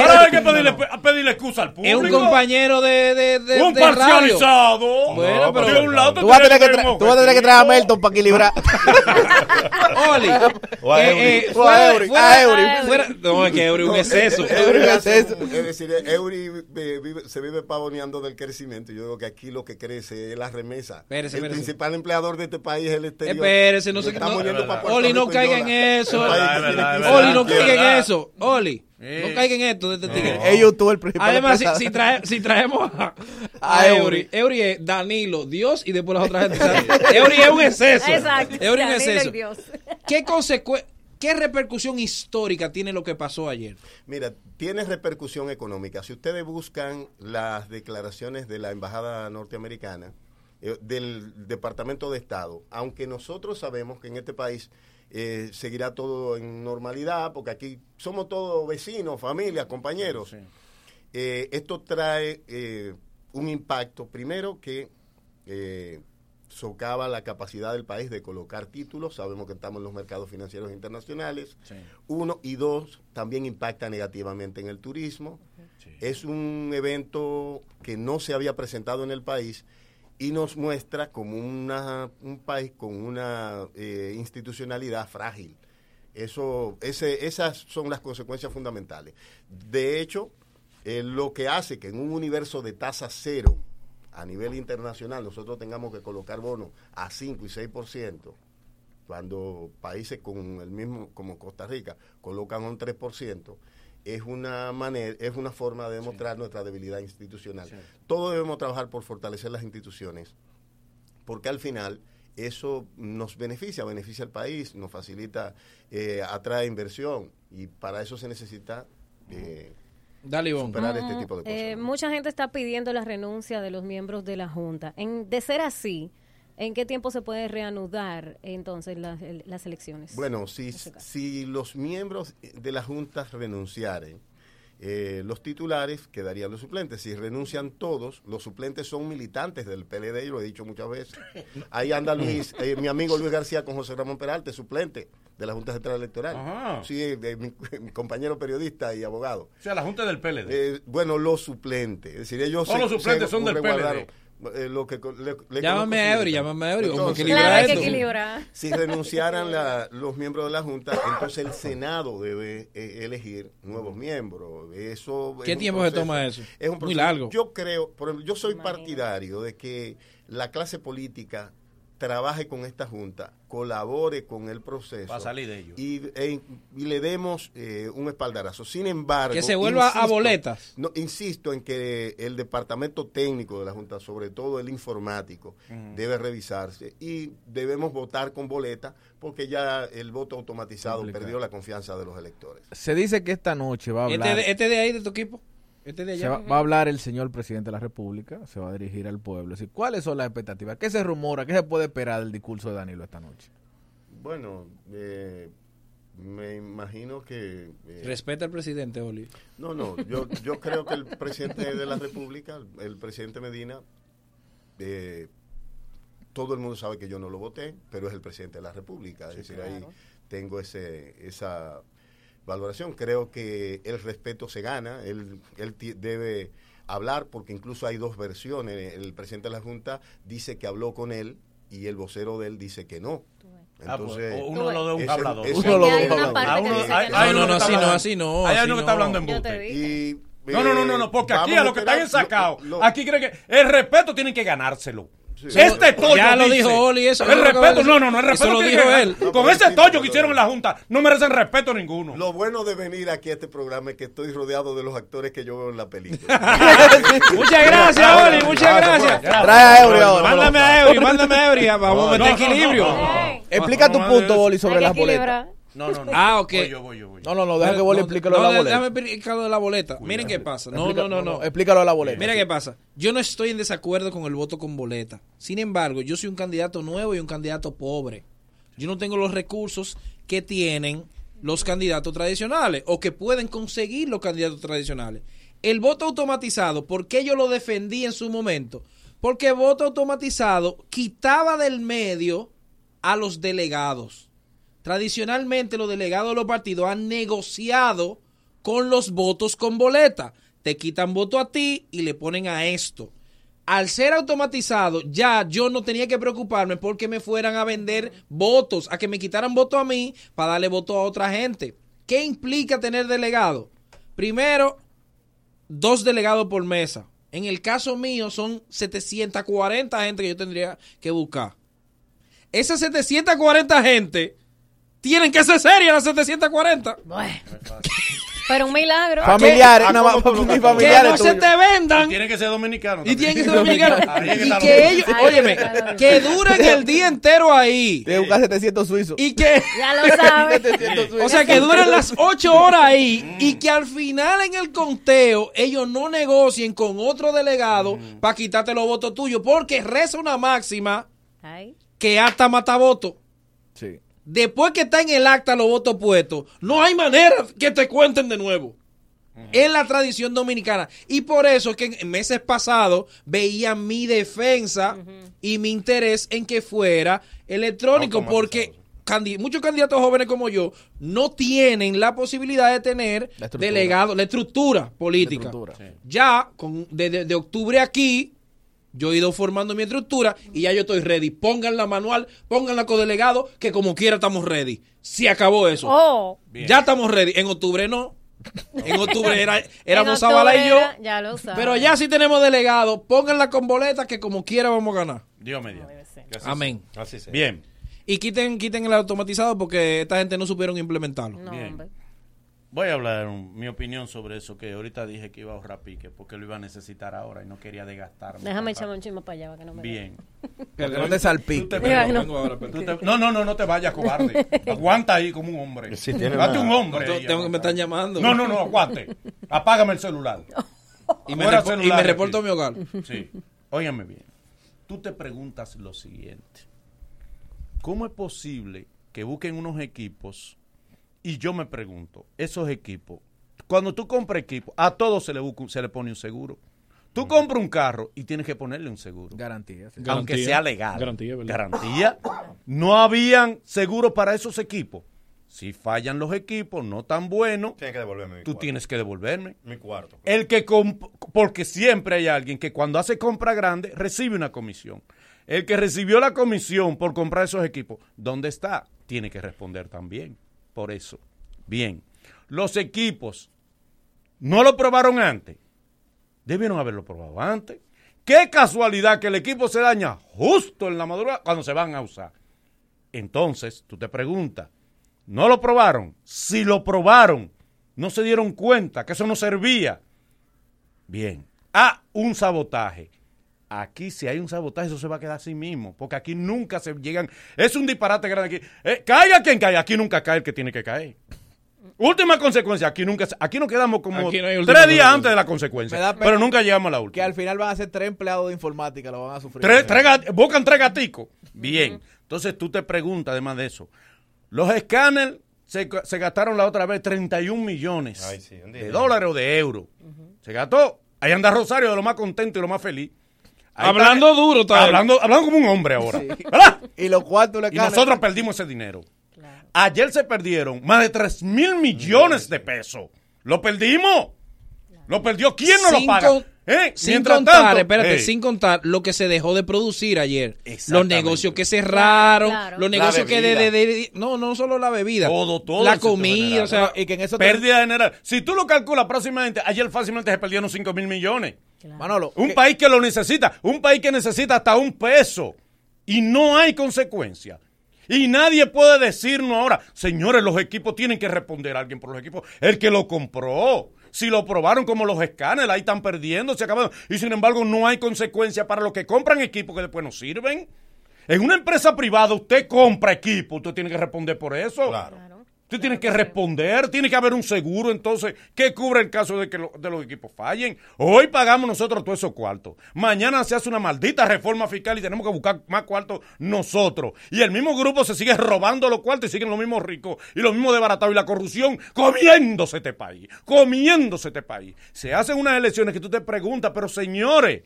Ahora hay que pedirle, a pedirle excusa al público. Es un compañero de, de, de, Un de radio. parcializado. Bueno, No, pero de un lado te Tú vas a tener que, tú vas a tener que traer a Melton para equilibrar. Oli. O a eh, Eury. eh, O a Eury. fuera- A Eury. fuera- No, es que Eury es un exceso. Eury Eury es decir, Eury eh, vive- se vive pavoneando del crecimiento. Yo digo que aquí lo que crece es la remesa. Espérese, el espérese. principal empleador de este país es el exterior. Espérese, no se Estamos yendo para Puerto Oli, no caiga en eso. El país Es que verdad, tiene es 15 verdad. Oli, no caiga en eso. Oli, Eh. no caiga en esto de este tigre. Es YouTube el principal. Además, si, si, trae- si traemos a, A a Eury. Eury, Eury es Danilo, Dios y después las otras gente. Eury es un exceso. Exacto. Eury es un exceso. Dios. ¿Qué, consecue- ¿Qué repercusión histórica tiene lo que pasó ayer? Mira, tiene repercusión económica. Si ustedes buscan las declaraciones de la Embajada norteamericana, eh, del Departamento de Estado, aunque nosotros sabemos que en este país eh, seguirá todo en normalidad, porque aquí somos todos vecinos, familias, compañeros, eh, esto trae eh, un impacto, primero que eh, socava la capacidad del país de colocar títulos, sabemos que estamos en los mercados financieros internacionales, uno y dos, también impacta negativamente en el turismo. Es un evento que no se había presentado en el país y nos muestra como una, un país con una eh, institucionalidad frágil. Eso, ese, esas son las consecuencias fundamentales. De hecho, eh, lo que hace que en un universo de tasa cero a nivel internacional nosotros tengamos que colocar bonos a 5 y 6%, cuando países con el mismo, como Costa Rica, colocan un 3%, es una manera, es una forma de demostrar nuestra debilidad institucional. Todos debemos trabajar por fortalecer las instituciones, porque al final eso nos beneficia, beneficia al país, nos facilita, eh, atrae inversión y para eso se necesita eh, Dale, superar este tipo de cosas. Eh, mucha gente está pidiendo la renuncia de los miembros de la Junta. En, de ser así, ¿en qué tiempo se puede reanudar entonces las, el- las elecciones? Bueno, si, si los miembros de la Junta renunciaren, eh, los titulares quedarían los suplentes. Si renuncian todos, los suplentes son militantes del PLD, y lo he dicho muchas veces. Ahí anda Luis, eh, mi amigo Luis García con José Ramón Peralta, suplente de la Junta Central Electoral. Ajá. Sí, mi, mi compañero periodista y abogado. O sea, la Junta del PLD. Eh, bueno, los suplentes. Es decir, ellos Todos los suplentes son del resguardaron, eh, lo que le- le Llámame a Eury, llámame a Eury, Entonces, equilibrar Claro, hay que esto. equilibrar. si renunciaran la- los miembros de la Junta, entonces el Senado debe eh, elegir nuevos miembros. Eso ¿Qué es tiempo se toma eso? Es un Muy largo. Yo creo, por ejemplo, yo soy partidario de que la clase política trabaje con esta Junta, colabore con el proceso. Va a salir de ello. Y, e- y le demos eh, un espaldarazo. Sin embargo... Que se vuelva a boletas. No, insisto en que el departamento técnico de la Junta, sobre todo el informático, debe revisarse y debemos votar con boleta porque ya el voto automatizado Complicado. perdió la confianza de los electores. Se dice que esta noche va a Este hablar. de, este de ahí de tu equipo. Este de se allá. va, va a hablar el señor presidente de la República, se va a dirigir al pueblo. Decir, ¿Cuáles son las expectativas? ¿Qué se rumora? ¿Qué se puede esperar del discurso de Danilo esta noche? Bueno, eh, me imagino que... eh, Respeta al presidente, Oli. No, no, yo, yo creo que el presidente de la República, el presidente Medina, eh, todo el mundo sabe que yo no lo voté, pero es el presidente de la República. Es decir, ahí tengo ese, esa valoración. Creo que el respeto se gana, él, debe hablar, porque incluso hay dos versiones. El presidente de la Junta dice que habló con él y el vocero de él dice que no. Ah, pues, Entonces, uno lo de un hablador. Uno lo de un hablador. Ah, no, está así no, así no, Hay uno que está no. hablando en bote. No, no, no, no, eh, no, porque aquí a a lo que están ensacados, aquí creen que el respeto tienen que ganárselo. Sí. Este tollo Ya lo dice- dijo Oli, eso El lo respeto, no, no, no, el Eso respeto lo tiene dijo él. No, Con ese sí, tollo pero que lo hicieron en la Junta, no merecen respeto ninguno. Lo bueno de venir aquí a este programa es que estoy rodeado de los actores que yo veo en la película. Muchas gracias, Oli, muchas gracias. Trae a Eury ahora. Mándame a Eury, mándame a Eury. Vamos a meter equilibrio. Explica tu punto, Oli, sobre las boletas. No, no, no. Ah, ok. Voy yo, voy yo, voy yo. No, no, no, deja que Boli No, explique lo de la boleta. Déjame explicar lo de la boleta. Miren qué pasa. No, Explica- no, no, no. Explícalo a la boleta. Mira qué pasa. Yo no estoy en desacuerdo con el voto con boleta. Sin embargo, yo soy un candidato nuevo y un candidato pobre. Yo no tengo los recursos que tienen los candidatos tradicionales o que pueden conseguir los candidatos tradicionales. El voto automatizado, ¿por qué yo lo defendí en su momento? Porque el voto automatizado quitaba del medio a los delegados. Tradicionalmente los delegados de los partidos han negociado con los votos con boleta. Te quitan voto a ti y le ponen a esto. Al ser automatizado, ya yo no tenía que preocuparme porque me fueran a vender votos, a que me quitaran voto a mí para darle voto a otra gente. ¿Qué implica tener delegado? Primero, dos delegados por mesa. En el caso mío son 740 gente que yo tendría que buscar. Esas 740 gente tienen que ser serias las 740. Pero un milagro. Familiares, ¿Qué? nada Que no se te vendan. Tienen que ser dominicanos. Y tienen que ser dominicanos. Y que lo- ellos, óyeme, que duren el día entero ahí. Tiene que buscar 700 suizos. Y que. Ya lo sabes. O sea, que duren las ocho horas ahí y que al final en el conteo ellos no negocien con otro delegado para quitarte los votos tuyos. Porque reza una máxima Ay. que hasta mata votos. Sí. Después que está en el acta los votos puestos, no hay manera que te cuenten de nuevo. Es la tradición dominicana. Y por eso es que en meses pasados veía mi defensa y mi interés en que fuera electrónico, porque candi- muchos candidatos jóvenes como yo no tienen la posibilidad de tener delegados, la estructura política. La estructura. Sí. Ya, con, de, de- de octubre aquí, yo he ido formando mi estructura y ya yo estoy ready. Pongan la manual, pongan la codelegado, que como quiera estamos ready. Se acabó eso. Oh. Ya estamos ready. En octubre no. En octubre era, éramos Zavala y yo. era- Ya lo sabes. Pero ya sí tenemos delegado. Pónganla con boleta que como quiera vamos a ganar. Dios. Que así Amén. Así sea. Bien. Y quiten, quiten el automatizado porque esta gente no supieron implementarlo. Bien. Voy a hablar un- mi opinión sobre eso, que ahorita dije que iba a ahorrar pique, porque lo iba a necesitar ahora y no quería desgastarme. Déjame echarme un chisme para allá, para que no me Bien. Que no te salpique. No. no, no, no, te vayas, cobarde. Aguanta ahí como un hombre. Sí, tiene Date una- un hombre. No, ahí, tengo que me están llamando. No, no, no, aguante. Apágame el celular. Y me, repo- y me reporto a mi hogar. Sí. Óigame bien. Tú te preguntas lo siguiente. ¿Cómo es posible que busquen unos equipos? Y yo me pregunto, esos equipos, cuando tú compras equipo, a todos se le, busca se le pone un seguro. Tú compras un carro y tienes que ponerle un seguro. Garantía. sí. Aunque Garantía. sea legal. Garantía, ¿verdad? Garantía. No habían seguro para esos equipos. Si fallan los equipos, no tan buenos, Tienes que devolverme mi tú cuarto. tienes que devolverme. Mi cuarto. El que comp- porque siempre hay alguien que cuando hace compra grande recibe una comisión. El que recibió la comisión por comprar esos equipos, ¿dónde está? Tiene que responder también. Por eso. Bien. Los equipos no lo probaron antes. Debieron haberlo probado antes. Qué casualidad que el equipo se daña justo en la madrugada cuando se van a usar. Entonces, tú te preguntas, ¿no lo probaron? Si lo probaron, no se dieron cuenta que eso no servía. Bien. Ah, un sabotaje. Aquí si hay un sabotaje, eso se va a quedar así mismo, porque aquí nunca se llegan. Es un disparate grande aquí. Eh, caiga quien caiga, aquí nunca cae el que tiene que caer. Última consecuencia, aquí nunca, se- aquí nos quedamos como Aquí no tres días consecuencia. antes de la consecuencia, pero nunca llegamos a la Que última. al final van a ser tres empleados de informática, lo van a sufrir. Tres, tres gat- buscan tres gaticos. Bien. Entonces tú te preguntas, además de eso, los escáneres se, se gastaron la otra vez 31 millones Ay, sí, de dólares o de euros. Se gastó. Ahí anda Rosario de lo más contento y lo más feliz. Ahí Hablando está- duro, está hablando, hablando como un hombre ahora. Sí. ¿Verdad? Y los cuartos le Y nosotros perdimos ese dinero. Ayer se perdieron más de 3 mil millones de pesos. ¿Lo perdimos? ¿Lo perdió? ¿Quién no lo paga? ¿Eh? Sin Mientras contar, tanto- espérate, sin contar lo que se dejó de producir ayer. Los negocios que cerraron, Claro. los negocios que de, bebida. de- de- No, no solo la bebida. Todo, todo. La comida, o sea, y que en eso Pérdida general. Si tú lo calculas próximamente, ayer fácilmente se perdieron 5 mil millones. Manolo, Un que- país que lo necesita, un país que necesita hasta un peso. Y no hay consecuencia. Y nadie puede decirnos ahora, señores, los equipos tienen que responder a alguien por los equipos. El que lo compró. Si lo probaron como los escáneres, ahí están perdiendo, se acabaron. Y sin embargo, no hay consecuencia para los que compran equipos que después no sirven. En una empresa privada, usted compra equipo, usted tiene que responder por eso. Usted tiene que responder, tiene que haber un seguro entonces que cubre el caso de que de los equipos fallen. Hoy pagamos nosotros todos esos cuartos. Mañana se hace una maldita reforma fiscal y tenemos que buscar más cuartos nosotros. Y el mismo grupo se sigue robando los cuartos y siguen los mismos ricos y los mismos desbaratados y la corrupción comiéndose este país, comiéndose este país. Se hacen unas elecciones que tú te preguntas, pero señores,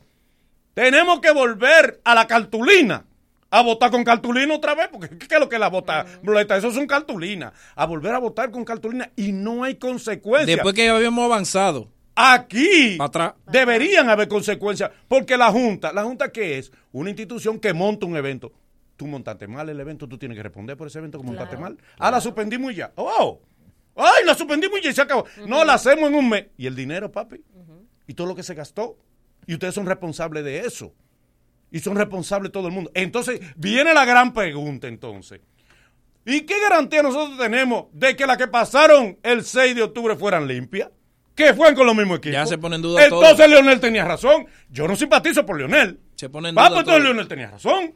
tenemos que volver a la cartulina. A votar con cartulina otra vez, porque ¿qué es lo que es la vota? Boleta, Eso son cartulina. A volver a votar con cartulina y no hay consecuencias. después que habíamos avanzado. Aquí atrás. deberían haber consecuencias, porque la Junta, ¿la Junta qué es? Una institución que monta un evento. Tú montaste mal el evento, tú tienes que responder por ese evento que montaste mal. Ah, la suspendimos y ya. ¡Oh! ¡Ay, la suspendimos y ya y se acabó! No, la hacemos en un mes. ¿Y el dinero, papi? ¿Y todo lo que se gastó? Y ustedes son responsables de eso. Y son responsables todo el mundo. Entonces, viene la gran pregunta entonces. ¿Y qué garantía nosotros tenemos de que las que pasaron el 6 de octubre fueran limpias? Que fueron con los mismos equipos. Ya se pone en duda Entonces todo. Leonel tenía razón. Yo no simpatizo por Leonel. Se pone en Va, duda pues entonces todo. Leonel tenía razón.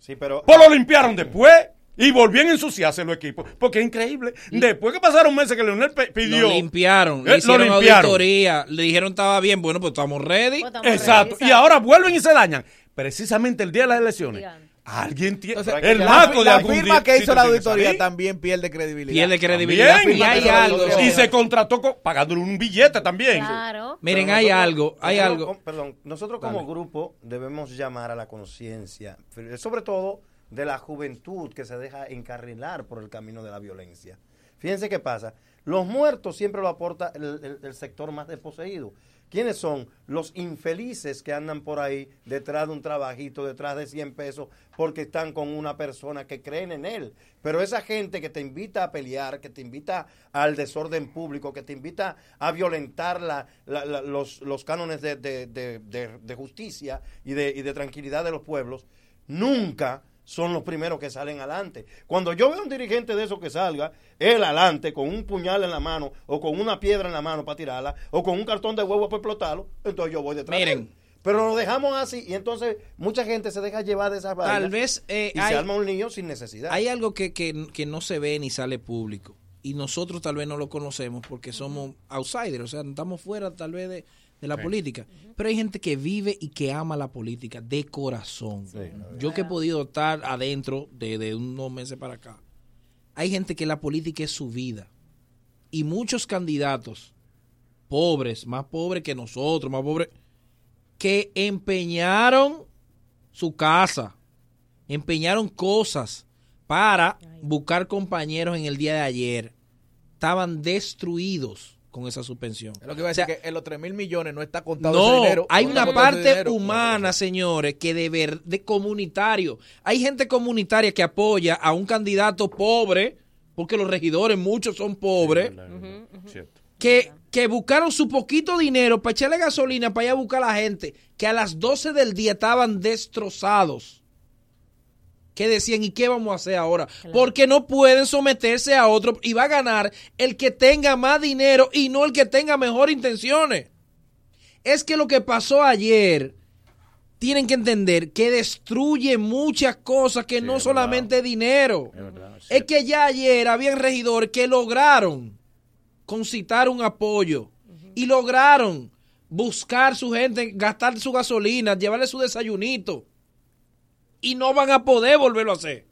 Sí, pero. Pues lo limpiaron después. Y volvían a ensuciarse los equipos. Porque es increíble. Después que pasaron meses que Leonel pidió. Lo limpiaron, Eh, le lo hicieron limpiaron. auditoría, le dijeron estaba bien, bueno, pues estamos ready. Exacto. Y ahora vuelven y se dañan. Precisamente el día de las elecciones. Alguien tiene. El la, marco de la algún firma día- que hizo la auditoría también pierde credibilidad. Pierde credibilidad. También. Y hay algo. Y se contrató con- pagándole un billete también. Claro. Miren, hay algo, hay nosotros algo. perdón, nosotros como Dale. grupo debemos llamar a la conciencia, sobre todo de la juventud que se deja encarrilar por el camino de la violencia. Fíjense qué pasa. Los muertos siempre lo aporta el, el- sector más desposeído. ¿Quiénes son? Los infelices que andan por ahí detrás de un trabajito, detrás de 100 pesos, porque están con una persona que creen en él. Pero esa gente que te invita a pelear, que te invita al desorden público, que te invita a violentar la- los, los cánones de, de- de- justicia y y de tranquilidad de los pueblos, nunca son los primeros que salen adelante. Cuando yo veo a un dirigente de esos que salga, él adelante con un puñal en la mano o con una piedra en la mano para tirarla o con un cartón de huevo para explotarlo, entonces yo voy detrás. de Miren. él. Pero lo dejamos así y entonces mucha gente se deja llevar de esas Tal vainas vez eh, y hay, se arma un lío sin necesidad. hay algo que, que, que no se ve ni sale público. Y nosotros tal vez no lo conocemos porque somos outsiders, o sea, estamos fuera tal vez de, de la Sí. política. Pero hay gente que vive y que ama la política de corazón. Yo que he podido estar adentro de, de unos meses para acá. Hay gente que la política es su vida. Y muchos candidatos pobres, más pobres que nosotros, más pobres, que empeñaron su casa, empeñaron cosas para buscar compañeros en el día de ayer. Estaban destruidos con esa suspensión. Es lo que iba a decir, que en los 3 mil millones no está contado ese No, dinero. hay no una parte dinero. humana, señores, que de ver, de comunitario. Hay gente comunitaria que apoya a un candidato pobre, porque los regidores muchos son pobres, que que buscaron su poquito dinero para echarle gasolina para ir a buscar a la gente que a las 12 del día estaban destrozados. Que decían, ¿y qué vamos a hacer ahora? Porque no pueden someterse a otro y va a ganar el que tenga más dinero y no el que tenga mejor intenciones. Es que lo que pasó ayer, tienen que entender que destruye muchas cosas que no solamente dinero. Es que ya ayer habían regidores que lograron concitar un apoyo y lograron buscar su gente, gastar su gasolina, llevarle su desayunito y no van a poder volverlo a hacer.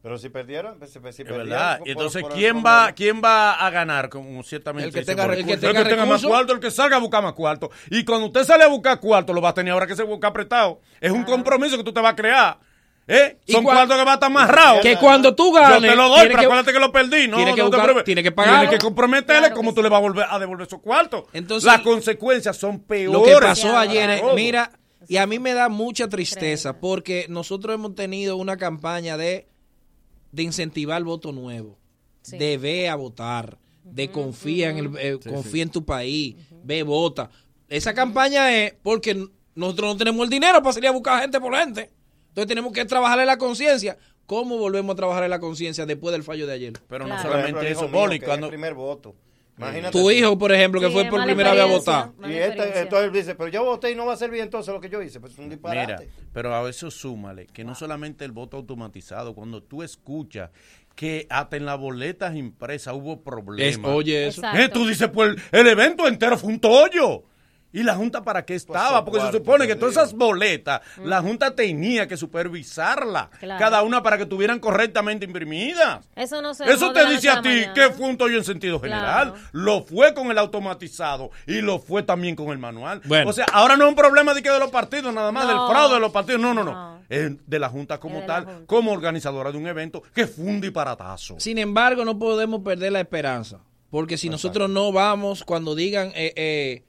Pero si perdieron, pues, si, si Es perdieron verdad. por- Y entonces, por- ¿quién por- va, ¿quién va a ganar? Como ciertamente El que dice tenga- el que El tenga más cuarto, el que salga a buscar más cuarto. Y cuando usted sale a buscar cuarto, lo va a tener ahora que se busca apretado. Es un compromiso que tú te vas a crear. ¿Eh? Son cua- cuartos que va a estar amarrados. Que cuando tú ganes, Yo te lo doy, tiene pero que- acuérdate que lo perdí. No, tiene que no buscar- tiene que pagarlo. Tienes que comprometerle cómo tú le vas a volver a devolver esos cuartos. Entonces, Las consecuencias son peores. Lo que pasó ayer, es- mira, y a mí me da mucha tristeza porque nosotros hemos tenido una campaña de, de incentivar el voto nuevo, de ve a votar, de confía en el, eh, confía en tu país, ve vota. Esa campaña es porque nosotros no tenemos el dinero para salir a buscar gente por gente. Entonces tenemos que trabajar en la conciencia. ¿Cómo volvemos a trabajar en la conciencia después del fallo de ayer? Pero no solamente eso, que es Cuando, el primer voto. Imagínate Tu hijo, por ejemplo, que Sí, fue por primera vez a votar. Y este, entonces él dice, pero yo voté y no va a servir entonces lo que yo hice. Pues es un disparate. Mira, pero a eso súmale que no solamente el voto automatizado, cuando tú escuchas que hasta en las boletas impresas hubo problemas. Es- oye, eso. Eh, Tú dices, pues el evento entero fue un tollo. ¿Y la Junta para qué estaba? son Porque se supone que todas esas boletas, la Junta tenía que supervisarla. Claro. Cada una para que estuvieran correctamente imprimidas. Eso no se Eso te dice a ti mañana. que fue un tollo en sentido general. Claro. Lo fue con el automatizado y lo fue también con el manual. Bueno. O sea, ahora no es un problema de que de los partidos nada más, No. del fraude de los partidos. No, no, no. No. Es de la Junta como tal, Junta. como organizadora de un evento que fue un disparatazo. Sin embargo, no podemos perder la esperanza. Porque si nosotros no vamos, cuando digan eh, eh,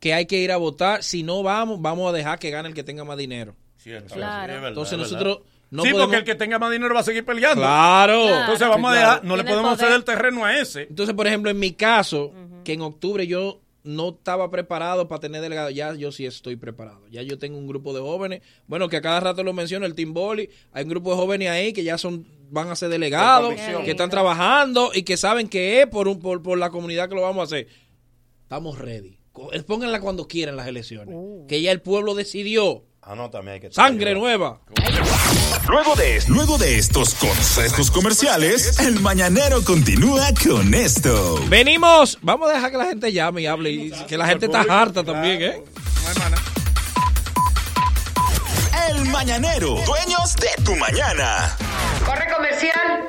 que hay que ir a votar, si no vamos, vamos a dejar que gane el que tenga más dinero. Cierto, Claro. sí, es verdad, Entonces nosotros no sí, podemos... porque el que tenga más dinero va a seguir peleando. Claro. Claro. Entonces vamos a dejar, no le podemos poder. ceder el terreno a ese. Entonces, por ejemplo, en mi caso, que en octubre yo no estaba preparado para tener delegado, ya yo sí estoy preparado. Ya yo tengo un grupo de jóvenes, bueno, que a cada rato lo menciono, el Team Boli, hay un grupo de jóvenes ahí que ya son van a ser delegados, que están trabajando y que saben que es por, un, por, por la comunidad que lo vamos a hacer. Estamos ready. Pónganla cuando quieran las elecciones. Que ya el pueblo decidió. Que te Sangre ayuda. nueva. Luego de, luego de estos consejos comerciales, el mañanero continúa con esto. Venimos. Vamos a dejar que la gente llame y hable. Y que la gente está harta también, ¿eh? El mañanero, dueños de tu mañana. Corre comercial.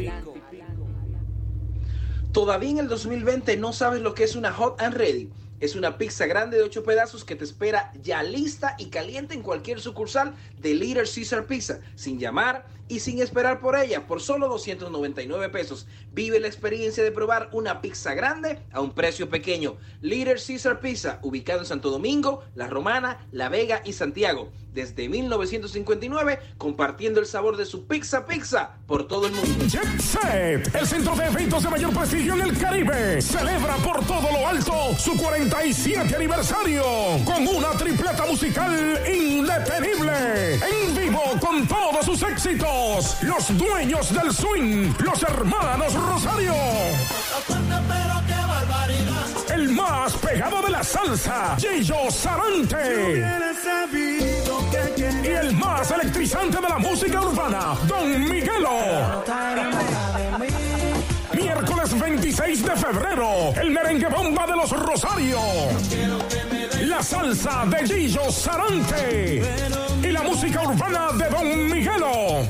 Todavía en el 2020 no sabes lo que es una Hot and Ready. Es una pizza grande de 8 pedazos que te espera ya lista y caliente en cualquier sucursal de Little Caesar Pizza, sin llamar y sin esperar por ella, por solo 299 pesos. Vive la experiencia de probar una pizza grande a un precio pequeño. Little Caesar Pizza, ubicado en Santo Domingo, La Romana, La Vega y Santiago. Desde 1959, compartiendo el sabor de su pizza pizza por todo el mundo. Jet Set, el centro de eventos de mayor prestigio en el Caribe, celebra por todo lo alto su 47 aniversario con una tripleta musical indetenible. En vivo con todos sus éxitos, los dueños del swing, los hermanos Rosario. El más pegado de la salsa, Gillo Sarante. Y el más electrizante de la música urbana, Don Miguelo. Miércoles 26 de febrero, el merengue bomba de los Rosarios. La salsa de Gillo Sarante. Y la música urbana de Don Miguelo.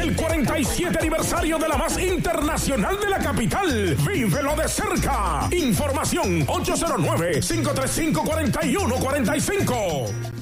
El 47 aniversario de la más internacional de la capital. Vívelo de cerca. Información 809-535-4145.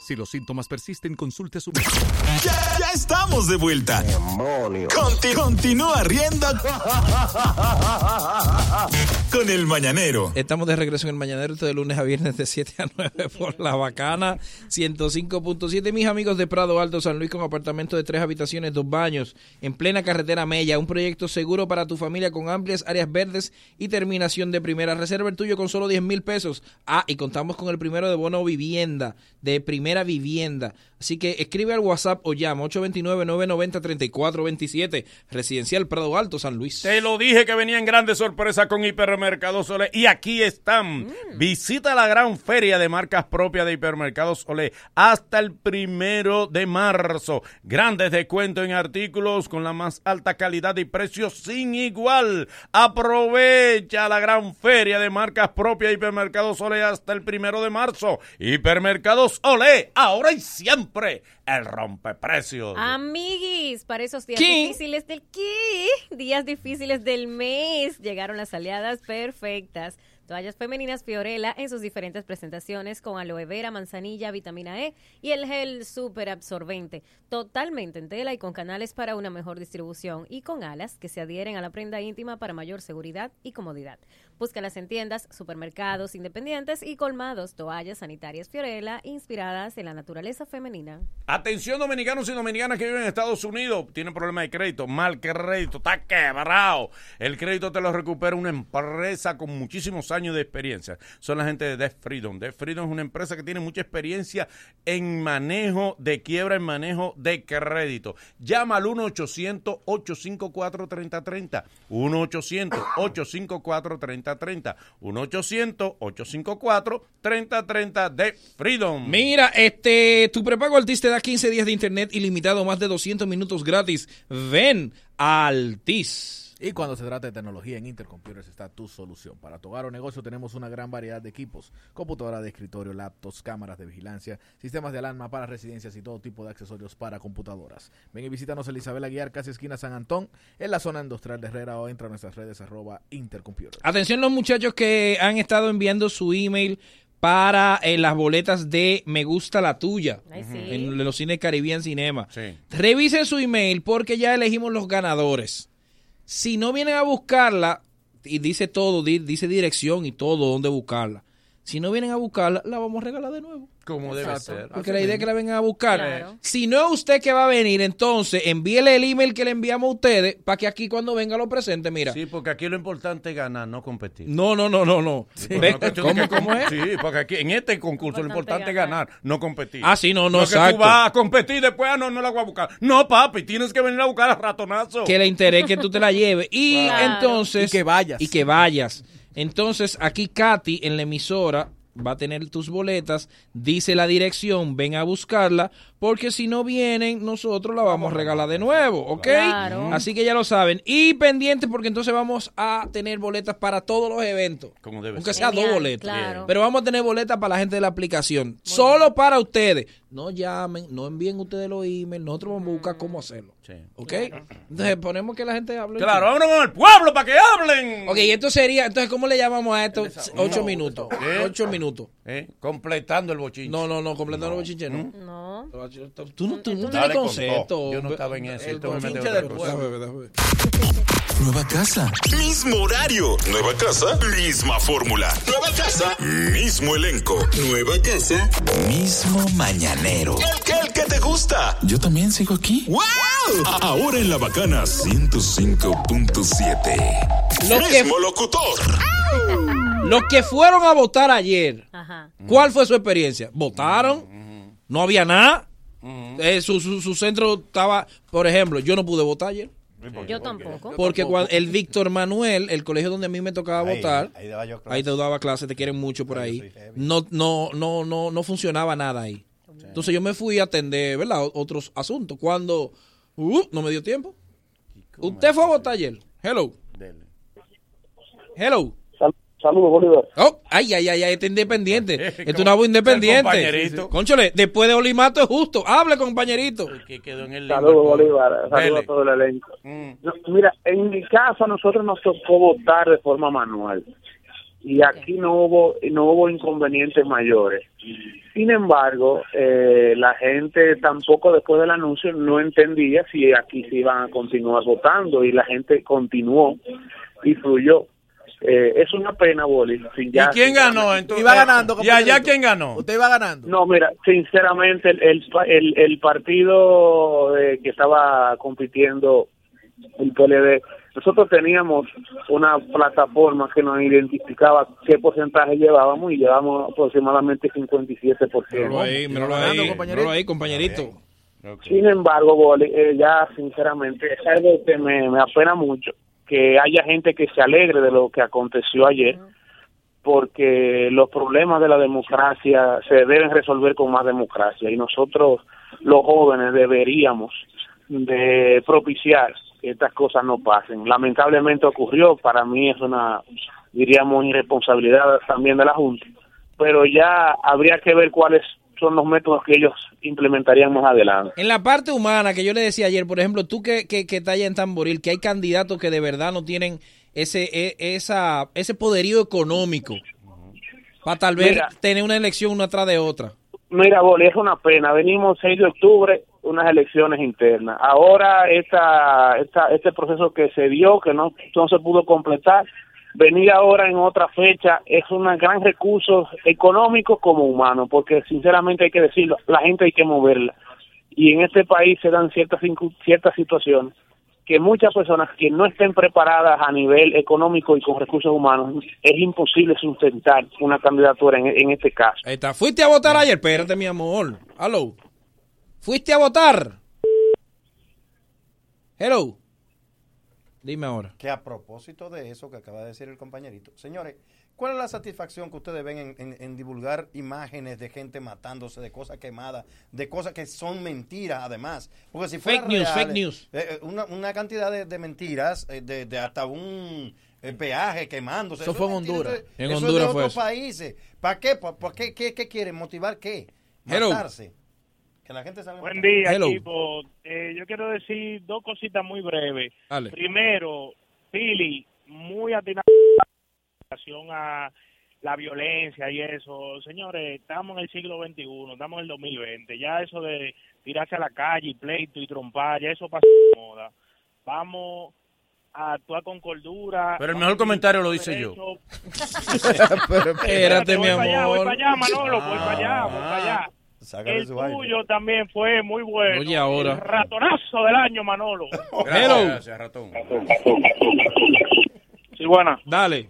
Si los síntomas persisten, consulte a su médico. Ya, ya estamos de vuelta. Conti- continúa riendo con el mañanero. Estamos de regreso en el Mañanero este de lunes a viernes de 7 a 9 por La Bacana 105.7. Mis amigos de Prado Alto, San Luis con apartamento de tres habitaciones, dos baños, en plena carretera Mella. Un proyecto seguro para tu familia con amplias áreas verdes y terminación de primera. Reserva el tuyo con solo 10 mil pesos. Ah, y contamos con el primero de bono vivienda, de primera vivienda. Así que escribe al WhatsApp o llama 829-990-3427. Residencial Prado Alto, San Luis. Te lo dije que venían grandes sorpresas con Hipermercados Olé y aquí están. Visita la gran feria de marcas propias de Hipermercados Olé hasta el primero de marzo. Grandes descuentos en artículos con la más alta calidad y precios sin igual. Aprovecha la gran feria de marcas propias de Hipermercados Olé hasta el primero de marzo. Hipermercados Olé, ahora y siempre el rompeprecios. Amiguis, para esos días ¿Qué? difíciles del ¿qué? Días difíciles del mes, llegaron las aliadas perfectas. Toallas femeninas Fiorella en sus diferentes presentaciones con aloe vera, manzanilla, vitamina E y el gel super absorbente, totalmente en tela y con canales para una mejor distribución y con alas que se adhieren a la prenda íntima para mayor seguridad y comodidad. Búscalas en tiendas, supermercados independientes y colmados, toallas sanitarias Fiorella inspiradas en la naturaleza femenina. Atención dominicanos y dominicanas que viven en Estados Unidos, tienen problemas de crédito, mal crédito, está quebrado. El crédito te lo recupera una empresa con muchísimos años de experiencia. Son la gente de Death Freedom. Death Freedom es una empresa que tiene mucha experiencia en manejo de quiebra, en manejo de crédito. Llama al 1-800-854-3030. 1-800-854-3030. 1-800-854-3030 de Freedom. Mira, este, tu prepago Altis te da 15 días de internet ilimitado, más de 200 minutos gratis. Ven Altis. Y cuando se trata de tecnología en Intercomputers está tu solución. Para tu hogar o negocio tenemos una gran variedad de equipos, computadora de escritorio, laptops, cámaras de vigilancia, sistemas de alarma para residencias y todo tipo de accesorios para computadoras. Ven y visítanos en Isabel Aguiar, casi esquina San Antón, en la zona industrial de Herrera o entra a nuestras redes arroba Intercomputers. Atención los muchachos que han estado enviando su email para eh, las boletas de Me Gusta la Tuya Ay, sí. en los cines Caribbean Cinema. Revisen su email porque ya elegimos los ganadores. Si no vienen a buscarla, y dice todo, di- dice dirección y todo, dónde buscarla. Si no vienen a buscarla, la vamos a regalar de nuevo. Como debe ser. Porque la idea es que la vengan a buscar. Claro. Si no es usted que va a venir, entonces envíele el email que le enviamos a ustedes para que aquí cuando venga lo presente, mira. Sí, porque aquí lo importante es ganar, no competir. No, no, no, no, no. Sí, no ¿Cómo, que- cómo es? Sí, porque aquí en este concurso lo importante es ganar, no competir. Ah, sí, no, no, que exacto. tú vas a competir y después, ah, no, no la voy a buscar. No, papi, tienes que venir a buscar a ratonazo. que le interese que tú te la lleves. Y Claro. entonces. Y que vayas. Y que vayas. Entonces, aquí Katy en la emisora va a tener tus boletas, dice la dirección, ven a buscarla, porque si no vienen, nosotros la vamos a regalar de nuevo, ¿ok? Claro. Así que ya lo saben. Y pendientes, porque entonces vamos a tener boletas para todos los eventos. Como debe Aunque ser. sea dos boletas. claro. Pero vamos a tener boletas para la gente de la aplicación. Solo para ustedes. No llamen, no envíen ustedes los emails. Nosotros vamos a buscar cómo hacerlo. ¿Ok? Entonces ponemos que la gente hable. Claro, vámonos con el pueblo para que hablen. Ok, y esto sería, entonces, ¿cómo le llamamos a esto? Ocho minutos. ¿Eh? Ocho minutos. ¿Eh? Completando el bochinche. No, no, no, completando el bochinche, no. No. Tú no, tú no Dale tienes con concepto. Yo no estaba en eso, El bochinche del pueblo. Nueva casa, mismo horario. Nueva casa, misma fórmula. Nueva casa, mismo elenco. Nueva casa, mismo mañanero. El que, el que te gusta. Yo también sigo aquí. ¡Wow! Ahora en la bacana 105.7. Lo que- Mismo locutor. Los que fueron a votar ayer Ajá. ¿Cuál fue su experiencia? ¿Votaron? ¿No había nada? Eh, su, su, su centro estaba, por ejemplo, yo no pude votar ayer. Yo tampoco. Porque cuando el Víctor Manuel, el colegio donde a mí me tocaba Ahí, votar, ahí daba yo clase. ahí te daba clase, te quieren mucho por ahí. No, no, no, no, no funcionaba nada ahí. Entonces yo me fui a atender, ¿verdad? Otros asuntos. Cuando uh, no me dio tiempo. Usted fue a votar ayer. Hello. Hello. Saludos, Bolívar. Oh, ay, ay, ay, ay, este independiente. Este es una voz independiente. compañerito. Conchole, después de Olimato es justo. Hable, compañerito. Que quedó en el Saludos, Bolívar. Saludos a todo el elenco. Mm. Mira, en mi casa nosotros nos tocó votar de forma manual y aquí no hubo no hubo inconvenientes mayores. Sin embargo, eh, la gente tampoco después del anuncio no entendía si aquí se iban a continuar votando y la gente continuó y fluyó. Eh, es una pena, Boli. si ya- ¿Y quién ganó entonces? Iba ganando, ¿Y allá compañerito. quién ganó? Usted iba ganando. No, mira, sinceramente, el, el, el, el partido eh, que estaba compitiendo, el PLD, nosotros teníamos una plataforma que nos identificaba qué porcentaje llevábamos y llevamos aproximadamente 57%. Míralo ahí, míralo ahí, míralo ahí, compañerito. Sin embargo, Boli, eh, ya sinceramente es algo que me, me apena mucho que haya gente que se alegre de lo que aconteció ayer, porque los problemas de la democracia se deben resolver con más democracia y nosotros los jóvenes deberíamos de propiciar que estas cosas no pasen. Lamentablemente ocurrió, para mí es una, diríamos, irresponsabilidad también de la Junta, pero ya habría que ver cuáles son los métodos que ellos implementarían más adelante. En la parte humana que yo le decía ayer, por ejemplo, tú que, que, que en Tamboril, que hay candidatos que de verdad no tienen ese e- esa ese poderío económico para tal vez Mira. tener una elección una tras de otra. Mira, Boli, es una pena. Venimos 6 de octubre, unas elecciones internas. Ahora esta, esta, este proceso que se dio, que no, no se pudo completar, venir ahora en otra fecha es un gran recurso económico como humano, porque sinceramente hay que decirlo, la gente hay que moverla. Y en este país se dan ciertas, ciertas situaciones que muchas personas que no estén preparadas a nivel económico y con recursos humanos, es imposible sustentar una candidatura en, en este caso. Ahí está. ¿Fuiste a votar ayer? Espérate, mi amor. Hello. ¿Fuiste a votar? Hello. Dime ahora. Que a propósito de eso que acaba de decir el compañerito, señores, ¿cuál es la satisfacción que ustedes ven en, en- en divulgar imágenes de gente matándose, de cosas quemadas, de cosas que son mentiras además? Porque si Fake news, fake news. eh, eh, una, una cantidad de, de mentiras, eh, de, de hasta un peaje quemándose. Eso fue en Honduras. eso- En eso es Honduras de fue otros eso. países. ¿Para qué? ¿Para, qué, qué, qué quieren? ¿Motivar qué? Hello. Que la gente sabe Buen día, Hello. equipo. Eh, yo quiero decir dos cositas muy breves. Dale. Primero, Pili, muy atinado en relación a la violencia y eso. Señores, estamos en el siglo XXI, estamos en el 2020. Ya eso de tirarse a la calle y pleito y trompar, ya eso pasó de moda. Vamos a actuar con cordura. Pero el mejor comentario lo dice yo. Pero espérate, mi allá, voy amor. para allá, Manolo, voy para allá, voy para allá. Sácale El su tuyo también fue muy bueno. Oye, ahora. El ratonazo del año, Manolo. Gracias, gracias, ratón. Sí, buena. Dale.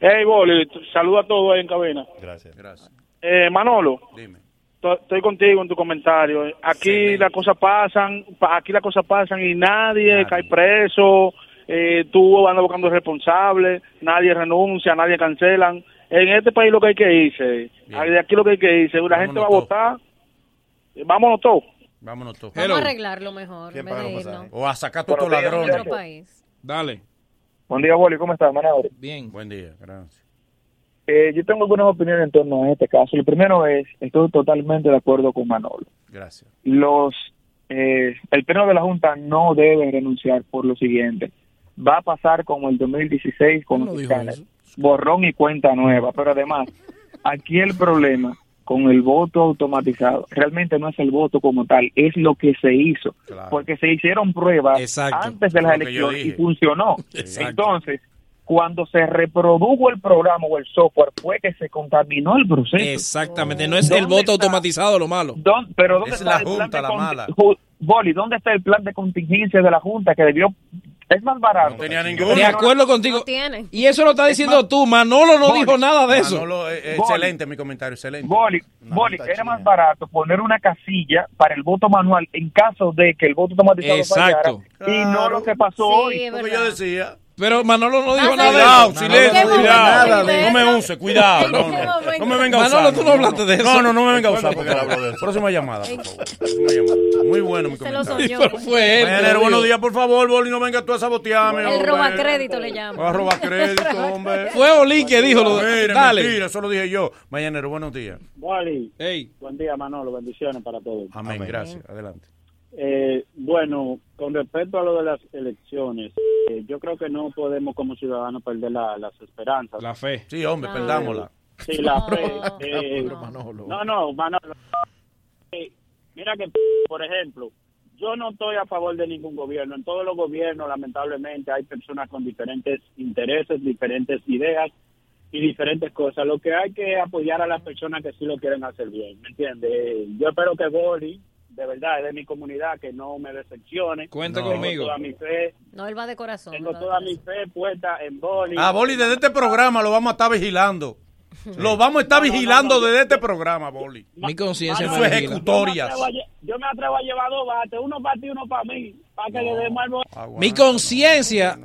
Hey, Boli, saluda a todos ahí en cabina. Gracias. Gracias. Eh, Manolo, Dime. to- estoy contigo en tu comentario. Aquí las cosas pasan, pa- aquí las cosas pasan y nadie, cae preso. Eh, tú andas buscando responsables, nadie renuncia, nadie cancelan. En este país lo que hay que irse, de aquí lo que hay que irse, la gente va a votar, vámonos todos. Vámonos todos. Vamos a arreglarlo mejor en vez de irnos. O a sacar todos Buenos los días, ladrones. Otro país. Dale. Buen día, Boli, ¿cómo estás, Manolo? Bien. Buen día, gracias. Eh, yo tengo algunas opiniones en torno a este caso. Lo primero es, estoy totalmente de acuerdo con Manolo. Gracias. Los, eh, el pleno de la Junta no debe renunciar por lo siguiente. Va a pasar como el 2016 con ¿Cómo los dijo fiscales. eso? Borrón y cuenta nueva. Pero además, aquí el problema con el voto automatizado realmente no es el voto como tal, es lo que se hizo. Porque se hicieron pruebas Exacto. antes de las elecciones y funcionó. Exacto. Entonces, cuando se reprodujo el programa o el software, fue que se contaminó el proceso. Exactamente. No es el ¿Dónde voto está? automatizado lo malo. ¿Dónde- pero ¿dónde Es está la el plan Junta de la mala. Boli, ¿dónde está el plan de contingencia de la Junta que debió Es más barato. No tenía ninguno. De acuerdo contigo. No tienen. Y eso lo está diciendo tú. Manolo no Boli. dijo nada de eso. Manolo, eh, eh, Boli. excelente mi comentario, excelente. Boli, Boli, era más barato poner una casilla para el voto manual en caso de que el voto automatizado Exacto. fallara y no lo que pasó Sí, hoy. es verdad. yo decía. Pero Manolo no dijo nada de Cuidado, eso. silencio, ¿En qué cuidado. No me use, cuidado. No, me venga a usar. Manolo, tú no hablaste de eso. No, no, no me venga a usar. ¿Cuándo Porque habló de eso? Próxima llamada, por favor. Próxima llamada. Muy bueno mi Se lo comentario. soñó. Pero fue él. Buenos días, por favor, Boli, no venga tú a sabotearme. El roba crédito le llama. A crédito, hombre. Fue Oli que dijo lo de. Mira, Dale. mentira, eso lo dije yo. Mañanero, buenos días. Ey. buen día Manolo, bendiciones para todos. Amén, gracias. Adelante. Eh, bueno, con respecto a lo de las elecciones, eh, yo creo que no podemos como ciudadanos perder la- las esperanzas. La fe. Sí, hombre, No. perdámosla. Sí, la No. fe. eh, Pero Manolo. no, no, Manolo. Eh, mira que, por ejemplo, yo no estoy a favor de ningún gobierno. En todos los gobiernos, lamentablemente, hay personas con diferentes intereses, diferentes ideas y diferentes cosas. Lo que hay que apoyar a las personas que sí lo quieren hacer bien, ¿me entiendes? Eh, Yo espero que Boli, de verdad, es de mi comunidad, que no me decepcione. Cuenta No. Tengo conmigo. toda mi fe, No, él va de corazón. tengo toda mi fe puesta en Boli. Ah, Boli, desde este programa lo vamos a estar vigilando. Lo vamos a estar No, no, no, vigilando no. desde este programa, Boli. Mi conciencia es ejecutorias. Yo me, atrevo a, llevar dos bates, uno para ti y uno para mí, para que le demos algo. Aguanta, Mi conciencia.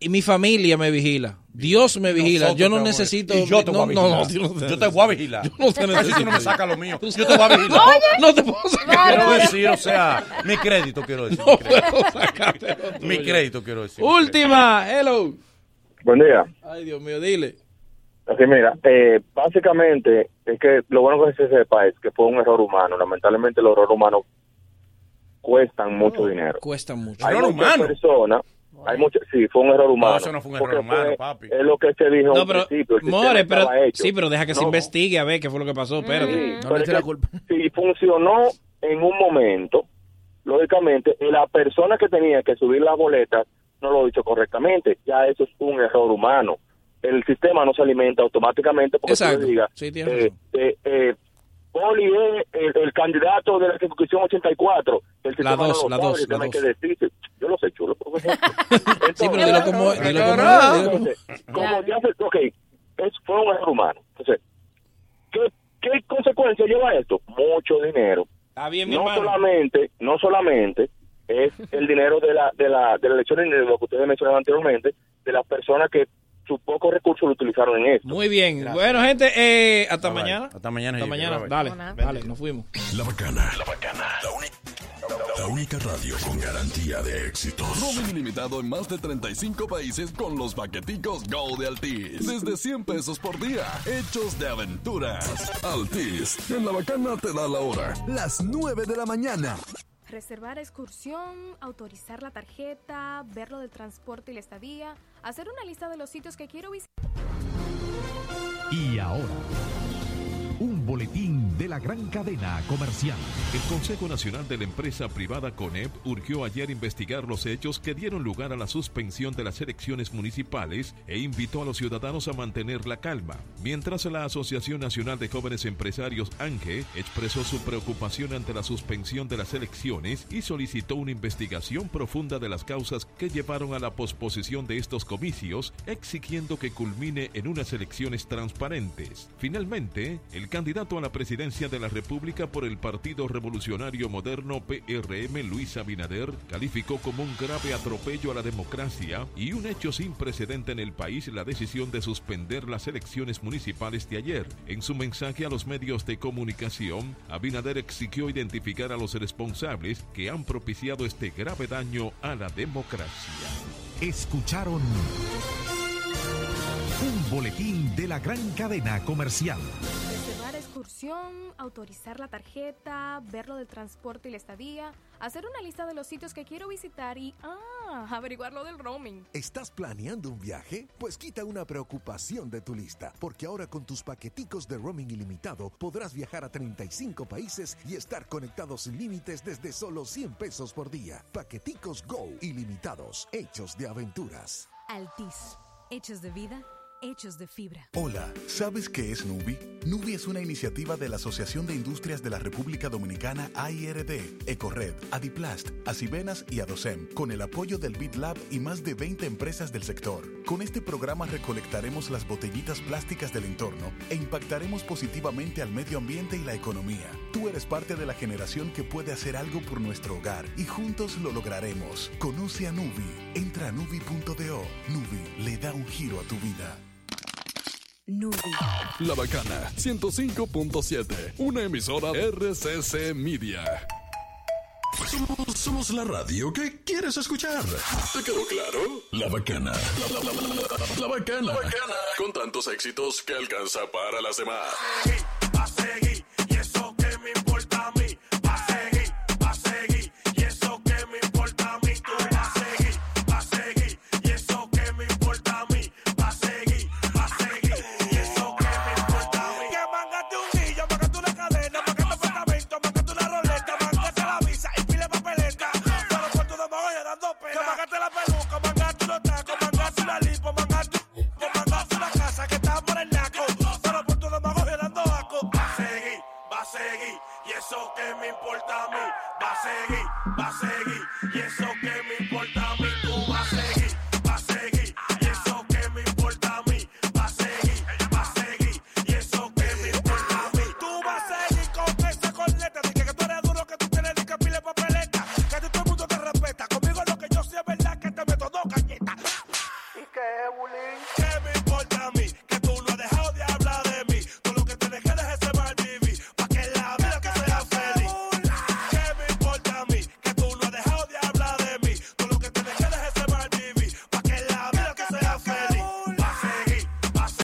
Y mi familia me vigila. Dios me vigila. Nosotros Yo no necesito. Y yo te voy a no, vigilar. no, no, yo te voy a vigilar. Yo no te necesito. tú no me sacas lo mío. Yo te voy a vigilar. No te puedo sacar. Quiero decir, o sea, mi crédito quiero decir. No mi crédito. puedo sacarte Mi crédito quiero decir. Última. Hello. Buen día. Ay, Dios mío, dile. Así mira, eh, básicamente es que lo bueno que se sepa es que fue un error humano. Lamentablemente los errores humanos cuestan mucho dinero. Cuesta mucho. Hay ¿Error muchas humano? personas, hay muchas, sí, fue un error humano. eso no fue un error humano, fue- papi. Es lo que se dijo No, al pero, principio. more, pero, estaba hecho. sí, pero deja que se No, investigue a ver qué fue lo que pasó. Espérate. Sí, No le la culpa. Si funcionó en un momento, lógicamente, la persona que tenía que subir las boletas no lo hizo correctamente. Ya eso es un error humano. El sistema no se alimenta automáticamente porque le digas, Sí, tienes eh, razón. eh, eh, Poli es el, el candidato de la circunscripción 84. El La dos, la dos, la que. Yo lo sé, chulo, profesor. Sí, pero dilo como, Entonces, dilo como dilo como- entonces, como ya se, ok, es, fue un error humano. Entonces, ¿qué, qué consecuencia lleva esto? Mucho dinero. Está bien, mi No hermano. solamente, no solamente es el dinero de la, de la, de la elección de lo que ustedes mencionaban anteriormente, de las personas que sus pocos recursos lo utilizaron en esto. Muy bien. Bueno, gente, eh, hasta Bye, bye. mañana. Hasta mañana, Hasta mañana. Bye, bye. Dale, Buena. dale, nos fuimos. La bacana. La bacana. La única radio con garantía de éxitos. Roaming ilimitado en más de 35 países con los paqueticos Go de Altis. Desde 100 pesos por día. Hechos de aventuras. Altis. En la bacana te da la hora. Las 9 de la mañana. Reservar excursión, autorizar la tarjeta, ver lo del transporte y la estadía, hacer una lista de los sitios que quiero visitar. Y ahora, boletín de la gran cadena comercial. El Consejo Nacional de la Empresa Privada CONEP urgió ayer investigar los hechos que dieron lugar a la suspensión de las elecciones municipales e invitó a los ciudadanos a mantener la calma. Mientras la Asociación Nacional de Jóvenes Empresarios ANGE expresó su preocupación ante la suspensión de las elecciones y solicitó una investigación profunda de las causas que llevaron a la posposición de estos comicios, exigiendo que culmine en unas elecciones transparentes. Finalmente, el candidato a la presidencia de la República por el Partido Revolucionario Moderno PRM, Luis Abinader, calificó como un grave atropello a la democracia y un hecho sin precedente en el país la decisión de suspender las elecciones municipales de ayer. En su mensaje a los medios de comunicación, Abinader exigió identificar a los responsables que han propiciado este grave daño a la democracia. Escucharon un boletín de la gran cadena comercial. Excursión, autorizar la tarjeta, ver lo del transporte y la estadía, hacer una lista de los sitios que quiero visitar y, ah, averiguar lo del roaming. ¿Estás planeando un viaje? Pues quita una preocupación de tu lista, porque ahora con tus paqueticos de roaming ilimitado podrás viajar a 35 países y estar conectados sin límites desde solo 100 pesos por día. Paqueticos Go ilimitados, hechos de aventuras. Altis. Hechos de vida, hechos de fibra. Hola, ¿sabes qué es Nubi? Nubi es una iniciativa de la Asociación de Industrias de la República Dominicana AIRD, Ecored, Adiplast, Asivenas y Adosem, con el apoyo del BitLab y más de 20 empresas del sector. Con este programa recolectaremos las botellitas plásticas del entorno e impactaremos positivamente al medio ambiente y la economía. Tú eres parte de la generación que puede hacer algo por nuestro hogar y juntos lo lograremos. Conoce a Nubi. Entra a nubi.do. Nubi le da un giro a tu vida. Nubi. La Bacana 105.7, una emisora RCC Media. Somos, somos la radio que quieres escuchar. ¿Te quedó claro? La Bacana. La, la- la- la- la Bacana. La Bacana. Con tantos éxitos que alcanza para las demás.